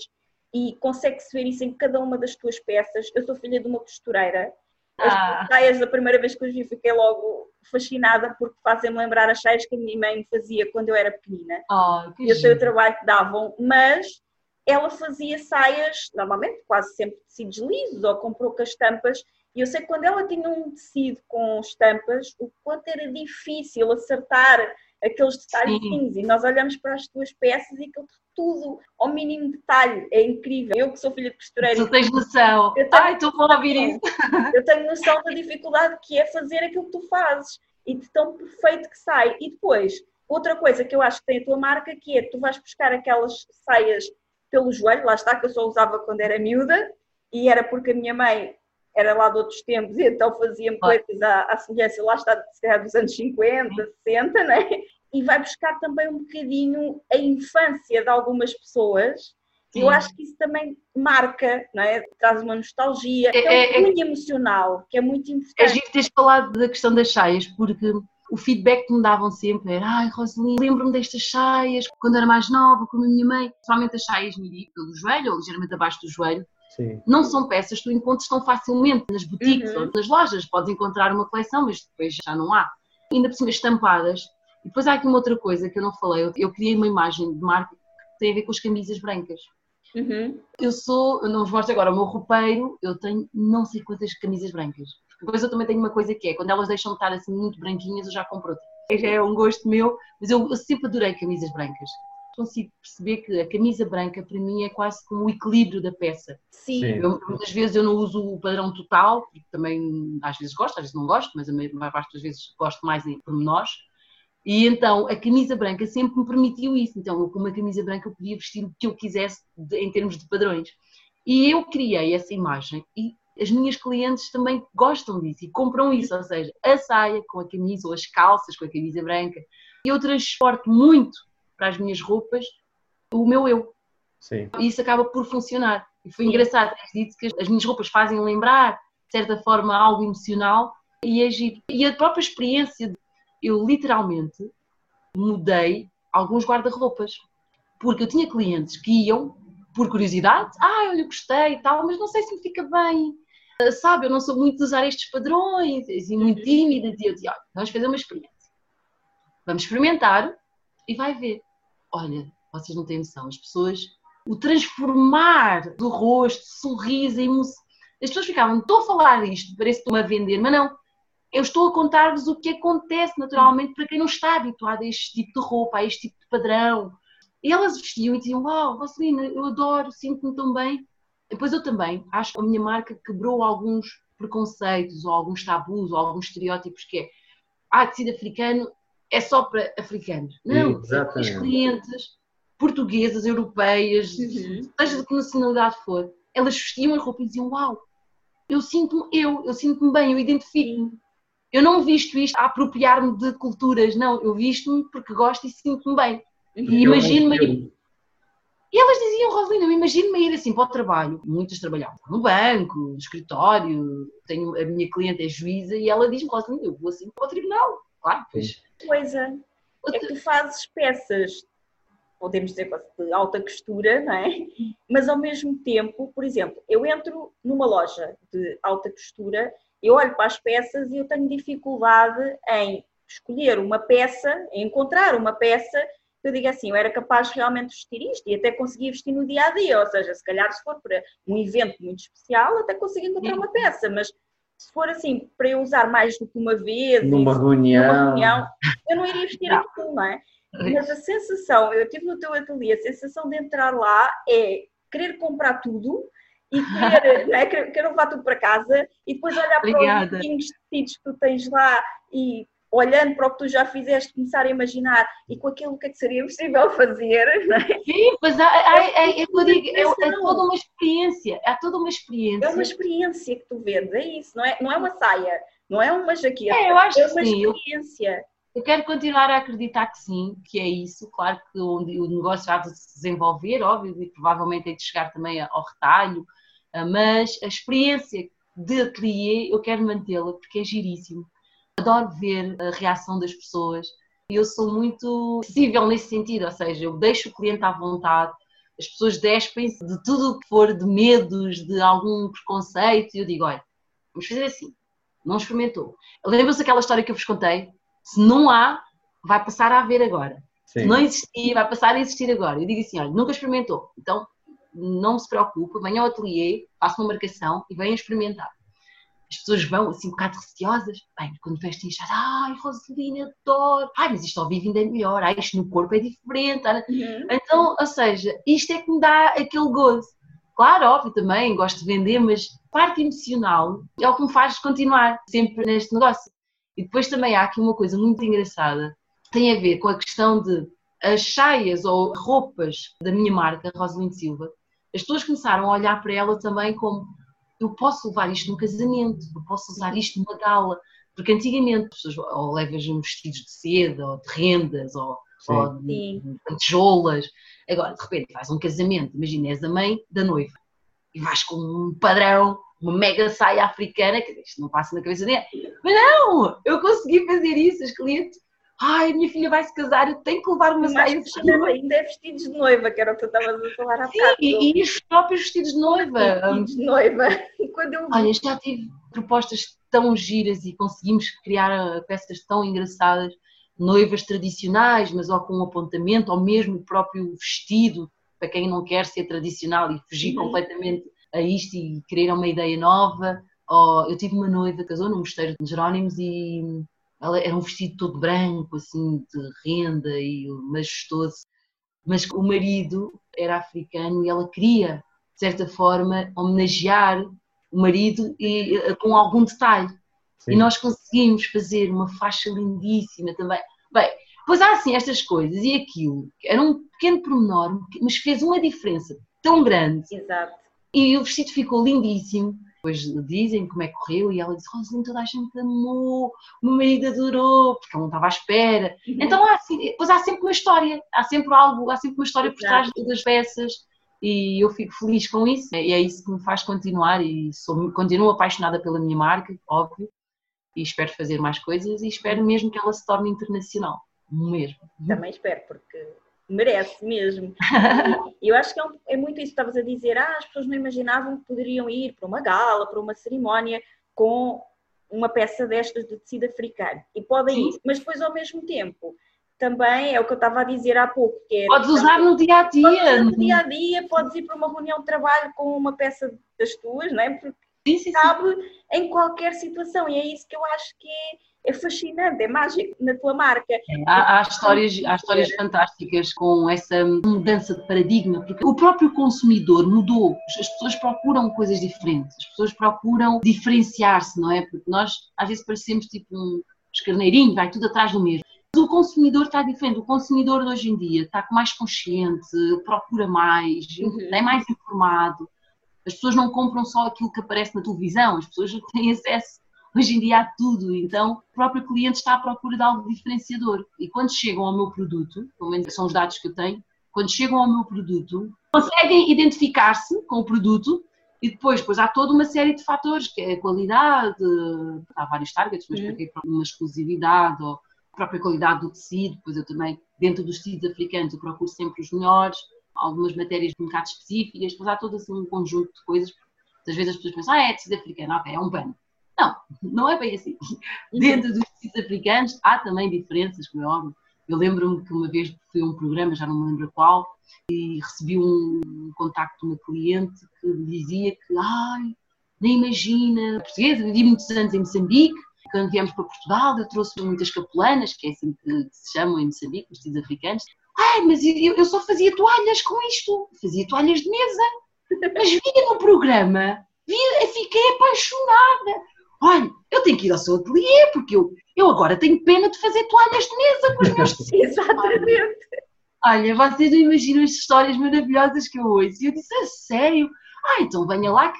e consegue-se ver isso em cada uma das tuas peças. Eu sou filha de uma costureira as ah. saias, a primeira vez que os vi, fiquei logo fascinada porque fazem-me lembrar as saias que a minha mãe me fazia quando eu era pequenina. Oh, e eu sei o trabalho que davam, mas ela fazia saias, normalmente quase sempre tecidos lisos ou com poucas estampas. E eu sei que quando ela tinha um tecido com estampas, o quanto era difícil acertar aqueles detalhes e nós olhamos para as tuas peças e aquilo tudo ao mínimo detalhe, é incrível. Eu que sou filha de costureira. Tu tens noção. Tenho, Ai, estou a ouvir isso. Eu tenho noção da dificuldade que é fazer aquilo que tu fazes e de tão perfeito que sai. E depois, outra coisa que eu acho que tem a tua marca, que é tu vais buscar aquelas saias pelo joelho, lá está, que eu só usava quando era miúda, e era porque a minha mãe era lá de outros tempos, e então fazia-me coisas à, à semelhança, lá está, dos anos 50, 60, né? e vai buscar também um bocadinho a infância de algumas pessoas. Sim. Eu acho que isso também marca, não é? traz uma nostalgia, é, é, é um é, emocional, que é muito importante. É giro teres falado da questão das saias, porque o feedback que me davam sempre era ai Rosalina, lembro-me destas saias quando era mais nova, com a minha mãe, principalmente as saias midi pelo joelho ou ligeiramente abaixo do joelho, Sim. não são peças que tu encontras tão facilmente nas boutiques uhum. ou nas lojas, podes encontrar uma coleção, mas depois já não há. Ainda por cima estampadas, e depois há aqui uma outra coisa que eu não falei. Eu, eu criei uma imagem de marca que tem a ver com as camisas brancas. Uhum. Eu sou, eu não vos mostro agora o meu roupeiro, eu tenho não sei quantas camisas brancas. Depois eu também tenho uma coisa que é, quando elas deixam de estar assim muito branquinhas, eu já compro outra. É um gosto meu, mas eu, eu sempre adorei camisas brancas. Consigo perceber que a camisa branca para mim é quase como o equilíbrio da peça. Sim. Eu, muitas vezes eu não uso o padrão total, porque também às vezes gosto, às vezes não gosto, mas a maior parte das vezes gosto mais em pormenores. E então a camisa branca sempre me permitiu isso. Então, eu com uma camisa branca eu podia vestir o que eu quisesse de, em termos de padrões. E eu criei essa imagem e as minhas clientes também gostam disso e compram isso, ou seja, a saia com a camisa ou as calças com a camisa branca. E eu transporto muito para as minhas roupas o meu eu. Sim. E isso acaba por funcionar. E foi engraçado, dito que as minhas roupas fazem lembrar, de certa forma, algo emocional e agir. E a própria experiência eu literalmente mudei alguns guarda-roupas. Porque eu tinha clientes que iam por curiosidade, ah, olha, gostei e tal, mas não sei se me fica bem. Ah, sabe, eu não sou muito de usar estes padrões, assim, muito tímida. E eu dizia, olha, vamos fazer uma experiência. Vamos experimentar e vai ver. Olha, vocês não têm noção, as pessoas, o transformar do rosto, sorriso, emoção. As pessoas ficavam, estou a falar isto, parece que estou-me a vender, mas não, eu estou a contar-vos o que acontece naturalmente para quem não está habituado a este tipo de roupa, a este tipo de padrão. E elas vestiam e diziam: Uau, Rosalina, eu adoro, sinto-me tão bem. Depois eu também acho que a minha marca quebrou alguns preconceitos, ou alguns tabus, ou alguns estereótipos que é ah, tecido africano é só para africanos. Não, Exatamente. as clientes portuguesas, europeias, uhum. seja de que nacionalidade for, elas vestiam a roupa e diziam: Uau, eu sinto-me eu, eu sinto-me bem, eu identifico-me. Eu não visto isto a apropriar-me de culturas, não. Eu visto-me porque gosto e sinto-me bem. E imagino-me ir. E elas diziam, Rosalina, eu imagino-me ir assim para o trabalho. Muitas trabalhavam no banco, no escritório. Tenho, a minha cliente é juíza e ela diz-me, Rosalina, eu vou assim para o tribunal. Claro, pois. Coisa. É que tu fazes peças, podemos dizer, de alta costura, não é? Mas ao mesmo tempo, por exemplo, eu entro numa loja de alta costura eu olho para as peças e eu tenho dificuldade em escolher uma peça, em encontrar uma peça que eu diga assim, eu era capaz realmente de vestir isto e até conseguia vestir no dia a dia, ou seja, se calhar se for para um evento muito especial, até consigo encontrar uma peça, mas se for assim, para eu usar mais do que uma vez, numa, reunião. numa reunião, eu não iria vestir aquilo, não é? Mas a sensação, eu tive no teu ateliê, a sensação de entrar lá é querer comprar tudo e querer, é? querer, querer levar tudo para casa e depois olhar Obrigada. para os tecidos que tu tens lá e olhando para o que tu já fizeste, começar a imaginar e com aquilo que, é que seria possível fazer. Não é? Sim, mas há, há, há, é, eu digo, é, é, toda uma experiência, é toda uma experiência. É uma experiência que tu vendes, é isso, não é, não é uma saia, não é uma jaqueta, é, eu acho é uma sim. experiência. Eu quero continuar a acreditar que sim, que é isso. Claro que o, o negócio há de se desenvolver, óbvio, e provavelmente tem de chegar também ao retalho, ah, mas a experiência de ateliê eu quero mantê-la porque é giríssimo. Adoro ver a reação das pessoas. Eu sou muito acessível nesse sentido, ou seja, eu deixo o cliente à vontade, as pessoas despem-se de tudo o que for de medos, de algum preconceito, e eu digo: olha, vamos fazer assim. Não experimentou. Lembra-se aquela história que eu vos contei? Se não há, vai passar a haver agora. Sim. Se não existir, vai passar a existir agora. Eu digo assim: olha, nunca experimentou. Então, não se preocupe, venha ao ateliê, faça uma marcação e venha experimentar as pessoas vão assim um bocado receosas, bem, quando vestem inchado, ai Rosalina, adoro, ai mas isto ao vivo ainda é melhor, ai isto no corpo é diferente, uhum. então, ou seja, isto é que me dá aquele gozo. Claro, óbvio também, gosto de vender, mas parte emocional é o que me faz continuar sempre neste negócio. E depois também há aqui uma coisa muito engraçada, tem a ver com a questão de as saias ou roupas da minha marca, Rosalind Silva, as pessoas começaram a olhar para ela também como eu posso levar isto num casamento, eu posso usar isto numa gala, porque antigamente pessoas ou levas vestidos de seda, ou de rendas, ou, ou de, de tijolas, agora de repente faz um casamento, imagina, és a mãe da noiva, e vais com um padrão, uma mega saia africana, que isto não passa na cabeça dele, mas não, eu consegui fazer isso, os clientes ai, minha filha vai se casar, eu tenho que levar uma saia vestida. Ainda é vestidos de noiva, que era o que tu estavas a falar há bocado. E, e os próprios vestidos de noiva. Vestidos de noiva. Quando eu... Olha, já tive propostas tão giras e conseguimos criar ah, peças tão engraçadas, noivas tradicionais, mas ou com um apontamento, ou mesmo o próprio vestido, para quem não quer ser tradicional e fugir uhum. completamente a isto e querer uma ideia nova. Ou, eu tive uma noiva, casou no mosteiro de Jerónimos e ela era um vestido todo branco, assim, de renda e majestoso, mas o marido era africano e ela queria, de certa forma, homenagear o marido e, eh, com algum detalhe. Sim. E nós conseguimos fazer uma faixa lindíssima também. Bem, pois há assim estas coisas e aquilo, era um pequeno pormenor, mas fez uma diferença tão grande. Exato. E o vestido ficou lindíssimo depois dizem como é que correu e ela disse, Rosalind, toda a gente amou, o meu marido adorou, porque ela não estava à espera. Uhum. Então há, assim, depois há sempre uma história, há sempre algo, há sempre uma história por trás das peças e eu fico feliz com isso e é isso que me faz continuar e sou, continuo apaixonada pela minha marca, óbvio, e espero fazer mais coisas e espero mesmo que ela se torne internacional, mesmo. Também espero, porque merece mesmo. E eu acho que é, um, é, muito isso que estavas a dizer. Ah, as pessoas não imaginavam que poderiam ir para uma gala, para uma cerimónia com uma peça destas de tecido africano. E podem ir, mas depois ao mesmo tempo também é o que eu estava a dizer há pouco. Que é, podes usar no dia a dia. no dia a dia, podes ir para uma reunião de trabalho com uma peça das tuas, não é? Porque sim, sim, cabe sim. em qualquer situação. E é isso que eu acho que é é fascinante, é mágico na tua marca. Há, há histórias, há histórias fantásticas com essa mudança de paradigma, porque o próprio consumidor mudou, as pessoas procuram coisas diferentes, as pessoas procuram diferenciar-se, não é? Porque nós às vezes parecemos tipo um escarneirinho, vai tudo atrás do mesmo. Mas o consumidor está diferente, o consumidor de hoje em dia está mais consciente, procura mais, uhum. é mais informado. As pessoas não compram só aquilo que aparece na televisão, as pessoas têm acesso Hoje em dia há tudo, então o próprio cliente está à procura de algo diferenciador. E quando chegam ao meu produto, pelo menos são os dados que eu tenho, quando chegam ao meu produto, conseguem identificar-se com o produto e depois, depois há toda uma série de fatores, que é a qualidade, há vários targets, mas uhum. para uma exclusividade ou a própria qualidade do tecido, depois eu também, dentro dos tecidos africanos, eu procuro sempre os melhores, algumas matérias um bocado específicas, depois há todo assim, um conjunto de coisas, às vezes as pessoas pensam, ah, é tecido africano, ok, é um pano. Não, não é bem assim. Dentro dos países africanos há também diferenças, como é óbvio. Eu lembro-me que uma vez fui a um programa, já não me lembro qual, e recebi um contacto de uma cliente que dizia que, ai, nem imagina, portuguesa, vivi muitos anos em Moçambique, Quando viemos para Portugal, eu trouxe muitas capulanas, que é assim que se chamam em Moçambique, os vestidos africanos. Ai, mas eu, eu só fazia toalhas com isto, fazia toalhas de mesa. Mas via no programa, via, fiquei apaixonada. Olha, eu tenho que ir ao seu ateliê, porque eu, eu agora tenho pena de fazer toalhas de mesa com os meus tecidos. Exatamente. Olha, vocês não imaginam as histórias maravilhosas que eu ouço. E eu disse, a sério? Ah, então venha lá.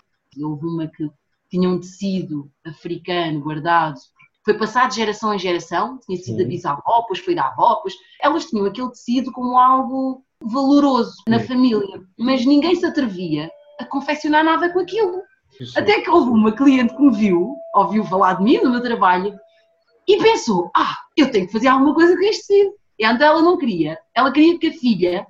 Houve uma que tinha um tecido africano guardado, foi passado de geração em geração, tinha sido da bisavó, depois foi da avó, depois elas tinham aquele tecido como algo valoroso na família, mas ninguém se atrevia a confeccionar nada com aquilo. Até que houve uma cliente que me viu, ouviu falar de mim no meu trabalho e pensou: ah, eu tenho que fazer alguma coisa com este tecido. E então ela não queria, ela queria que a filha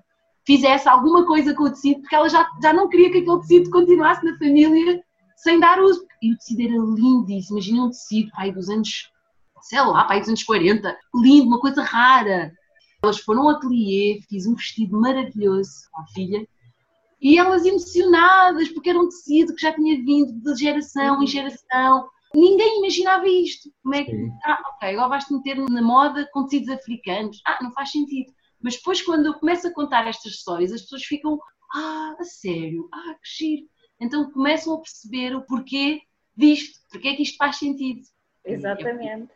fizesse alguma coisa com o tecido, porque ela já, já não queria que aquele tecido continuasse na família sem dar uso. E o tecido era lindíssimo, imagina um tecido, pai, dos anos, sei lá, pai, dos anos 40, lindo, uma coisa rara. Elas foram ao ateliê, fiz um vestido maravilhoso à filha, e elas emocionadas, porque era um tecido que já tinha vindo de geração em geração. Ninguém imaginava isto. Como é que. Sim. Ah, ok, agora vais-te meter na moda com tecidos africanos. Ah, não faz sentido. Mas depois, quando eu começo a contar estas histórias, as pessoas ficam. Ah, a sério? Ah, que giro. Então começam a perceber o porquê disto, porque é que isto faz sentido. Exatamente.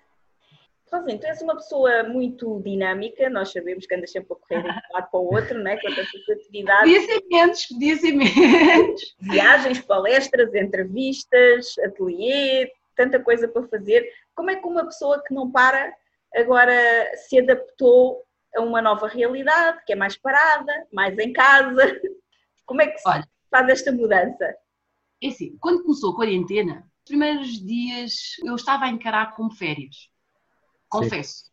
Rosinho, tu és uma pessoa muito dinâmica, nós sabemos que andas sempre a correr de um lado para o outro, né? com tantas atividades. Podia ser menos, podia ser menos. Viagens, palestras, entrevistas, ateliê, tanta coisa para fazer. Como é que uma pessoa que não para agora se adaptou a uma nova realidade, que é mais parada, mais em casa? Como é que se Olha, faz esta mudança? É assim, quando começou a quarentena, os primeiros dias eu estava a encarar como férias confesso.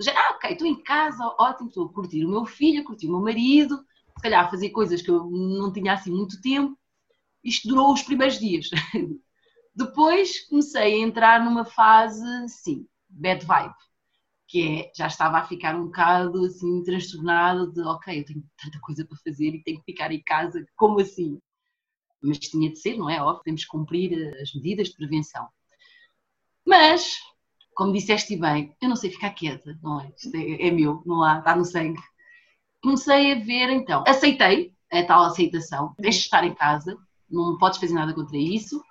Já, ah, ok, estou em casa, ótimo, estou a curtir o meu filho, curtir o meu marido, se calhar a fazer coisas que eu não tinha assim muito tempo. Isto durou os primeiros dias. Depois comecei a entrar numa fase, sim, bad vibe, que é, já estava a ficar um bocado assim transtornado de, ok, eu tenho tanta coisa para fazer e tenho que ficar em casa, como assim? Mas tinha de ser, não é? Óbvio, temos que cumprir as medidas de prevenção. Mas como disseste bem, eu não sei ficar quieta, não é? Isto é, é meu, não há, está no sangue. Comecei a ver então, aceitei a tal aceitação, tens de estar em casa, não podes fazer nada contra isso,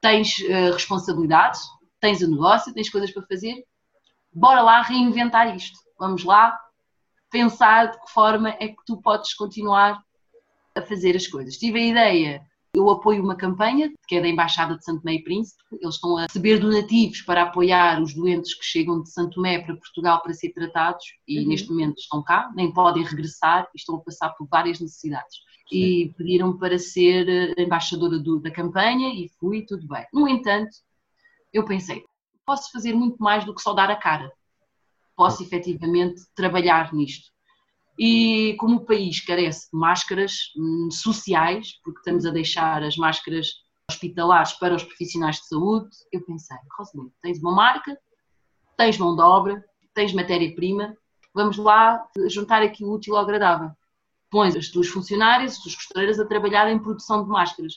tens uh, responsabilidades, tens o um negócio, tens coisas para fazer, bora lá reinventar isto. Vamos lá pensar de que forma é que tu podes continuar a fazer as coisas. Tive a ideia eu apoio uma campanha, que é da Embaixada de Santo Tomé e Príncipe. Eles estão a receber donativos para apoiar os doentes que chegam de Santo Tomé para Portugal para ser tratados e uhum. neste momento estão cá, nem podem regressar e estão a passar por várias necessidades. Sim. E pediram para ser eh, embaixadora do, da campanha e fui, tudo bem. No entanto, eu pensei, posso fazer muito mais do que só dar a cara. Posso efetivamente trabalhar nisto. E como o país carece de máscaras hum, sociais, porque estamos a deixar as máscaras hospitalares para os profissionais de saúde, eu pensei, Rosalind, tens uma marca, tens mão de obra, tens matéria-prima, vamos lá juntar aqui o útil ao agradável. Pões as tuas funcionárias, as tuas costureiras a trabalhar em produção de máscaras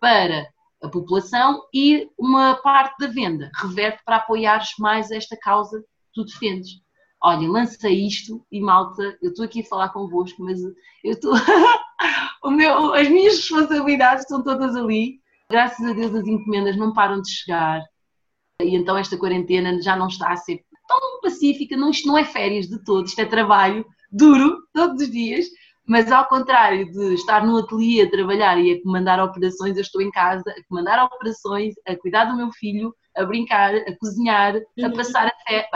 para a população e uma parte da venda reverte para apoiares mais esta causa que tu defendes olha, lança isto e malta, eu estou aqui a falar convosco, mas eu estou. as minhas responsabilidades estão todas ali. Graças a Deus as encomendas não param de chegar. E então esta quarentena já não está a ser tão pacífica, não, isto não é férias de todo, isto é trabalho duro, todos os dias, mas ao contrário de estar no ateliê a trabalhar e a comandar operações, eu estou em casa a comandar operações, a cuidar do meu filho, a brincar, a cozinhar, a uhum. passar a fé.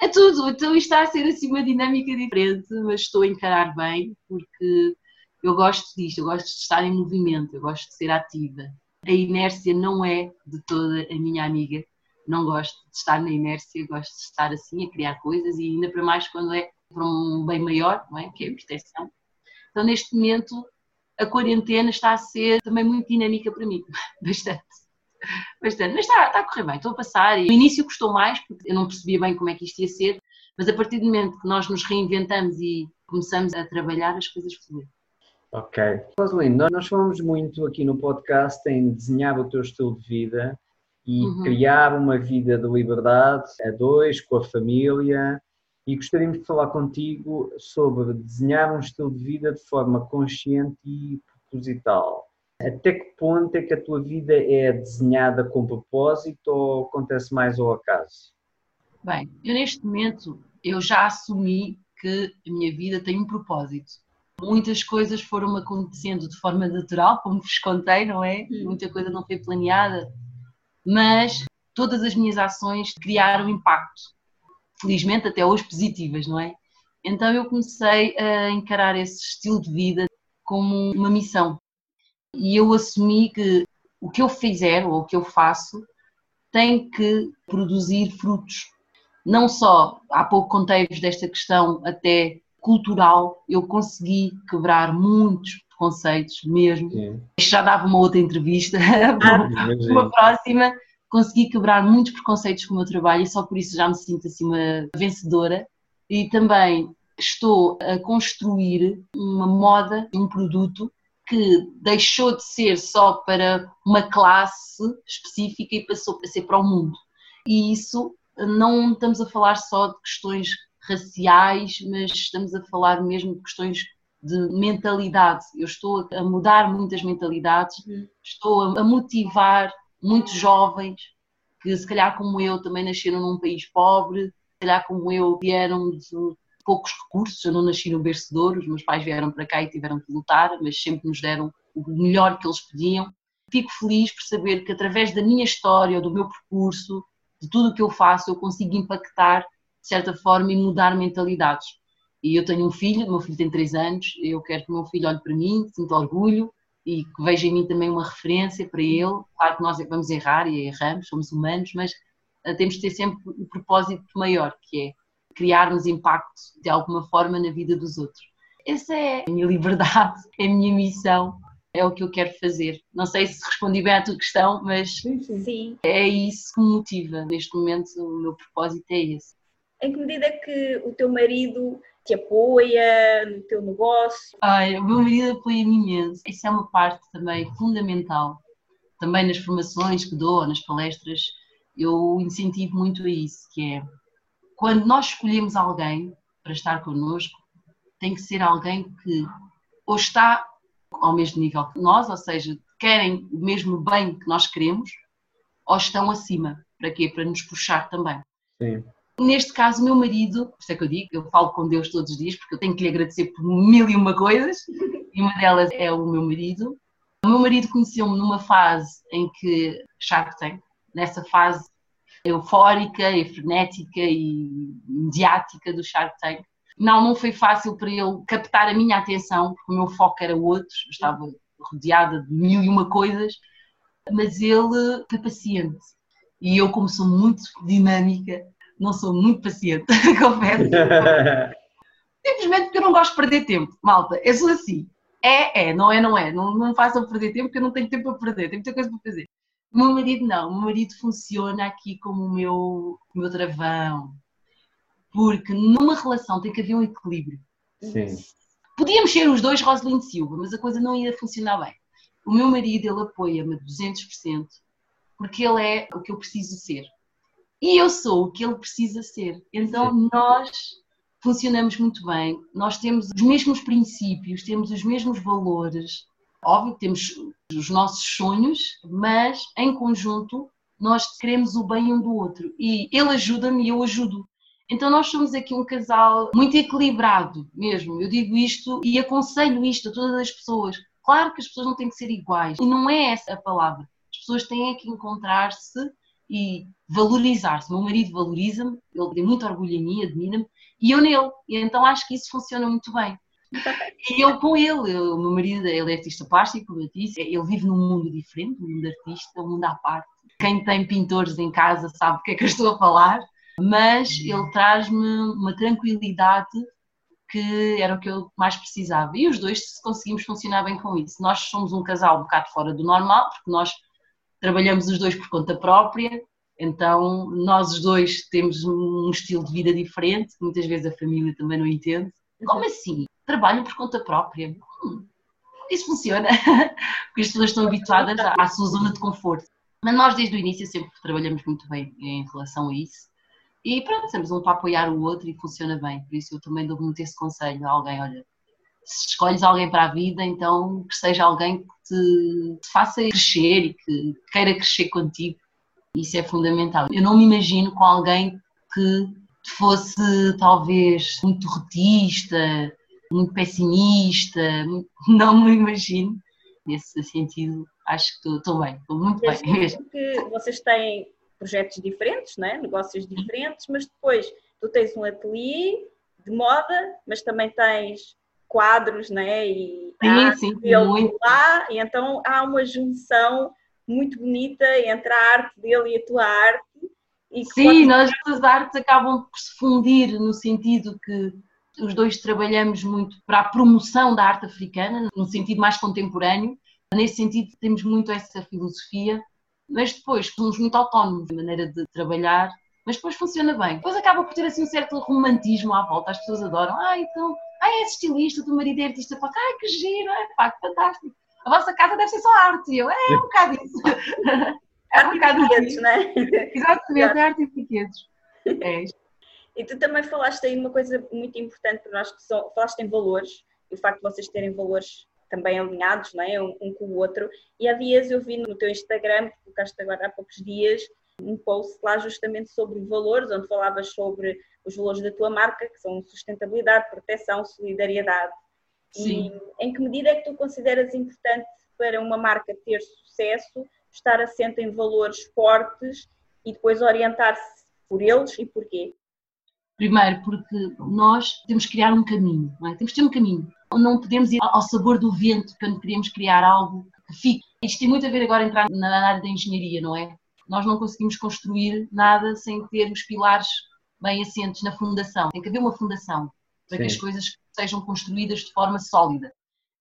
É tudo, então isto está a ser assim uma dinâmica diferente, mas estou a encarar bem porque eu gosto disto, eu gosto de estar em movimento, eu gosto de ser ativa. A inércia não é de toda a minha amiga, não gosto de estar na inércia, gosto de estar assim a criar coisas e ainda para mais quando é para um bem maior, não é? que é a proteção. Então neste momento a quarentena está a ser também muito dinâmica para mim, bastante bastante. Mas está, está a correr bem, estou a passar. E no início custou mais, porque eu não percebia bem como é que isto ia ser, mas a partir do momento que nós nos reinventamos e começamos a trabalhar, as coisas fluem. Ok. Rosalina, nós falamos muito aqui no podcast em desenhar o teu estilo de vida e Uhum. criar uma vida de liberdade a dois, com a família. E gostaríamos de falar contigo sobre desenhar um estilo de vida de forma consciente e proposital. Até que ponto é que a tua vida é desenhada com propósito ou acontece mais ao acaso? Bem, eu neste momento eu já assumi que a minha vida tem um propósito. Muitas coisas foram acontecendo de forma natural, como vos contei, não é? Muita coisa não foi planeada, mas todas as minhas ações criaram impacto. Felizmente até hoje positivas, não é? Então eu comecei a encarar esse estilo de vida como uma missão. E eu assumi que o que eu fizer ou o que eu faço tem que produzir frutos. Não só, há pouco contei-vos desta questão até cultural, eu consegui quebrar muitos preconceitos mesmo. Sim, Isto já dava uma outra entrevista, imagino. uma próxima. Consegui quebrar muitos preconceitos com o meu trabalho e só por isso já me sinto assim uma vencedora. E também estou a construir uma moda, um produto que deixou de ser só para uma classe específica e passou a ser para o mundo. E isso não estamos a falar só de questões raciais, mas estamos a falar mesmo de questões de mentalidade. Eu estou a mudar muitas mentalidades, estou a motivar muitos jovens que, se calhar, como eu, também nasceram num país pobre, se calhar, como eu, vieram de poucos recursos. Eu não nasci no berço de ouro, os meus pais vieram para cá e tiveram que lutar, mas sempre nos deram o melhor que eles podiam. Fico feliz por saber que, através da minha história, do meu percurso, de tudo o que eu faço, eu consigo impactar, de certa forma, e mudar mentalidades. E eu tenho um filho, meu filho tem 3 anos, eu quero que o meu filho olhe para mim, sinta orgulho e que veja em mim também uma referência para ele. Claro que nós vamos errar e erramos, somos humanos, mas uh, temos de ter sempre o propósito maior, que é criarmos impacto de alguma forma na vida dos outros. Essa é a minha liberdade, é a minha missão, é o que eu quero fazer. Não sei se respondi bem à tua questão, mas Sim, sim. Sim. é isso que me motiva. Neste momento, o meu propósito é esse. Em que medida é que o teu marido te apoia no teu negócio? Ai, o meu marido apoia-me imenso. Isso é uma parte também fundamental. Também nas formações que dou, nas palestras, eu incentivo muito a isso, que é quando nós escolhemos alguém para estar connosco, tem que ser alguém que ou está ao mesmo nível que nós, ou seja, querem o mesmo bem que nós queremos, ou estão acima. Para quê? Para nos puxar também. Sim. Neste caso, o meu marido, por isso é que eu digo, eu falo com Deus todos os dias, porque eu tenho que lhe agradecer por mil e uma coisas, e uma delas é o meu marido. O meu marido conheceu-me numa fase em que Shark Tank, nessa fase eufórica e frenética e mediática do Shark Tank. Não, não foi fácil para ele captar a minha atenção, porque o meu foco era outro, eu estava rodeada de mil e uma coisas, mas ele foi paciente. E eu, como sou muito dinâmica, não sou muito paciente, confesso. Simplesmente porque eu não gosto de perder tempo, malta. Eu sou assim. É, é, não é, não é. Não, não façam perder tempo porque eu não tenho tempo para perder, tenho muita coisa para fazer. O meu marido não, o meu marido funciona aqui como o meu, o meu travão. Porque numa relação tem que haver um equilíbrio. Sim. Podíamos ser os dois Rosalind Silva, mas a coisa não ia funcionar bem. O meu marido, ele apoia-me a 200% porque ele é o que eu preciso ser. E eu sou o que ele precisa ser. Então nós funcionamos muito bem, nós temos os mesmos princípios, temos os mesmos valores. Óbvio que temos os nossos sonhos, mas em conjunto nós queremos o bem um do outro. E ele ajuda-me e eu ajudo. Então nós somos aqui um casal muito equilibrado mesmo. Eu digo isto e aconselho isto a todas as pessoas. Claro que as pessoas não têm que ser iguais. E não é essa a palavra. As pessoas têm que encontrar-se e valorizar-se. Meu marido valoriza-me, ele tem muito orgulho em mim, admira-me, e eu nele. E então acho que isso funciona muito bem. E eu com ele, eu- o meu marido ele é artista plástico, como eu disse, ele vive num mundo diferente, um mundo artista, um mundo à parte. Quem tem pintores em casa sabe o que é que eu estou a falar, mas ele traz-me uma tranquilidade que era o que eu mais precisava. E os dois conseguimos funcionar bem com isso. Nós somos um casal um bocado fora do normal, porque nós trabalhamos os dois por conta própria, então nós os dois temos um estilo de vida diferente, que muitas vezes a família também não entende. Como assim? Trabalham por conta própria? Hum, isso funciona, porque as pessoas estão habituadas à à sua zona de conforto. Mas nós, desde o início, sempre trabalhamos muito bem em relação a isso. E pronto, estamos um para apoiar o outro e funciona bem. Por isso eu também dou muito esse conselho a alguém, olha, se escolhes alguém para a vida, então que seja alguém que te, te faça crescer e que queira crescer contigo. Isso é fundamental. Eu não me imagino com alguém que fosse talvez muito rotista, muito pessimista, não me imagino. Nesse sentido, acho que estou bem, estou muito bem mesmo. Que vocês têm projetos diferentes, né? negócios diferentes, mas depois tu tens um ateliê de moda, mas também tens quadros, né? E sim, sim, muito. lá, e então há uma junção muito bonita entre a arte dele e a tua arte. E sim, nós as artes acabam por se fundir no sentido que os dois trabalhamos muito para a promoção da arte africana, no sentido mais contemporâneo. Nesse sentido, temos muito essa filosofia, mas depois somos muito autónomos na maneira de trabalhar, mas depois funciona bem. Depois acaba por ter assim um certo romantismo à volta, as pessoas adoram. Ah, então, ah, é estilista, o teu marido é artista, ai que giro, é pá, que fantástico. A vossa casa deve ser só arte. E eu, é, é um bocado isso. É um bocado isso, né? Exatamente, é arte e brinquedos. É isto. E tu também falaste aí uma coisa muito importante para nós, que são, falaste em valores, e o facto de vocês terem valores também alinhados, não é? um, um com o outro. E há dias eu vi no teu Instagram, que colocaste agora há poucos dias, um post lá justamente sobre valores, onde falavas sobre os valores da tua marca, que são sustentabilidade, proteção, solidariedade. Sim. E em que medida é que tu consideras importante para uma marca ter sucesso estar assente em valores fortes e depois orientar-se por eles e porquê? Primeiro, porque nós temos que criar um caminho, é? temos que ter um caminho. Não podemos ir ao sabor do vento quando queremos criar algo que fique. Isto tem muito a ver agora entrar na área da engenharia, não é? Nós não conseguimos construir nada sem ter os pilares bem assentes na fundação. Tem que haver uma fundação para Sim. que as coisas sejam construídas de forma sólida.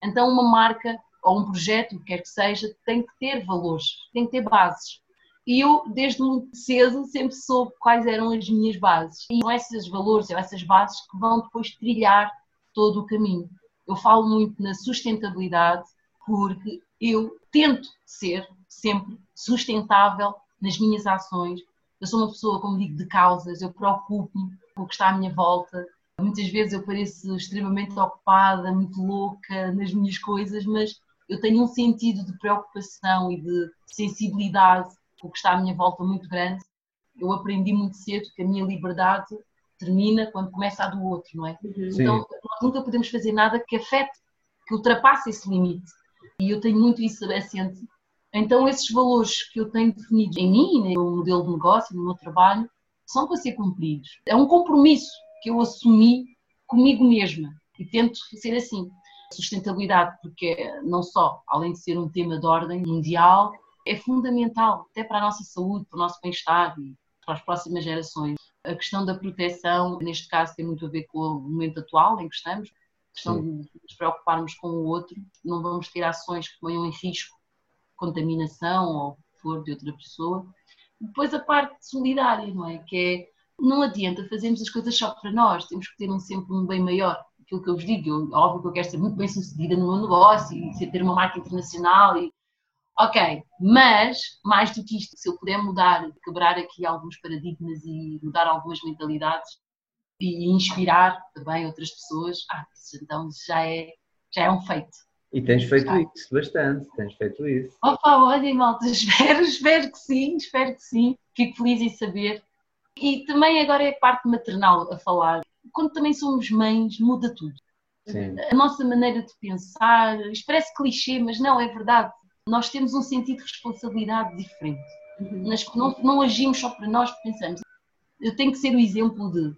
Então, uma marca ou um projeto, o que quer que seja, tem que ter valores, tem que ter bases. E eu, desde muito cedo, sempre soube quais eram as minhas bases. E são esses valores, são essas bases que vão depois trilhar todo o caminho. Eu falo muito na sustentabilidade porque eu tento ser sempre sustentável nas minhas ações. Eu sou uma pessoa, como digo, de causas, eu preocupo-me com o que está à minha volta. Muitas vezes eu pareço extremamente ocupada, muito louca nas minhas coisas, mas eu tenho um sentido de preocupação e de sensibilidade o que está à minha volta muito grande. Eu aprendi muito cedo que a minha liberdade termina quando começa a do outro, não é? Uhum. Sim. Então, nós nunca podemos fazer nada que afete, que ultrapasse esse limite. E eu tenho muito isso assente. Então, esses valores que eu tenho definidos em mim, no modelo de negócio, no meu trabalho, são para ser cumpridos. É um compromisso que eu assumi comigo mesma e tento ser assim. Sustentabilidade, porque não só, além de ser um tema de ordem mundial, é fundamental até para a nossa saúde, para o nosso bem-estar e para as próximas gerações. A questão da proteção, neste caso, tem muito a ver com o momento atual em que estamos, a questão Sim. de nos preocuparmos com o outro, não vamos ter ações que ponham em risco contaminação ou for de outra pessoa. Depois a parte solidária, não é? Que é, não adianta fazermos as coisas só para nós, temos que ter um, sempre um bem maior. Aquilo que eu vos digo, eu, óbvio que eu quero ser muito bem sucedida no meu negócio e ter uma marca internacional e Ok, mas mais do que isto, se eu puder mudar, quebrar aqui alguns paradigmas e mudar algumas mentalidades e inspirar também outras pessoas, ah, então já é, já é um feito. E tens feito já. isso bastante, tens feito isso. Opa, olha, malta, espero, espero que sim, espero que sim. Fico feliz em saber. E também agora é a parte maternal a falar. Quando também somos mães, muda tudo. Sim. A nossa maneira de pensar, parece clichê, mas não, é verdade nós temos um sentido de responsabilidade diferente. Uhum. não, não agimos só para nós, pensamos, eu tenho que ser o exemplo de.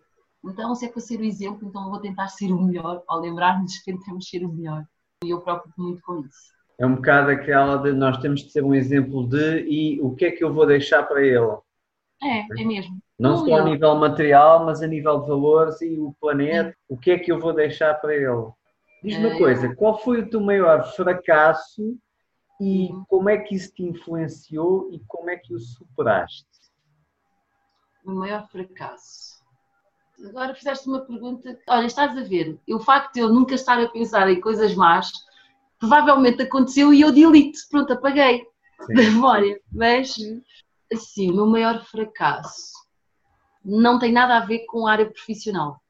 Então, se é para ser o exemplo, então eu vou tentar ser o melhor, ao lembrar-nos que temos ser o melhor. E eu preocupo muito com isso. É um bocado aquela de nós temos de ser um exemplo de e o que é que eu vou deixar para ele. É, é mesmo. Não só a nível material, mas a nível de valores e o planeta, é. o que é que eu vou deixar para ele. Diz-me uma é. coisa, qual foi o teu maior fracasso e como é que isso te influenciou e como é que o superaste? O maior fracasso. Agora fizeste uma pergunta. Olha, estás a ver, o facto de eu nunca estar a pensar em coisas más, provavelmente aconteceu e eu delete, pronto, apaguei. da memória. Mas, assim, o meu maior fracasso não tem nada a ver com a área profissional.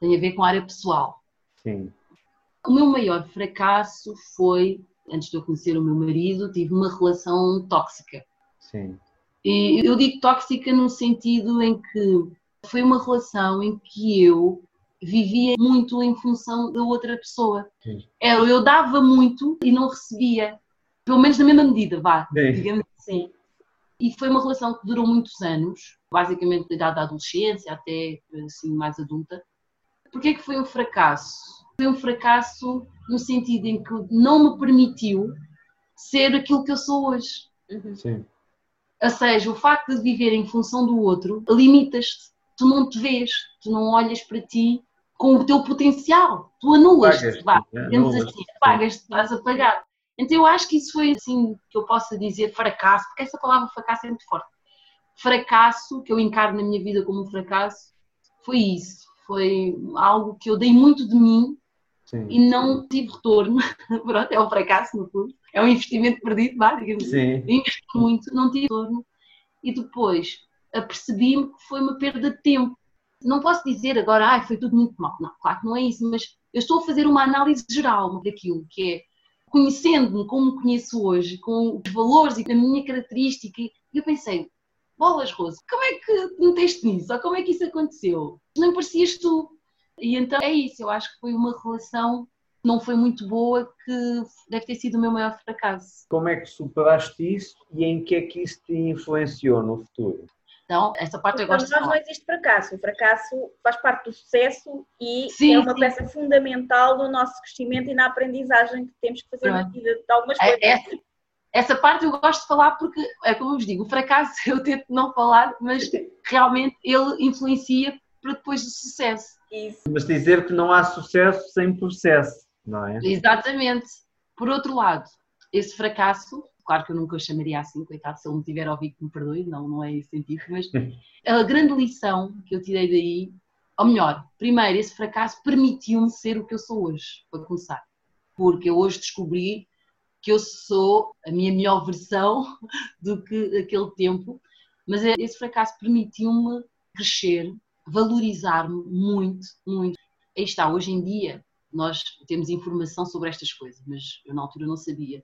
Tem a ver com a área pessoal. Sim. O meu maior fracasso foi, antes de eu conhecer o meu marido, tive uma relação tóxica. Sim. E eu digo tóxica no sentido em que foi uma relação em que eu vivia muito em função da outra pessoa. Sim. Eu, eu dava muito e não recebia, pelo menos na mesma medida, vá, Sim. digamos assim. E foi uma relação que durou muitos anos, basicamente da idade da adolescência até assim mais adulta. Porquê que foi um fracasso? Foi um fracasso no sentido em que não me permitiu ser aquilo que eu sou hoje. Sim. Ou seja, o facto de viver em função do outro limitas-te. Tu não te vês, tu não olhas para ti com o teu potencial. Tu anulas-te, vá, né? digamos assim, sim. pagas-te, estás a pagar. Então eu acho que isso foi assim que eu possa dizer fracasso, porque essa palavra fracasso é muito forte. Fracasso, que eu encaro na minha vida como um fracasso, foi isso. Foi algo que eu dei muito de mim Sim. e não tive retorno. Pronto, é um fracasso no fundo. É um investimento perdido, vá, digamos assim investi muito, não tive retorno e depois apercebi-me que foi uma perda de tempo. Não posso dizer agora, ah, foi tudo muito mal. Não, claro que não é isso, mas eu estou a fazer uma análise geral daquilo que é conhecendo-me como me conheço hoje, com os valores e a minha característica, e eu pensei, bolas, Rose, como é que te meteste nisso? Ou como é que isso aconteceu? Nem parecias tu. E então é isso, eu acho que foi uma relação que não foi muito boa, que deve ter sido o meu maior fracasso. Como é que superaste isso e em que é que isso te influenciou no futuro? Então, essa parte eu Para gosto de nós não existe fracasso. O fracasso faz parte do sucesso e Sim, é uma sim. peça fundamental no nosso crescimento e na aprendizagem que temos que fazer na Pronto. vida de algumas É- coisas. Essa, essa parte eu gosto de falar porque, é como eu vos digo, o fracasso eu tento não falar, mas realmente ele influencia para depois do sucesso. Isso. Mas dizer que não há sucesso sem processo, não é? Exatamente. Por outro lado, esse fracasso, claro que eu nunca o chamaria assim, coitado, se ele me tiver a ouvir que me perdoe, não, não é esse sentido, mas a grande lição que eu tirei daí, ou melhor, primeiro, esse fracasso permitiu-me ser o que eu sou hoje, para começar. Porque eu hoje descobri que eu sou a minha melhor versão do que aquele tempo, mas esse fracasso permitiu-me crescer, valorizar-me muito, muito. Aí está, hoje em dia nós temos informação sobre estas coisas, mas eu na altura não sabia.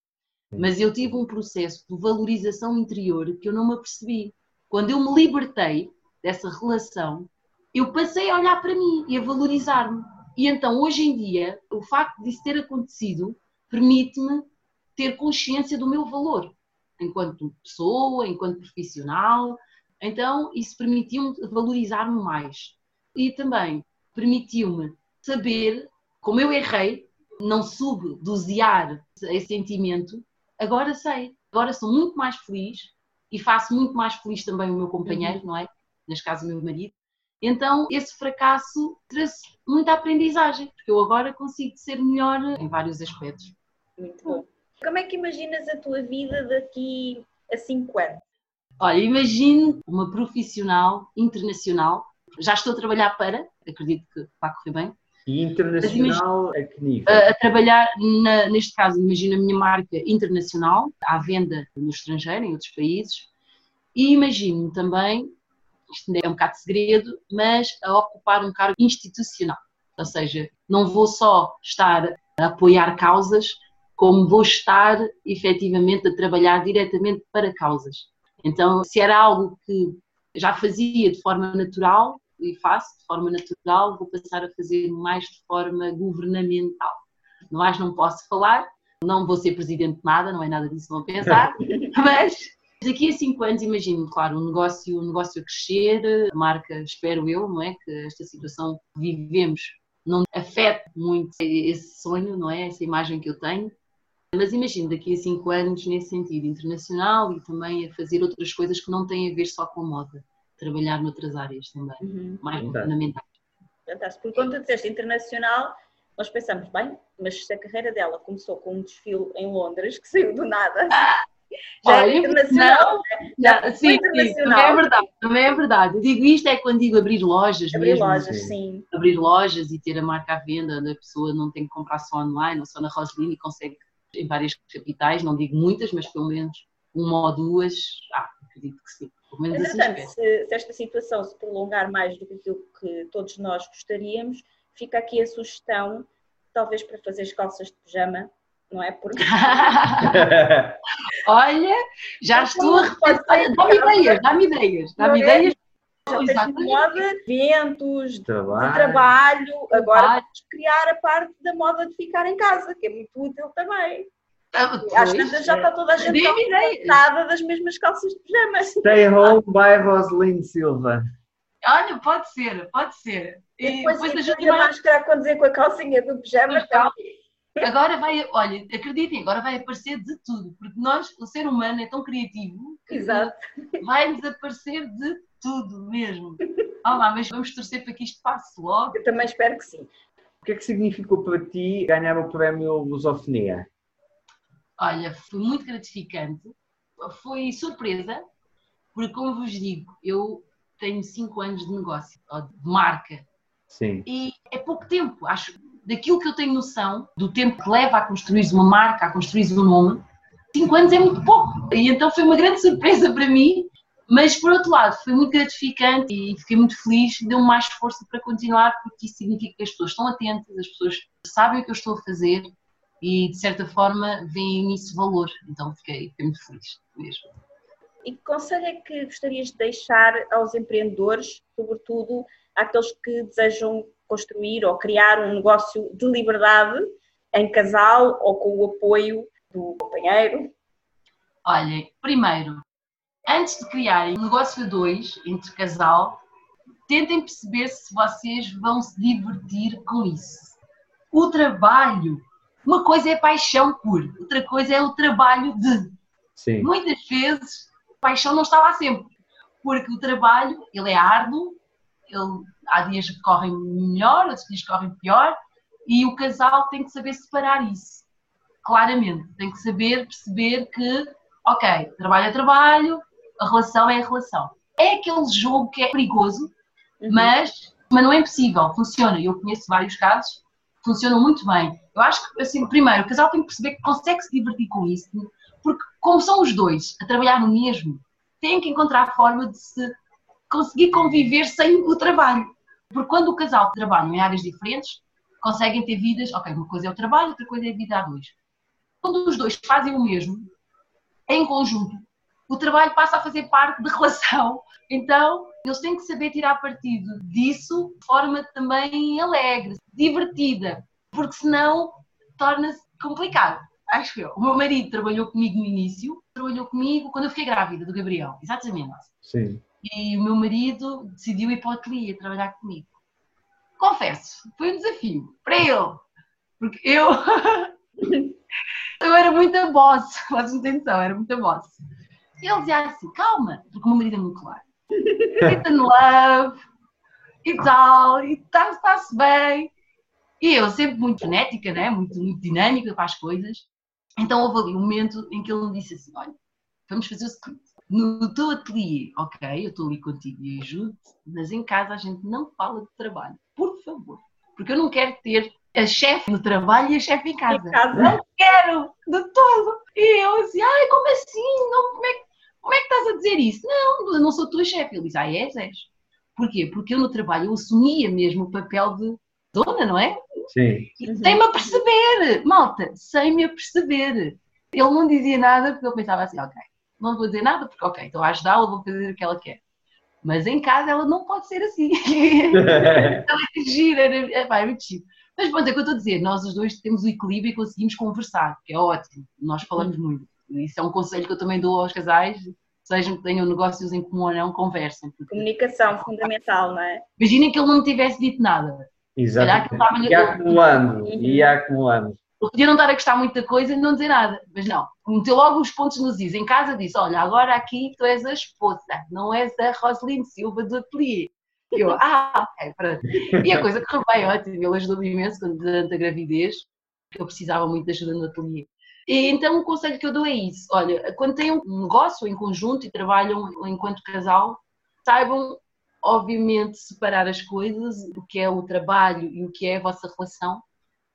Mas eu tive um processo de valorização interior que eu não me apercebi. Quando eu me libertei dessa relação, eu passei a olhar para mim e a valorizar-me. E então, hoje em dia, o facto disso ter acontecido permite-me ter consciência do meu valor, enquanto pessoa, enquanto profissional. Então, isso permitiu-me valorizar-me mais. E também permitiu-me saber como eu errei, não subdosear esse sentimento, agora sei. Agora sou muito mais feliz e faço muito mais feliz também o meu companheiro, não é? Neste caso, o meu marido. Então, esse fracasso trouxe muita aprendizagem, porque eu agora consigo ser melhor em vários aspectos. Muito bom. Como é que imaginas a tua vida daqui a 5 anos? Olha, imagine uma profissional internacional. Já estou a trabalhar para, acredito que vai correr bem, E internacional a que nível? a, a trabalhar, na- neste caso, imagina a minha marca internacional, à venda no estrangeiro, em outros países, e imagino também, isto ainda é um bocado de segredo, mas a ocupar um cargo institucional. Ou seja, não vou só estar a apoiar causas, como vou estar efetivamente a trabalhar diretamente para causas. Então, se era algo que já fazia de forma natural, e faço de forma natural, vou passar a fazer mais de forma governamental. Mais não posso falar, não vou ser presidente de nada, não é nada disso, vão pensar, mas daqui a cinco anos, imagino, claro, um negócio, um negócio a crescer, a marca, espero eu, não é? Que esta situação que vivemos não afete muito esse sonho, não é? Essa imagem que eu tenho. Mas imagino daqui a cinco anos nesse sentido internacional e também a fazer outras coisas que não têm a ver só com moda, trabalhar noutras áreas também, mais Fantástico. fundamentais. Fantástico. Porque quando tu disseste internacional, nós pensamos, bem, mas se a carreira dela começou com um desfile em Londres, que saiu do nada, já Olha, é internacional. Já, foi sim, sim, internacional. também é verdade, também é verdade. Eu digo isto é quando digo abrir lojas Abrir mesmo, lojas, sim. sim. abrir lojas e ter a marca à venda, onde a pessoa não tem que comprar só online ou só na Roseline e consegue em várias capitais, não digo muitas, mas pelo menos uma ou duas, ah, acredito que sim. Pelo menos assim Entretanto, se, se esta situação se prolongar mais do que aquilo que todos nós gostaríamos, fica aqui a sugestão, talvez para fazer as calças de pijama, não é? Porque Olha, já estou a repensar. Dá-me ideias, dá-me ideias, dá-me é? ideias. Já tens de Exatamente. moda, eventos, de Trabalho. trabalho, agora Trabalho. vamos criar a parte da moda de ficar em casa, que é muito útil também. Ah, Às pois, tantas já está toda a gente cansada das mesmas calças de pijama. Stay home by Rosalind Silva. Olha, pode ser, pode ser. E Depois, depois a gente a vai- máscara a conduzir com a calcinha do pijama. Calma. Agora vai, olha, acreditem, agora vai aparecer de tudo, porque nós, o ser humano é tão criativo que Exato. vai desaparecer de tudo mesmo. Ah lá, mas vamos torcer para que isto passe logo. Eu também espero que sim. O que é que significou para ti ganhar o prémio Lusofonia? Olha, foi muito gratificante, foi surpresa, porque como vos digo, eu tenho 5 anos de negócio, ou de marca, Sim. e é pouco tempo, acho, daquilo que eu tenho noção, do tempo que leva a construir uma marca, a construir um nome, 5 anos é muito pouco. E então foi uma grande surpresa para mim, mas por outro lado foi muito gratificante e fiquei muito feliz, deu-me mais força para continuar, porque isso significa que as pessoas estão atentas, as pessoas sabem o que eu estou a fazer e de certa forma veem nisso valor. Então fiquei, fiquei muito feliz mesmo. E que conselho é que gostarias de deixar aos empreendedores, sobretudo àqueles que desejam construir ou criar um negócio de liberdade em casal ou com o apoio do companheiro? Olhem, primeiro, antes de criarem um negócio a dois entre casal, tentem perceber se vocês vão se divertir com isso. O trabalho, uma coisa é paixão pura, outra coisa é o trabalho de. Sim. Muitas vezes a paixão não está lá sempre, porque o trabalho ele é árduo, ele, há dias que correm melhor, outros dias que correm pior, e o casal tem que saber separar isso, claramente. Tem que saber perceber que, ok, trabalho é trabalho, a relação é a relação. É aquele jogo que é perigoso, mas, mas não é impossível, funciona. Eu conheço vários casos, funcionam muito bem. Eu acho que, assim, primeiro, o casal tem que perceber que consegue se divertir com isso, porque como são os dois a trabalhar no mesmo, têm que encontrar a forma de se conseguir conviver sem o trabalho. Porque quando o casal trabalha em áreas diferentes, conseguem ter vidas, ok, uma coisa é o trabalho, outra coisa é a vida a dois. Quando os dois fazem o mesmo, em conjunto, o trabalho passa a fazer parte da relação. Então, eles têm que saber tirar partido disso de forma também alegre, divertida, porque senão torna-se complicado. Acho eu. O meu marido trabalhou comigo no início, trabalhou comigo quando eu fiquei grávida do Gabriel, exatamente. Sim. E o meu marido decidiu ir para o ateliê trabalhar comigo. Confesso, foi um desafio para ele, porque eu, eu era muito boss, têm noção, era muito boss. E ele dizia assim: calma, porque o meu marido é muito claro. It's in love e tal, e está-se bem. E eu sempre muito frenética, né? muito, muito dinâmica para as coisas. Então houve ali um momento em que ele me disse assim: olha, vamos fazer o seguinte. No teu ateliê, ok, eu estou ali contigo e ajudo, mas em casa a gente não fala de trabalho, por favor. Porque eu não quero ter a chefe no trabalho e a chefe em casa. Em casa. Não quero, de todo. E eu assim, ai, como assim? Não, como, é, que- como é que estás a dizer isso? Não, eu não sou tua chefe. Ele diz, ah, és, és. Porquê? Porque eu no trabalho eu assumia mesmo o papel de dona, não é? Sim. Sem me aperceber, malta, sem me aperceber. Ele não dizia nada porque ele pensava assim, ok, não vou dizer nada porque, ok, estou a ajudá-la, vou fazer o que ela quer. Mas em casa ela não pode ser assim. ela é gira, era- é, é muito giro. Mas pronto, é o que eu estou a dizer, nós os dois temos o equilíbrio e conseguimos conversar, que é ótimo. Nós falamos muito. Isso é um conselho que eu também dou aos casais, sejam que tenham negócios em comum ou não, conversem. Porque Comunicação fundamental, não é? Imaginem que ele não me tivesse dito nada. estava-lhe- Ia acumulando, Uhum. ia acumulando. Ele podia não estar a gostar muito da coisa e não dizer nada, mas não. Meteu logo os pontos nos is. Em casa disse: Olha, agora aqui tu és a esposa, não és a Roseline Silva do ateliê. E eu, ah, pronto. E a coisa correu bem, ótimo. Ele ajudou-me imenso durante a gravidez, eu precisava muito de ajuda no ateliê. E então o conselho que eu dou é isso: olha, quando têm um negócio em conjunto e trabalham enquanto casal, saibam, obviamente, separar as coisas, o que é o trabalho e o que é a vossa relação,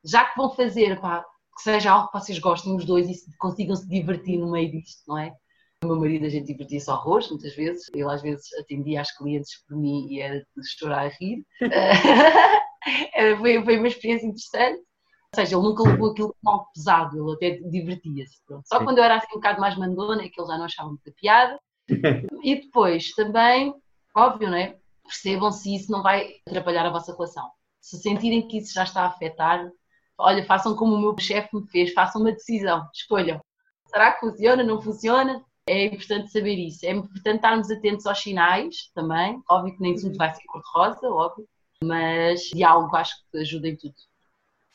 já que vão fazer, pá, que seja algo que vocês gostem os dois e consigam se divertir no meio disto, não é? O meu marido, a gente divertia-se horrores, muitas vezes. Ele, às vezes, atendia às clientes por mim e era de chorar a rir. foi, foi uma experiência interessante. Ou seja, ele nunca levou aquilo como algo pesado, ele até divertia-se. Só quando eu era assim um bocado mais mandona é que ele já não achava muita piada. e depois também, óbvio, não é? Percebam se isso não vai atrapalhar a vossa relação. Se sentirem que isso já está a afetar, olha, façam como o meu chefe me fez, façam uma decisão, escolham. Será que funciona, não funciona? É importante saber isso. É importante estarmos atentos aos sinais também. Óbvio que nem tudo vai ser cor-de-rosa, óbvio, mas diálogo acho que ajuda em tudo.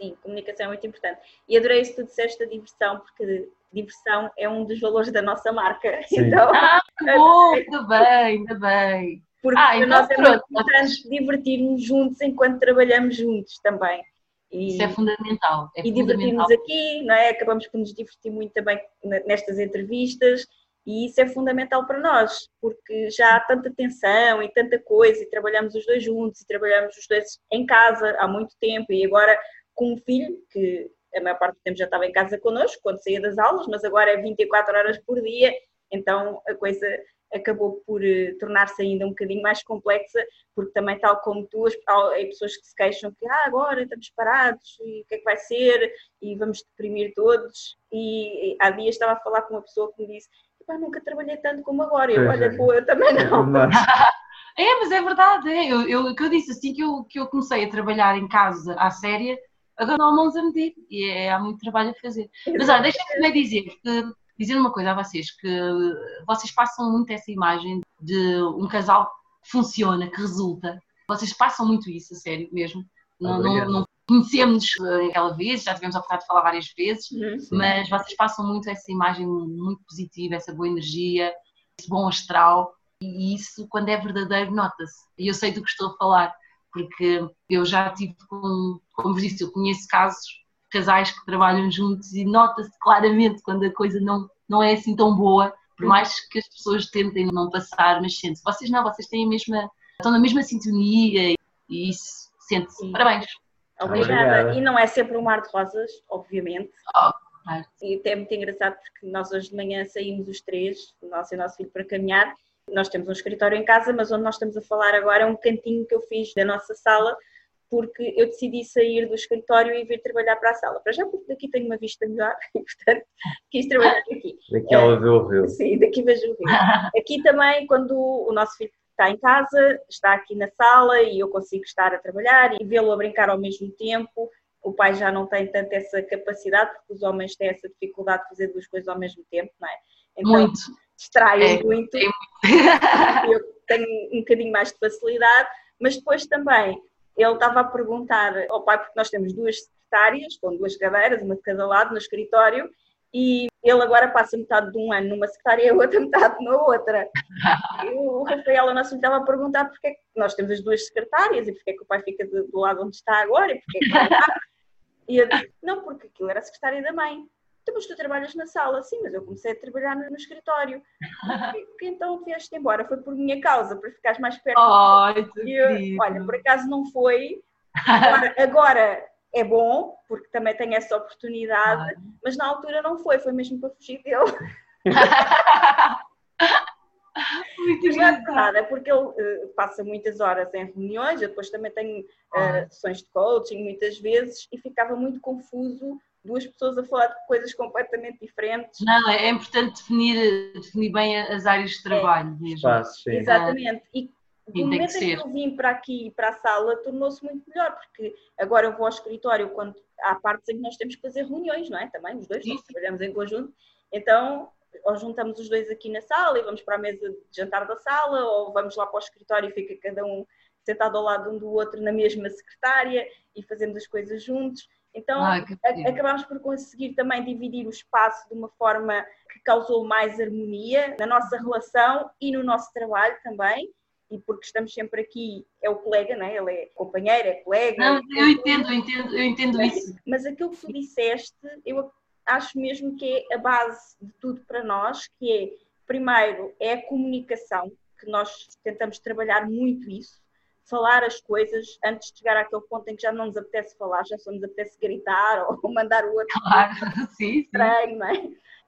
Sim, comunicação é muito importante. E adorei isso que tu disseste da diversão, porque diversão é um dos valores da nossa marca. Sim. Então, ah, que bom, ainda bem, ainda bem. Porque ah, então nós é muito importante divertir-nos juntos enquanto trabalhamos juntos também. E, Isso é fundamental. É e divertirmos aqui, não é? acabamos por nos divertir muito também nestas entrevistas e isso é fundamental para nós, porque já há tanta tensão e tanta coisa, e trabalhamos os dois juntos, e trabalhamos os dois em casa há muito tempo, e agora com um filho, que a maior parte do tempo já estava em casa connosco, quando saía das aulas, mas agora é 24 horas por dia, então a coisa acabou por uh, tornar-se ainda um bocadinho mais complexa, porque também, tal como tu, há pessoas que se queixam que ah, agora estamos parados, e o que é que vai ser, e vamos deprimir todos. E, e há dias estava a falar com uma pessoa que me disse: nunca trabalhei tanto como agora. Eu, olha, pô, eu também não. É, mas é verdade, é. Eu, eu, que eu disse assim que eu, que eu comecei a trabalhar em casa à séria, agora não há mãos a medir e é, há muito trabalho a fazer. Mas olha, deixa-me também dizer que dizer uma coisa a vocês, que vocês passam muito essa imagem de um casal que funciona, que resulta. Vocês passam muito isso, a sério mesmo. Não, não, não conhecemos eh, aquela vez, já tivemos a oportunidade de falar várias vezes, uhum. mas vocês passam muito essa imagem muito positiva, essa boa energia, esse bom astral, e isso, quando é verdadeiro, nota-se. E eu sei do que estou a falar, porque eu já tive, com, como vos disse, eu conheço casos casais que trabalham juntos e nota-se claramente quando a coisa não, não é assim tão boa, por mais que as pessoas tentem não passar, mas sente-se. Vocês não, vocês têm a mesma, estão na mesma sintonia e isso sente-se. Parabéns. Obrigada. E não é sempre um mar de rosas, obviamente. Oh, claro. E até é muito engraçado porque nós hoje de manhã saímos os três, o nosso e o nosso filho, para caminhar. Nós temos um escritório em casa, mas onde nós estamos a falar agora é um cantinho que eu fiz da nossa sala porque eu decidi sair do escritório e vir trabalhar para a sala. Para já, porque daqui tenho uma vista melhor e, portanto, quis trabalhar aqui. Daqui ela vê o rio. Sim, daqui vejo o rio. Aqui também, quando o nosso filho está em casa, está aqui na sala e eu consigo estar a trabalhar e vê-lo a brincar ao mesmo tempo. O pai já não tem tanto essa capacidade, porque os homens têm essa dificuldade de fazer duas coisas ao mesmo tempo, não é? Então, muito. distrai é, muito. É. Eu tenho um bocadinho mais de facilidade, mas depois também ele estava a perguntar ao pai, porque nós temos duas secretárias, com duas cadeiras, uma de cada lado no escritório, e ele agora passa metade de um ano numa secretária e a outra metade na outra. E o Rafael, o nosso filho, estava a perguntar porque é que nós temos as duas secretárias e porque é que o pai fica do, do lado onde está agora e porque é que está. E eu disse, não, porque aquilo era a secretária da mãe. Então, mas tu trabalhas na sala? Sim, mas eu comecei a trabalhar no, no escritório. Porque então vieste embora? Foi por minha causa, para ficares mais perto. Oh, eu, olha, por acaso não foi. Agora, agora, é bom, porque também tenho essa oportunidade, mas na altura não foi, foi mesmo para fugir dele. Muito não é é porque ele uh, passa muitas horas em reuniões, eu depois também tenho uh, sessões de coaching muitas vezes e ficava muito confuso duas pessoas a falar de coisas completamente diferentes. Não, é importante definir, definir bem as áreas de trabalho é. mesmo. Espaço, Exatamente. E do momento que em que eu vim para aqui, para a sala, tornou-se muito melhor, porque agora eu vou ao escritório quando há partes em que nós temos que fazer reuniões, não é? Também, os dois, nós trabalhamos em conjunto. Então, ou juntamos os dois aqui na sala e vamos para a mesa de jantar da sala, ou vamos lá para o escritório e fica cada um sentado ao lado um do outro na mesma secretária e fazemos as coisas juntos. Então, ah, acabámos por conseguir também dividir o espaço de uma forma que causou mais harmonia na nossa relação e no nosso trabalho também. E porque estamos sempre aqui, é o colega, não é? Ele é companheiro, é colega. Não, eu entendo, eu entendo, eu entendo isso. Mas aquilo que tu disseste, eu acho mesmo que é a base de tudo para nós, que é, primeiro, é a comunicação, que nós tentamos trabalhar muito isso, falar as coisas antes de chegar àquele ponto em que já não nos apetece falar, já só nos apetece gritar ou mandar o outro claro, sim, estranho, não é?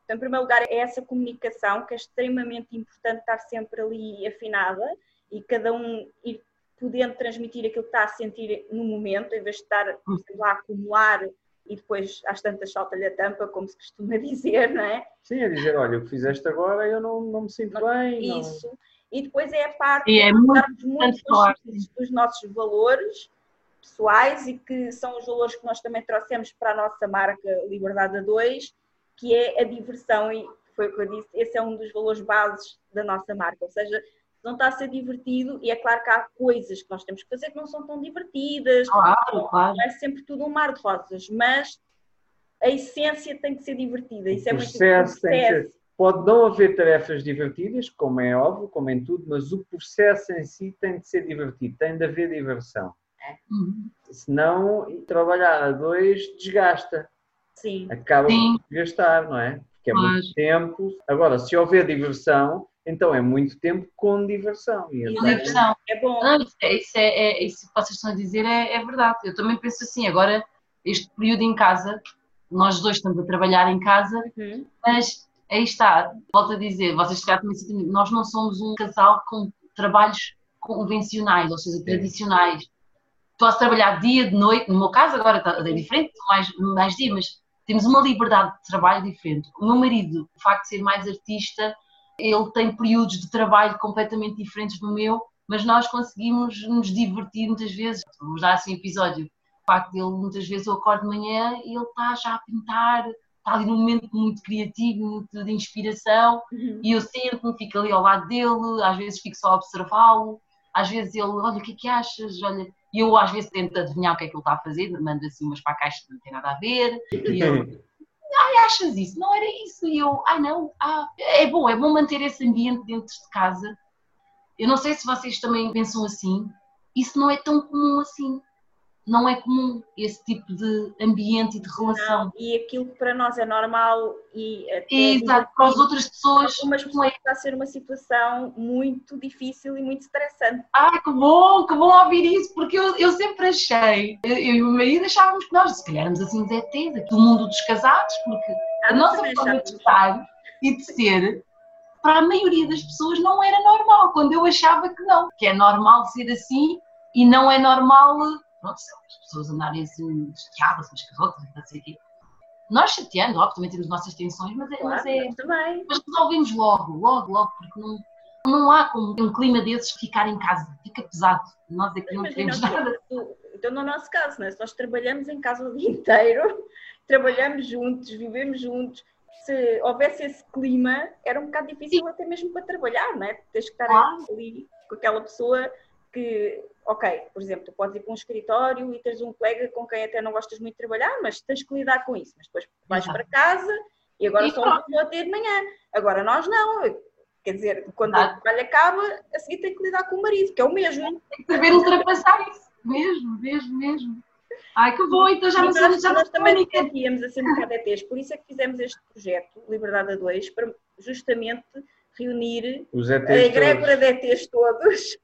Então, em primeiro lugar, é essa comunicação que é extremamente importante estar sempre ali afinada e cada um ir podendo transmitir aquilo que está a sentir no momento, em vez de estar, por exemplo, a acumular e depois às tantas salta-lhe a tampa, como se costuma dizer, não é? Sim, a dizer, olha, o que fizeste agora eu não, não me sinto bem. Isso. Não... E depois é a parte e é de muito, estarmos muito conscientes dos nossos valores pessoais e que são os valores que nós também trouxemos para a nossa marca Liberdade a 2, que é a diversão e foi o que eu disse, esse é um dos valores bases da nossa marca, ou seja, não está a ser divertido e é claro que há coisas que nós temos que fazer que não são tão divertidas, claro, claro. não é sempre tudo um mar de rosas, mas a essência tem que ser divertida. Isso o é processo muito tem que ser, Pode não haver tarefas divertidas, como é óbvio, como em tudo, mas o processo em si tem de ser divertido, tem de haver diversão. É. Uhum. Senão, trabalhar a dois desgasta. Sim. Acaba Sim. por gastar, não é? Porque é Claro. muito tempo. Agora, se houver diversão, então é muito tempo com diversão. E Com diversão. É bom. Não, isso, é, isso, é, é- isso que vocês estão a dizer é, é verdade. Eu também penso assim, agora, este período em casa, nós dois estamos a trabalhar em casa, Uhum. mas aí está, volto a dizer, vocês se calhar também sentem, nós não somos um casal com trabalhos convencionais, ou seja, tradicionais. Posso trabalhar dia, de noite, no meu caso agora está- é diferente, mais, mais dia, mas temos uma liberdade de trabalho diferente. O meu marido, o facto de ser mais artista, ele tem períodos de trabalho completamente diferentes do meu, mas nós conseguimos nos divertir muitas vezes. Vamos dar assim um episódio. O facto dele, muitas vezes eu acordo de manhã e ele está já a pintar, está ali num momento muito criativo, muito de inspiração, Uhum. e eu sento-me, fico ali ao lado dele, às vezes fico só a observá-lo, às vezes ele, olha, o que é que achas? Olha, e eu às vezes tento adivinhar o que é que ele está a fazer, mando assim umas para a caixa que não tem nada a ver, e ele, ai, achas isso? Não era isso? E eu, ai não, ah, é bom, é bom manter esse ambiente dentro de casa. Eu não sei se vocês também pensam assim, isso não é tão comum assim. Não é comum esse tipo de ambiente e de relação. Não, e aquilo que para nós é normal e até Exato, para as outras pessoas, algumas não pessoas é. está a ser uma situação muito difícil e muito estressante. Ai, que bom, que bom ouvir isso, porque eu, eu sempre achei, eu, eu e o meu marido achávamos que nós, se calhar, éramos assim ETs, aqui do mundo dos casados, porque a Ah, nós nossa forma de estar e de ser, para a maioria das pessoas não era normal, quando eu achava que não, que é normal ser assim e não é normal, pronto, as pessoas andarem assim chateadas umas com as outras, não sei o quê. Nós chateando, óbvio, também temos nossas tensões, mas é, mas Claro, é, nós também. mas resolvemos logo, logo, logo, porque não, não há como um clima desses ficar em casa, fica pesado. Nós aqui não Imagina, queremos nada. então no nosso caso, né? se nós trabalhamos em casa o dia inteiro, trabalhamos juntos, vivemos juntos, se houvesse esse clima, era um bocado difícil até mesmo para trabalhar, não é? Tens que estar Claro. ali com aquela pessoa que, ok, por exemplo, tu podes ir para um escritório e tens um colega com quem até não gostas muito de trabalhar, mas tens que lidar com isso. Mas depois vais para casa e agora E só pronto. vou ter de manhã. Agora nós não. Quer dizer, quando o trabalho acaba, a seguir tem que lidar com o marido, que é o mesmo. Tem que saber ultrapassar isso. Mesmo, mesmo, mesmo. Ai, que bom, então já não nós, já nós também única. sentíamos assim um bocado ETs, por isso é que fizemos este projeto, Liberdade a 2, para justamente reunir Os a egrégora todos. de ETs todos,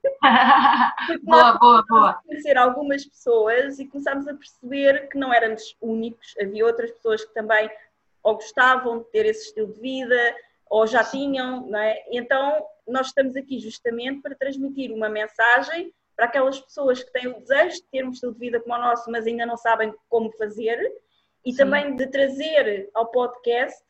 boa, boa, boa. conhecer algumas pessoas e começámos a perceber que não éramos únicos, havia outras pessoas que também ou gostavam de ter esse estilo de vida ou já tinham, não é? Então nós estamos aqui justamente para transmitir uma mensagem para aquelas pessoas que têm o desejo de ter um estilo de vida como o nosso, mas ainda não sabem como fazer, e Sim. também de trazer ao podcast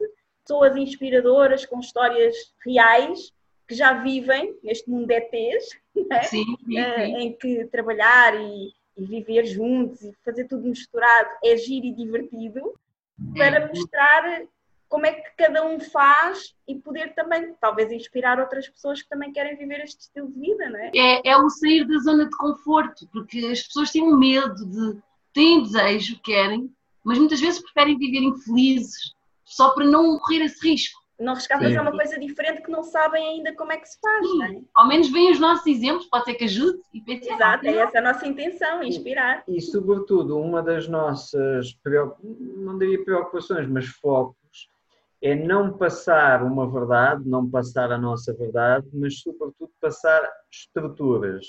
pessoas inspiradoras com histórias reais que já vivem neste mundo de ETs, é? Sim, sim, eh, sim. em que trabalhar e, e viver juntos e fazer tudo misturado é giro e divertido para É. mostrar como é que cada um faz e poder também, talvez, inspirar outras pessoas que também querem viver este estilo de vida, não é? É, é o sair da zona de conforto, porque as pessoas têm um medo de. têm desejo, querem, mas muitas vezes preferem viver infelizes só para não correr esse risco. Não arriscar Sim. fazer uma coisa diferente que não sabem ainda como é que se faz, não é? Ao menos veem os nossos exemplos, pode ser que ajude e pensem, Exato, ah, é essa a nossa intenção, inspirar. E, sobretudo, uma das nossas, não diria preocupações, mas focos, é não passar uma verdade, não passar a nossa verdade, mas, sobretudo, passar estruturas.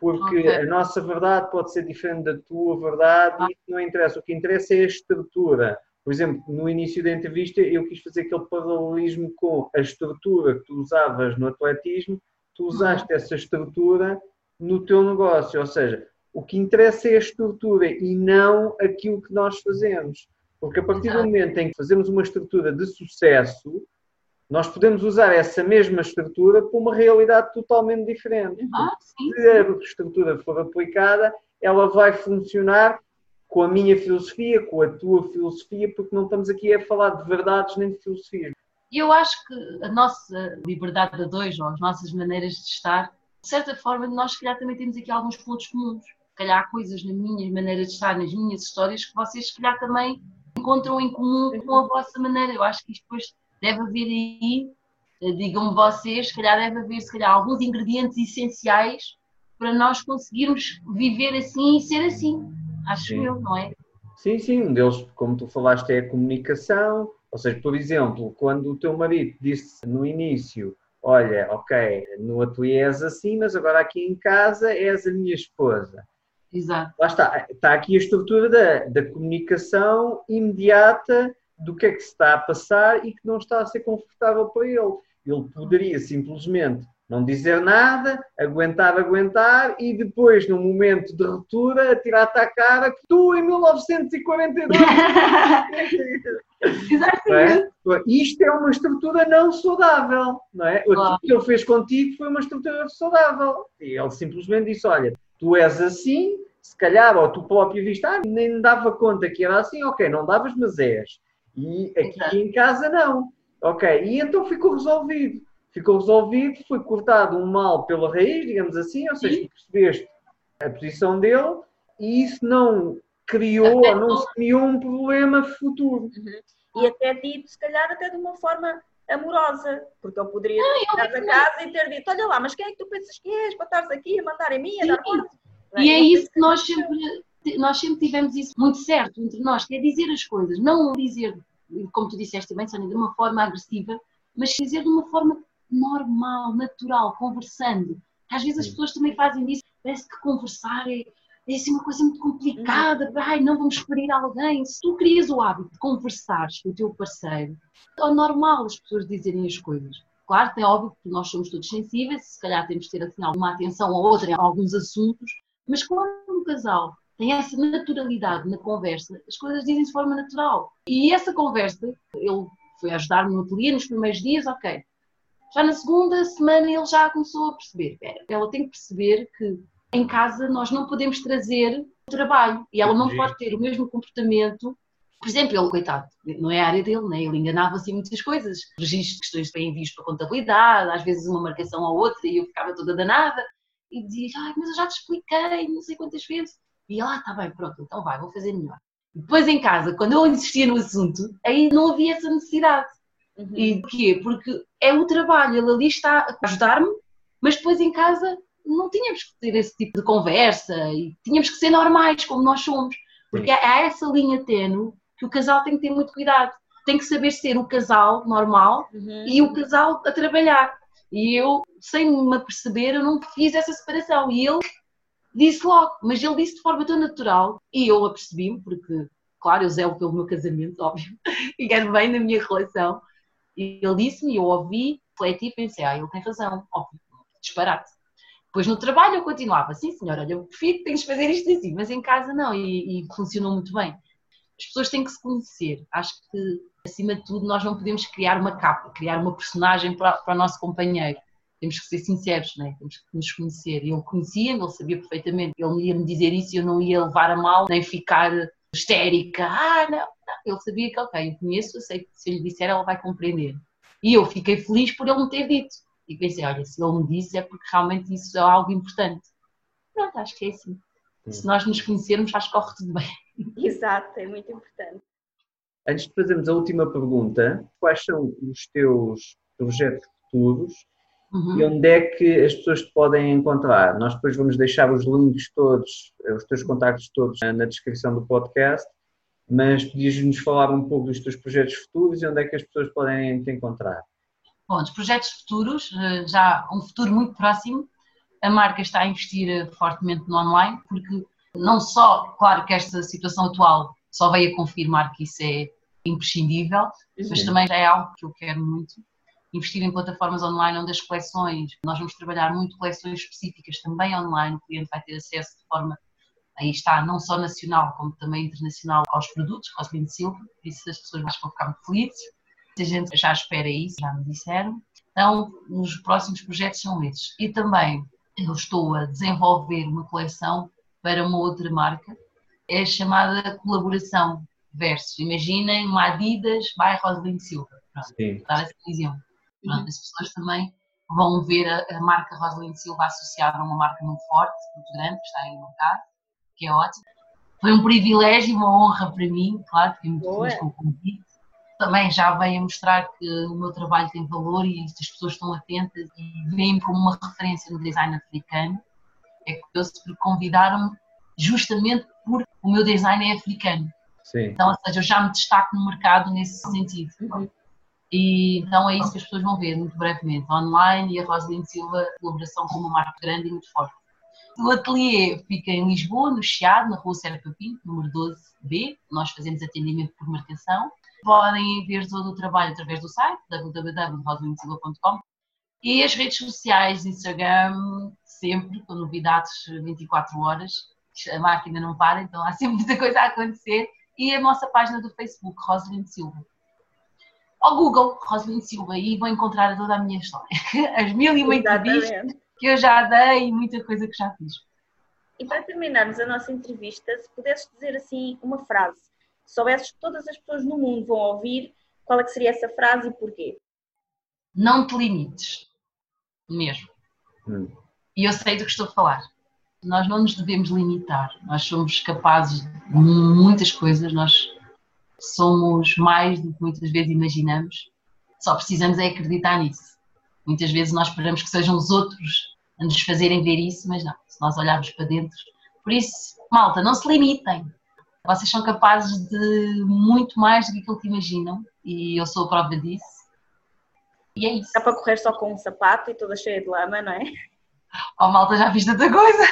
porque okay. a nossa verdade pode ser diferente da tua verdade ah. e não interessa. O que interessa é a estrutura. Por exemplo, no início da entrevista eu quis fazer aquele paralelismo com a estrutura que tu usavas no atletismo, tu usaste uhum. essa estrutura no teu negócio, ou seja, o que interessa é a estrutura e não aquilo que nós fazemos. Porque a partir do momento em que fazemos uma estrutura de sucesso, nós podemos usar essa mesma estrutura para uma realidade totalmente diferente. Ah, sim, Se a estrutura for aplicada, ela vai funcionar com a minha filosofia, com a tua filosofia, porque não estamos aqui a falar de verdades nem de filosofia. Eu acho que a nossa liberdade de dois, ou as nossas maneiras de estar, de certa forma, nós, se calhar, também temos aqui alguns pontos comuns. Se calhar há coisas na minha maneira de estar, nas minhas histórias, que vocês, se calhar, também encontram em comum com a vossa maneira. Eu acho que isto depois deve haver aí, eh, digam-me vocês, se calhar deve haver se calhar, alguns ingredientes essenciais para nós conseguirmos viver assim e ser assim. Acho sim. eu, não é? Sim, sim, um deles, como tu falaste, é a comunicação. Ou seja, por exemplo, quando o teu marido disse no início, olha, ok, no ateliê és assim, mas agora aqui em casa és a minha esposa. Exato. Lá está, está aqui a estrutura da, da comunicação imediata do que é que se está a passar e que não está a ser confortável para ele. Ele poderia simplesmente não dizer nada, aguentar, aguentar e depois, num momento de ruptura, atirar-te à cara que tu, em 1942. Exatamente. É? Isto é uma estrutura não saudável, não é? Claro. O que ele fez contigo foi uma estrutura saudável. E ele simplesmente disse: Olha, tu és assim, se calhar, ou tu próprio viste, ah, nem dava conta que era assim, ok, não davas, mas és. E aqui Exato. em casa não. Ok, e então ficou resolvido. Ficou resolvido, foi cortado um mal pela raiz, digamos assim, ou seja, percebeste a posição dele e isso não criou ou não se criou um problema futuro. Uhum. E até dito, se calhar, até de uma forma amorosa, porque eu poderia estar da casa e ter dito: Olha lá, mas quem é que tu pensas que és para estares aqui a mandar em mim, a dar força? E é isso que nós sempre nós sempre tivemos isso muito certo entre nós, que é dizer as coisas, não dizer, como tu disseste bem, Sónia, de uma forma agressiva, mas dizer de uma forma normal, natural, conversando. Às vezes as pessoas também fazem isso, parece que conversar é, é assim uma coisa muito complicada, ai, não vamos ferir alguém. Se tu crias o hábito de conversares com o teu parceiro, é normal as pessoas dizerem as coisas. Claro, é óbvio que nós somos todos sensíveis, se calhar temos de ter assim, alguma atenção ou outra em alguns assuntos, mas quando um casal tem essa naturalidade na conversa, as coisas dizem-se de forma natural. E essa conversa, ele foi ajudar-me no ateliê nos primeiros dias, ok. Já na segunda semana ele já começou a perceber, ela tem que perceber que em casa nós não podemos trazer trabalho e ela não pode ter o mesmo comportamento. Por exemplo, ele, coitado, não é a área dele, né? ele enganava-se em muitas coisas. Registros, questões bem envios para contabilidade, às vezes uma marcação ou outra e eu ficava toda danada e dizia, ai, mas eu já te expliquei não sei quantas vezes. E ela, ah, tá bem, pronto, então vai, vou fazer melhor. Depois em casa, quando eu insistia no assunto, aí não havia essa necessidade. Uhum. E porquê? Porque é o trabalho, ele ali está a ajudar-me, mas depois em casa não tínhamos que ter esse tipo de conversa e tínhamos que ser normais, como nós somos. Porque há essa linha tênue que o casal tem que ter muito cuidado. Tem que saber ser o casal normal uhum. e o casal a trabalhar. E eu, sem me aperceber, eu não fiz essa separação. E ele disse logo, mas ele disse de forma tão natural e eu apercebi-me, porque, claro, eu zelo pelo meu casamento, óbvio, e quero bem na minha relação. Ele disse-me, eu ouvi, refleti e pensei, ah, ele tem razão, óbvio, disparate. Depois no trabalho eu continuava, sim senhora, olha, eu prefiro tens de fazer isto assim, mas em casa não, e, e funcionou muito bem. As pessoas têm que se conhecer. Acho que, acima de tudo, nós não podemos criar uma capa, criar uma personagem para, para o nosso companheiro. Temos que ser sinceros, né? temos que nos conhecer. Ele conhecia-me, ele sabia perfeitamente. Ele ia me dizer isso e eu não ia levar a mal, nem ficar histérica. Ah, não. Ele sabia que, ok, eu conheço, sei que se eu lhe disser, ela vai compreender. E eu fiquei feliz por ele me ter dito. E pensei, olha, se ele me disse é porque realmente isso é algo importante. Pronto, acho que é assim. Se nós nos conhecermos, acho que corre tudo bem. Exato, é muito importante. Antes de fazermos a última pergunta, quais são os teus projetos futuros uhum. e onde é que as pessoas te podem encontrar? Nós depois vamos deixar os links todos, os teus contactos todos na descrição do podcast, mas podias-nos falar um pouco dos teus projetos futuros e onde é que as pessoas podem te encontrar? Bom, dos projetos futuros, eh, já um futuro muito próximo, a marca está a investir fortemente no online, porque não só, claro que esta situação atual só veio a confirmar que isso é imprescindível, Sim. mas também é algo que eu quero muito, investir em plataformas online onde as coleções, nós vamos trabalhar muito coleções específicas também online, o cliente vai ter acesso de forma, aí está, não só nacional como também internacional aos produtos, Roslin Silva, por isso as pessoas vão ficar muito felizes, a gente já espera isso, já me disseram. Então, os próximos projetos são esses. E também eu estou a desenvolver uma coleção para uma outra marca, é a chamada colaboração versus. Imaginem uma Adidas by Rosalind Silva. Pronto, Sim. dar visão. Pronto, uhum. as pessoas também vão ver a, a marca Rosalind Silva associada a uma marca muito forte, muito grande, que está aí no mercado, que é ótimo. Foi um privilégio e uma honra para mim, claro, fiquei muito feliz com o convite. Também já veio a mostrar que o meu trabalho tem valor e as pessoas estão atentas e veem-me como uma referência no design africano. É curioso porque convidaram-me justamente porque o meu design é africano. Sim. Então, ou seja, eu já me destaco no mercado nesse sentido. Uhum. E então é isso que as pessoas vão ver muito brevemente, online e a Rosalind Silva, colaboração com uma marca grande e muito forte. O ateliê fica em Lisboa, no Chiado, na rua Serpa Pinto, número 12B. Nós fazemos atendimento por marcação. Podem ver todo o trabalho através do site www.rosalindsilva.com e as redes sociais, Instagram, sempre com novidades 24 horas. A máquina não para, então há sempre muita coisa a acontecer. E a nossa página do Facebook, Rosalind Silva ao Google, Rosalind Silva, e vou encontrar toda a minha história. As mil e uma entrevistas que eu já dei e muita coisa que já fiz. E para terminarmos a nossa entrevista, se pudesses dizer assim uma frase, se soubesses que todas as pessoas no mundo vão ouvir, qual é que seria essa frase e porquê? Não te limites. Mesmo. Hum. E eu sei do que estou a falar. Nós não nos devemos limitar. Nós somos capazes de muitas coisas. Nós somos mais do que muitas vezes imaginamos, só precisamos é acreditar nisso. Muitas vezes nós esperamos que sejam os outros a nos fazerem ver isso, mas não, se nós olharmos para dentro. Por isso, malta, não se limitem. Vocês são capazes de muito mais do que aquilo que imaginam e eu sou a prova disso. E é isso. Dá para correr só com um sapato e toda cheia de lama, não é? Oh, malta, já fiz tanta coisa,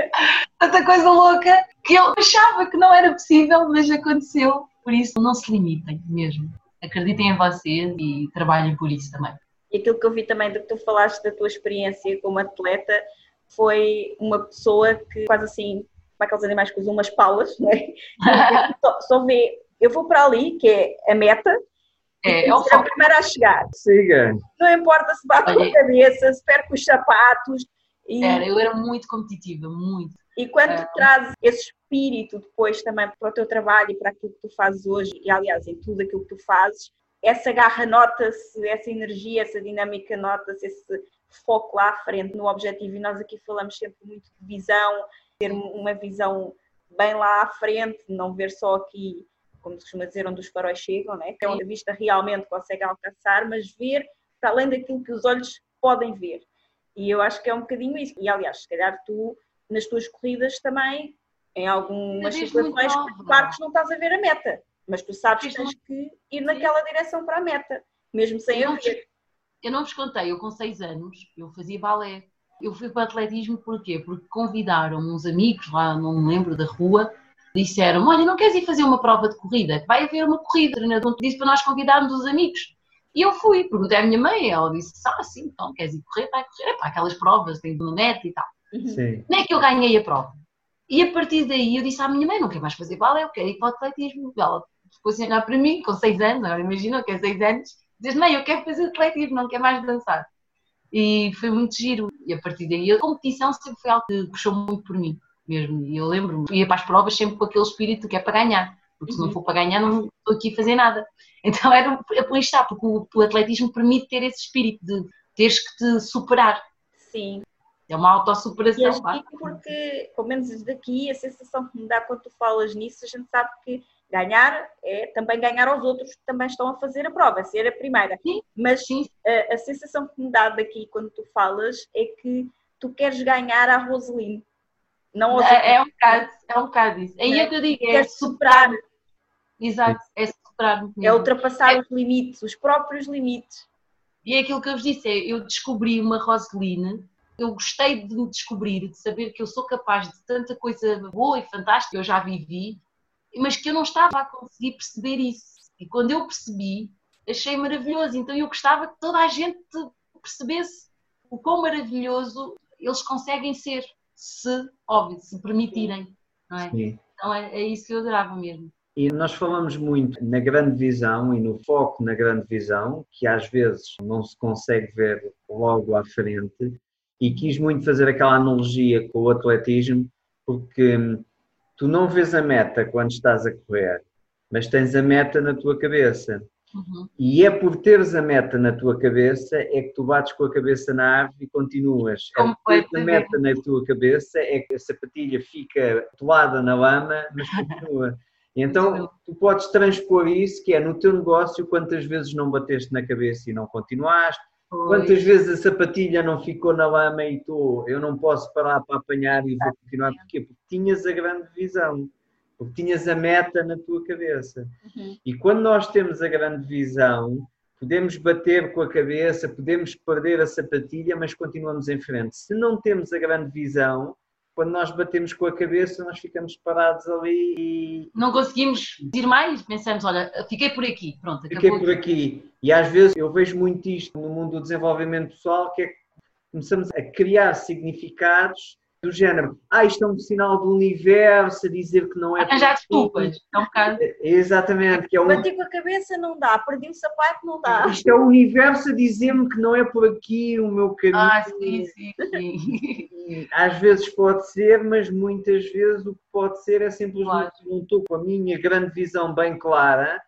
tanta coisa louca que eu achava que não era possível, mas aconteceu por isso, não se limitem mesmo. Acreditem em vocês e trabalhem por isso também. E aquilo que eu vi também do que tu falaste da tua experiência como atleta foi uma pessoa que quase assim, é aqueles animais que usam umas palas, não é? só, só vê, eu vou para ali, que é a meta, é, é o a primeira a chegar. Siga. Não importa se bate com a cabeça, se perco os sapatos. E... Era, eu era muito competitiva, muito. E quando é. traz esse espírito depois também para o teu trabalho e para aquilo que tu fazes hoje, e aliás, em tudo aquilo que tu fazes, essa garra nota-se, essa energia, essa dinâmica nota-se, esse foco lá à frente no objetivo. E nós aqui falamos sempre muito de visão, ter uma visão bem lá à frente, não ver só aqui, como se costuma dizer, onde os faróis chegam, né? que é onde a vista realmente consegue alcançar, mas ver para além daquilo que os olhos podem ver. E eu acho que é um bocadinho isso. E aliás, se calhar tu, nas tuas corridas também, em algumas situações, que não estás a ver a meta, mas tu sabes que tens que ir naquela direção para a meta, mesmo sem eu ver. Eu não vos contei, eu com 6 anos, eu fazia balé. Eu fui para atletismo porquê? Porque convidaram uns amigos lá, não me lembro, da rua, disseram olha, não queres ir fazer uma prova de corrida? Vai haver uma corrida, o treinador disse para nós convidarmos os amigos. E eu fui, perguntei à minha mãe, ela disse, ah, sim, então queres ir correr? Vai correr, para aquelas provas, tem no net e tal. Sim. Não é que eu ganhei a prova. E a partir daí eu disse à minha mãe, não quero mais fazer balé, eu quero ir para o atletismo. Ela ficou assim a olhar para mim, com 6 anos, agora imagina que é 6 anos, diz, mãe, eu quero fazer atletismo, não quero mais dançar. E foi muito giro. E a partir daí a competição sempre foi algo que puxou muito por mim mesmo. E eu lembro-me, ia para as provas sempre com aquele espírito que é para ganhar. Porque se não uhum. for para ganhar, não estou aqui a fazer nada. Então era é por está, porque o, o atletismo permite ter esse espírito de teres que te superar. Sim, é uma autossuperação. E porque, pelo menos daqui, a sensação que me dá quando tu falas nisso, a gente sabe que ganhar é também ganhar aos outros que também estão a fazer a prova, ser a primeira. Sim. Mas Sim. A, a, sensação que me dá daqui quando tu falas é que tu queres ganhar a Roseline. Não é, é um bocado, é um bocado isso. Aí é que eu digo, é superar. Exato, é superar. É ultrapassar é... os limites, os próprios limites. E é aquilo que eu vos disse, é, eu descobri uma Roseline eu gostei de me descobrir, de saber que eu sou capaz de tanta coisa boa e fantástica que eu já vivi, mas que eu não estava a conseguir perceber isso. E quando eu percebi, achei maravilhoso. Então eu gostava que toda a gente percebesse o quão maravilhoso eles conseguem ser, se, óbvio, se permitirem. Não é? Sim. Então é, é isso que eu adorava mesmo. E nós falamos muito na grande visão e no foco na grande visão, que às vezes não se consegue ver logo à frente, e quis muito fazer aquela analogia com o atletismo, porque tu não vês a meta quando estás a correr, mas tens a meta na tua cabeça. Uhum. E é por teres a meta na tua cabeça é que tu bates com a cabeça na árvore e continuas. É por teres a meta na tua cabeça é que a sapatilha fica atolada na lama, mas continua. Então, tu podes transpor isso, que é no teu negócio, quantas vezes não bateste na cabeça e não continuaste, quantas vezes a sapatilha não ficou na lama e tu, eu não posso parar para apanhar e vou continuar. Porquê? Porque tinhas a grande visão, porque tinhas a meta na tua cabeça. Uhum. E quando nós temos a grande visão, podemos bater com a cabeça, podemos perder a sapatilha, mas continuamos em frente. Se não temos a grande visão, quando nós batemos com a cabeça, nós ficamos parados ali e. Não conseguimos ir mais, pensamos, olha, fiquei por aqui, pronto, acabou. Fiquei por aqui. E às vezes eu vejo muito isto no mundo do desenvolvimento pessoal, que é que começamos a criar significados do género, ah, isto é um sinal do universo a dizer que não é. Arranjar desculpas, é um bocado. Exatamente, que é um... Bati com a cabeça não dá, perdi o sapato não dá. Isto é o universo a dizer-me que não é por aqui o meu caminho. Ah, sim, sim, sim. Às vezes pode ser, mas muitas vezes o que pode ser é simplesmente Claro. não estou com a minha grande visão bem clara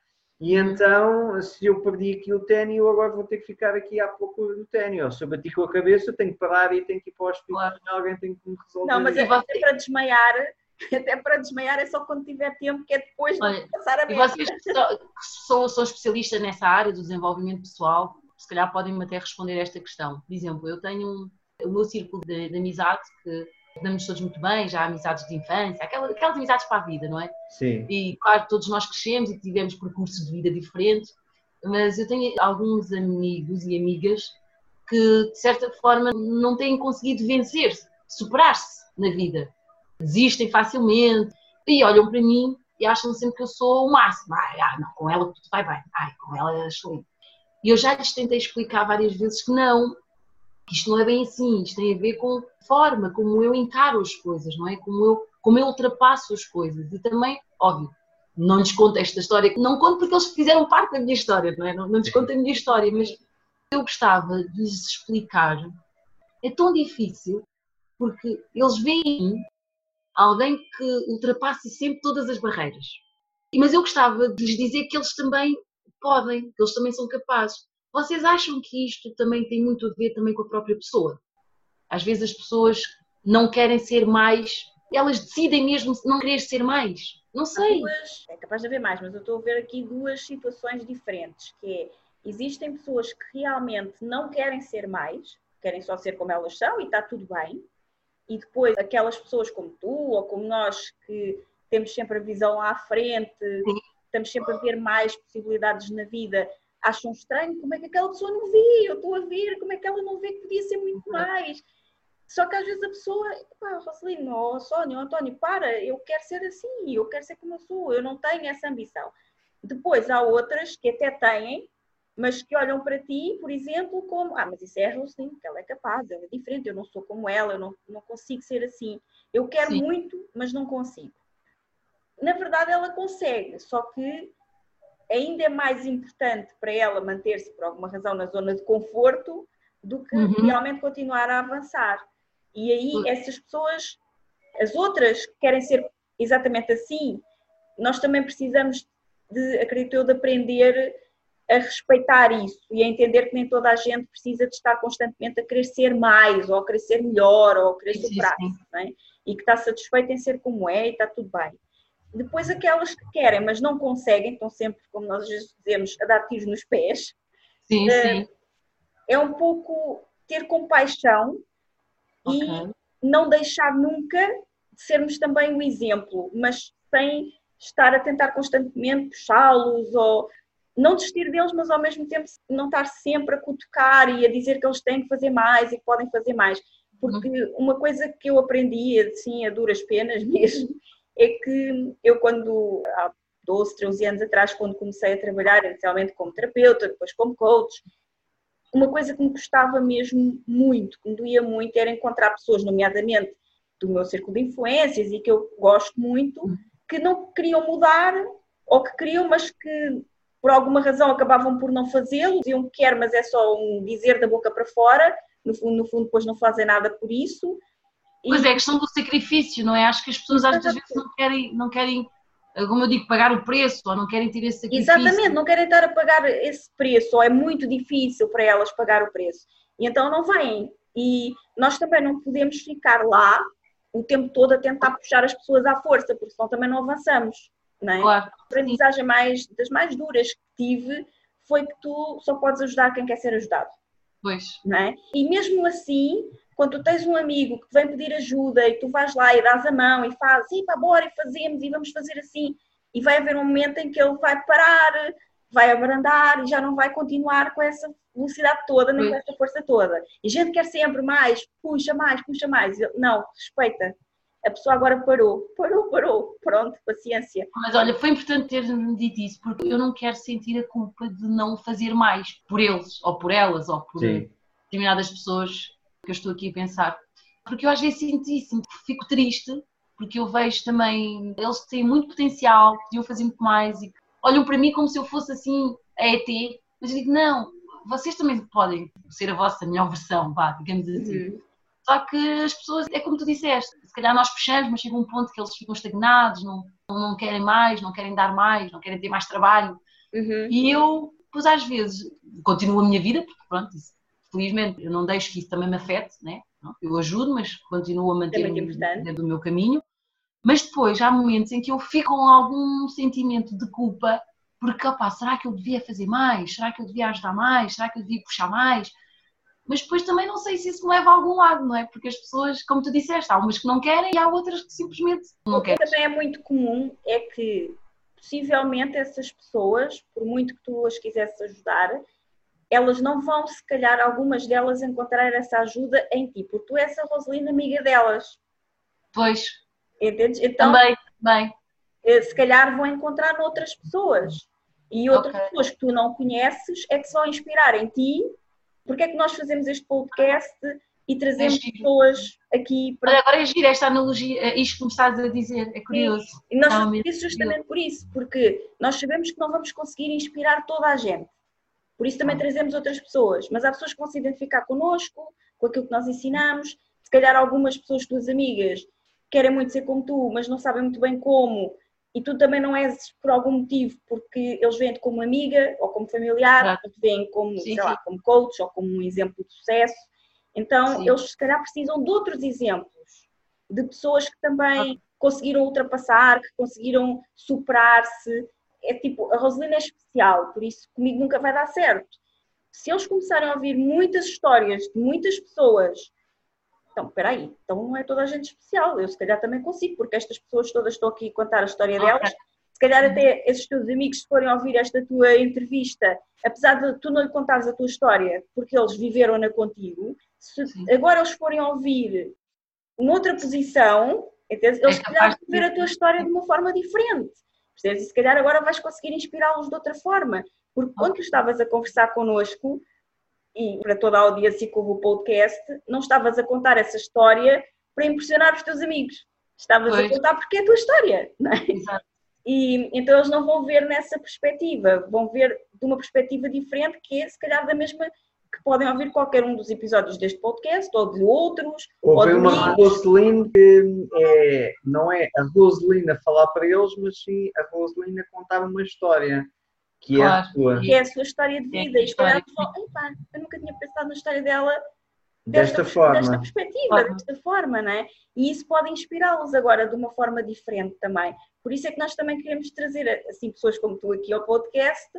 e então se eu perdi aqui o ténis eu agora vou ter que ficar aqui à procura do ténis. Ou se eu bati com a cabeça eu tenho que parar e tenho que ir para o hospital Claro. e alguém tem que me resolver. Não, mas E é, você- até para desmaiar, até para desmaiar é só quando tiver tempo, que é depois de Olha, passar a E vocês que são, que são, são especialistas nessa área do desenvolvimento pessoal, se calhar podem-me até responder esta questão. Por exemplo, eu tenho um, o meu círculo de, de amizade, que damos todos muito bem, já há amizades de infância, aquelas, aquelas amizades para a vida, não é? Sim, E claro, todos nós crescemos e tivemos percursos de vida diferentes, mas eu tenho alguns amigos e amigas que, de certa forma, não têm conseguido vencer-se, superar-se na vida. Desistem facilmente e olham para mim e acham sempre que eu sou o máximo. Ai, ah, não, com ela tudo vai bem. Ai, com ela é excelente. E eu já lhes tentei explicar várias vezes que não, isto não é bem assim, isto tem a ver com a forma como eu encaro as coisas, não é? Como eu, como eu ultrapasso as coisas. E também, óbvio, não lhes conto esta história, não conto porque eles fizeram parte da minha história, não é? Não, não lhes conto a minha história, mas eu gostava de lhes explicar. É tão difícil porque eles veem alguém que ultrapasse sempre todas as barreiras. Mas eu gostava de lhes dizer que eles também podem, que eles também são capazes. Vocês acham que isto também tem muito a ver também com a própria pessoa? Às vezes as pessoas não querem ser mais, elas decidem mesmo não querer ser mais. Não sei. duas, é capaz de haver mais, mas eu estou a ver aqui duas situações diferentes, que é, existem pessoas que realmente não querem ser mais, querem só ser como elas são e está tudo bem, e depois aquelas pessoas como tu ou como nós que temos sempre a visão lá à frente, estamos sempre a ver mais possibilidades na vida, acham estranho como é que aquela pessoa não vê, eu estou a ver como é que ela não vê que podia ser muito mais. Só que às vezes a pessoa, pá, Rosalino, ou Sónia, ou António, para, eu quero ser assim, eu quero ser como eu sou, eu não tenho essa ambição. Depois há outras que até têm, mas que olham para ti, por exemplo, como, ah, mas isso é a Rosalino, que ela é capaz, ela é diferente, eu não sou como ela, eu não, não consigo ser assim. Eu quero Sim. muito, mas não consigo. Na verdade ela consegue, só que ainda é mais importante para ela manter-se, por alguma razão, na zona de conforto, do que Uhum. realmente continuar a avançar. E aí essas pessoas, as outras que querem ser exatamente assim, nós também precisamos de, acredito eu, de aprender a respeitar isso e a entender que nem toda a gente precisa de estar constantemente a querer ser mais, ou a querer ser melhor, ou a querer não é? e que está satisfeito em ser como é e está tudo bem. Depois aquelas que querem, mas não conseguem, estão sempre, como nós dizemos, a dar tiros nos pés, Sim, É, sim. é um pouco ter compaixão e Ok. não deixar nunca de sermos também o exemplo, mas sem estar a tentar constantemente puxá-los ou não desistir deles, mas ao mesmo tempo não estar sempre a cutucar e a dizer que eles têm que fazer mais e que podem fazer mais. porque uma coisa que eu aprendi, assim, a duras penas mesmo, é que eu quando, há 12, 13 anos atrás, quando comecei a trabalhar inicialmente como terapeuta, depois como coach, uma coisa que me custava mesmo muito, que me doía muito, era encontrar pessoas, nomeadamente do meu círculo de influências e que eu gosto muito, que não queriam mudar ou que queriam, mas que por alguma razão acabavam por não fazê-lo, diziam que quer, mas é só um dizer da boca para fora, no fundo, no fundo depois não fazem nada por isso. Pois é, a questão do sacrifício, não é? Acho que as pessoas às vezes não querem, não querem, como eu digo, pagar o preço, ou não querem ter esse sacrifício. Exatamente, não querem estar a pagar esse preço, ou é muito difícil para elas pagar o preço. E então não vêm. E nós também não podemos ficar lá o tempo todo a tentar puxar as pessoas à força, porque senão também não avançamos. Não é? Claro. A aprendizagem mais, das mais duras que tive foi que tu só podes ajudar quem quer ser ajudado. Pois. Não é? E mesmo assim, quando tu tens um amigo que vem pedir ajuda e tu vais lá e dás a mão e fazes, e para bora e fazemos e vamos fazer assim, e vai haver um momento em que ele vai parar, vai abrandar e já não vai continuar com essa velocidade toda, nem com essa força toda. E a gente quer sempre mais, puxa mais, puxa mais. Não, respeita. A pessoa agora parou, parou, parou, pronto, paciência. Mas olha, foi importante ter-me dito isso, porque eu não quero sentir a culpa de não fazer mais por eles, ou por elas, ou por Sim. determinadas pessoas que eu estou aqui a pensar. Porque eu às vezes sinto isso, fico triste, porque eu vejo também, eles têm muito potencial, podiam fazer muito mais, e olham para mim como se eu fosse assim a ET, mas eu digo, não, vocês também podem ser a vossa melhor versão, vá, digamos assim. Uhum. Só que as pessoas, é como tu disseste, se calhar nós puxamos, mas chega um ponto que eles ficam estagnados, não, não querem mais, não querem dar mais, não querem ter mais trabalho. Uhum. E eu, pois às vezes, continuo a minha vida, porque pronto, felizmente eu não deixo que isso também me afete, né? eu ajudo, mas continuo a manter dentro do meu caminho. Mas depois há momentos em que eu fico com algum sentimento de culpa porque, opá, será que eu devia fazer mais? Será que eu devia ajudar mais? Será que eu devia puxar mais? Mas depois também não sei se isso me leva a algum lado, não é? Porque as pessoas, como tu disseste, há umas que não querem e há outras que simplesmente não querem. O que também é muito comum é que possivelmente essas pessoas, por muito que tu as quisesses ajudar, elas não vão, se calhar, algumas delas encontrar essa ajuda em ti, porque tu és a Rosalina amiga delas. Pois. Entendes? Então, também, bem. Eh, se calhar vão encontrar noutras pessoas. E outras okay. pessoas que tu não conheces é que se vão inspirar em ti. Porque é que nós fazemos este podcast e trazemos é pessoas aqui para. Olha, agora é giro esta analogia, é isto que me estás a dizer, é curioso. E nós fazemos isso justamente por isso, porque nós sabemos que não vamos conseguir inspirar toda a gente. Por isso também trazemos outras pessoas, mas há pessoas que vão se identificar connosco, com aquilo que nós ensinamos. Se calhar algumas pessoas, tuas amigas, querem muito ser como tu, mas não sabem muito bem como, e tu também não és por algum motivo, porque eles veem-te como amiga ou como familiar, claro. ou te veem como, sim, sei sim. lá, como coach ou como um exemplo de sucesso. Então, sim. eles se calhar precisam de outros exemplos, de pessoas que também conseguiram ultrapassar, que conseguiram superar-se. É tipo, a Rosalina é especial, por isso comigo nunca vai dar certo. Se eles começarem a ouvir muitas histórias de muitas pessoas então, espera aí, então não é toda a gente especial, eu se calhar também consigo, porque estas pessoas todas estão aqui a contar a história okay. delas, se calhar até esses teus amigos se forem ouvir esta tua entrevista, apesar de tu não lhe contares a tua história, porque eles viveram-na contigo, se Sim. agora eles forem ouvir noutra posição, eles é se calhar vão ver a tua história de uma forma diferente. Percebes? E se calhar agora vais conseguir inspirá-los de outra forma. Porque quando tu estavas a conversar connosco, e para toda a audiência que ouve o podcast, não estavas a contar essa história para impressionar os teus amigos. Estavas pois. a contar porque é a tua história, não é? Exato. E então eles não vão ver nessa perspectiva, vão ver de uma perspectiva diferente, que é se calhar da mesma que podem ouvir qualquer um dos episódios deste podcast ou de outros. Houve uma Roseline que é, não é a Roseline a falar para eles, mas sim a Roseline a contar uma história que claro. é a sua. Que é a sua história de é vida. É e se calhar eu nunca tinha pensado na história dela desta, desta forma. Desta perspectiva, desta forma, não é? E isso pode inspirá-los agora de uma forma diferente também. Por isso é que nós também queremos trazer assim pessoas como tu aqui ao podcast,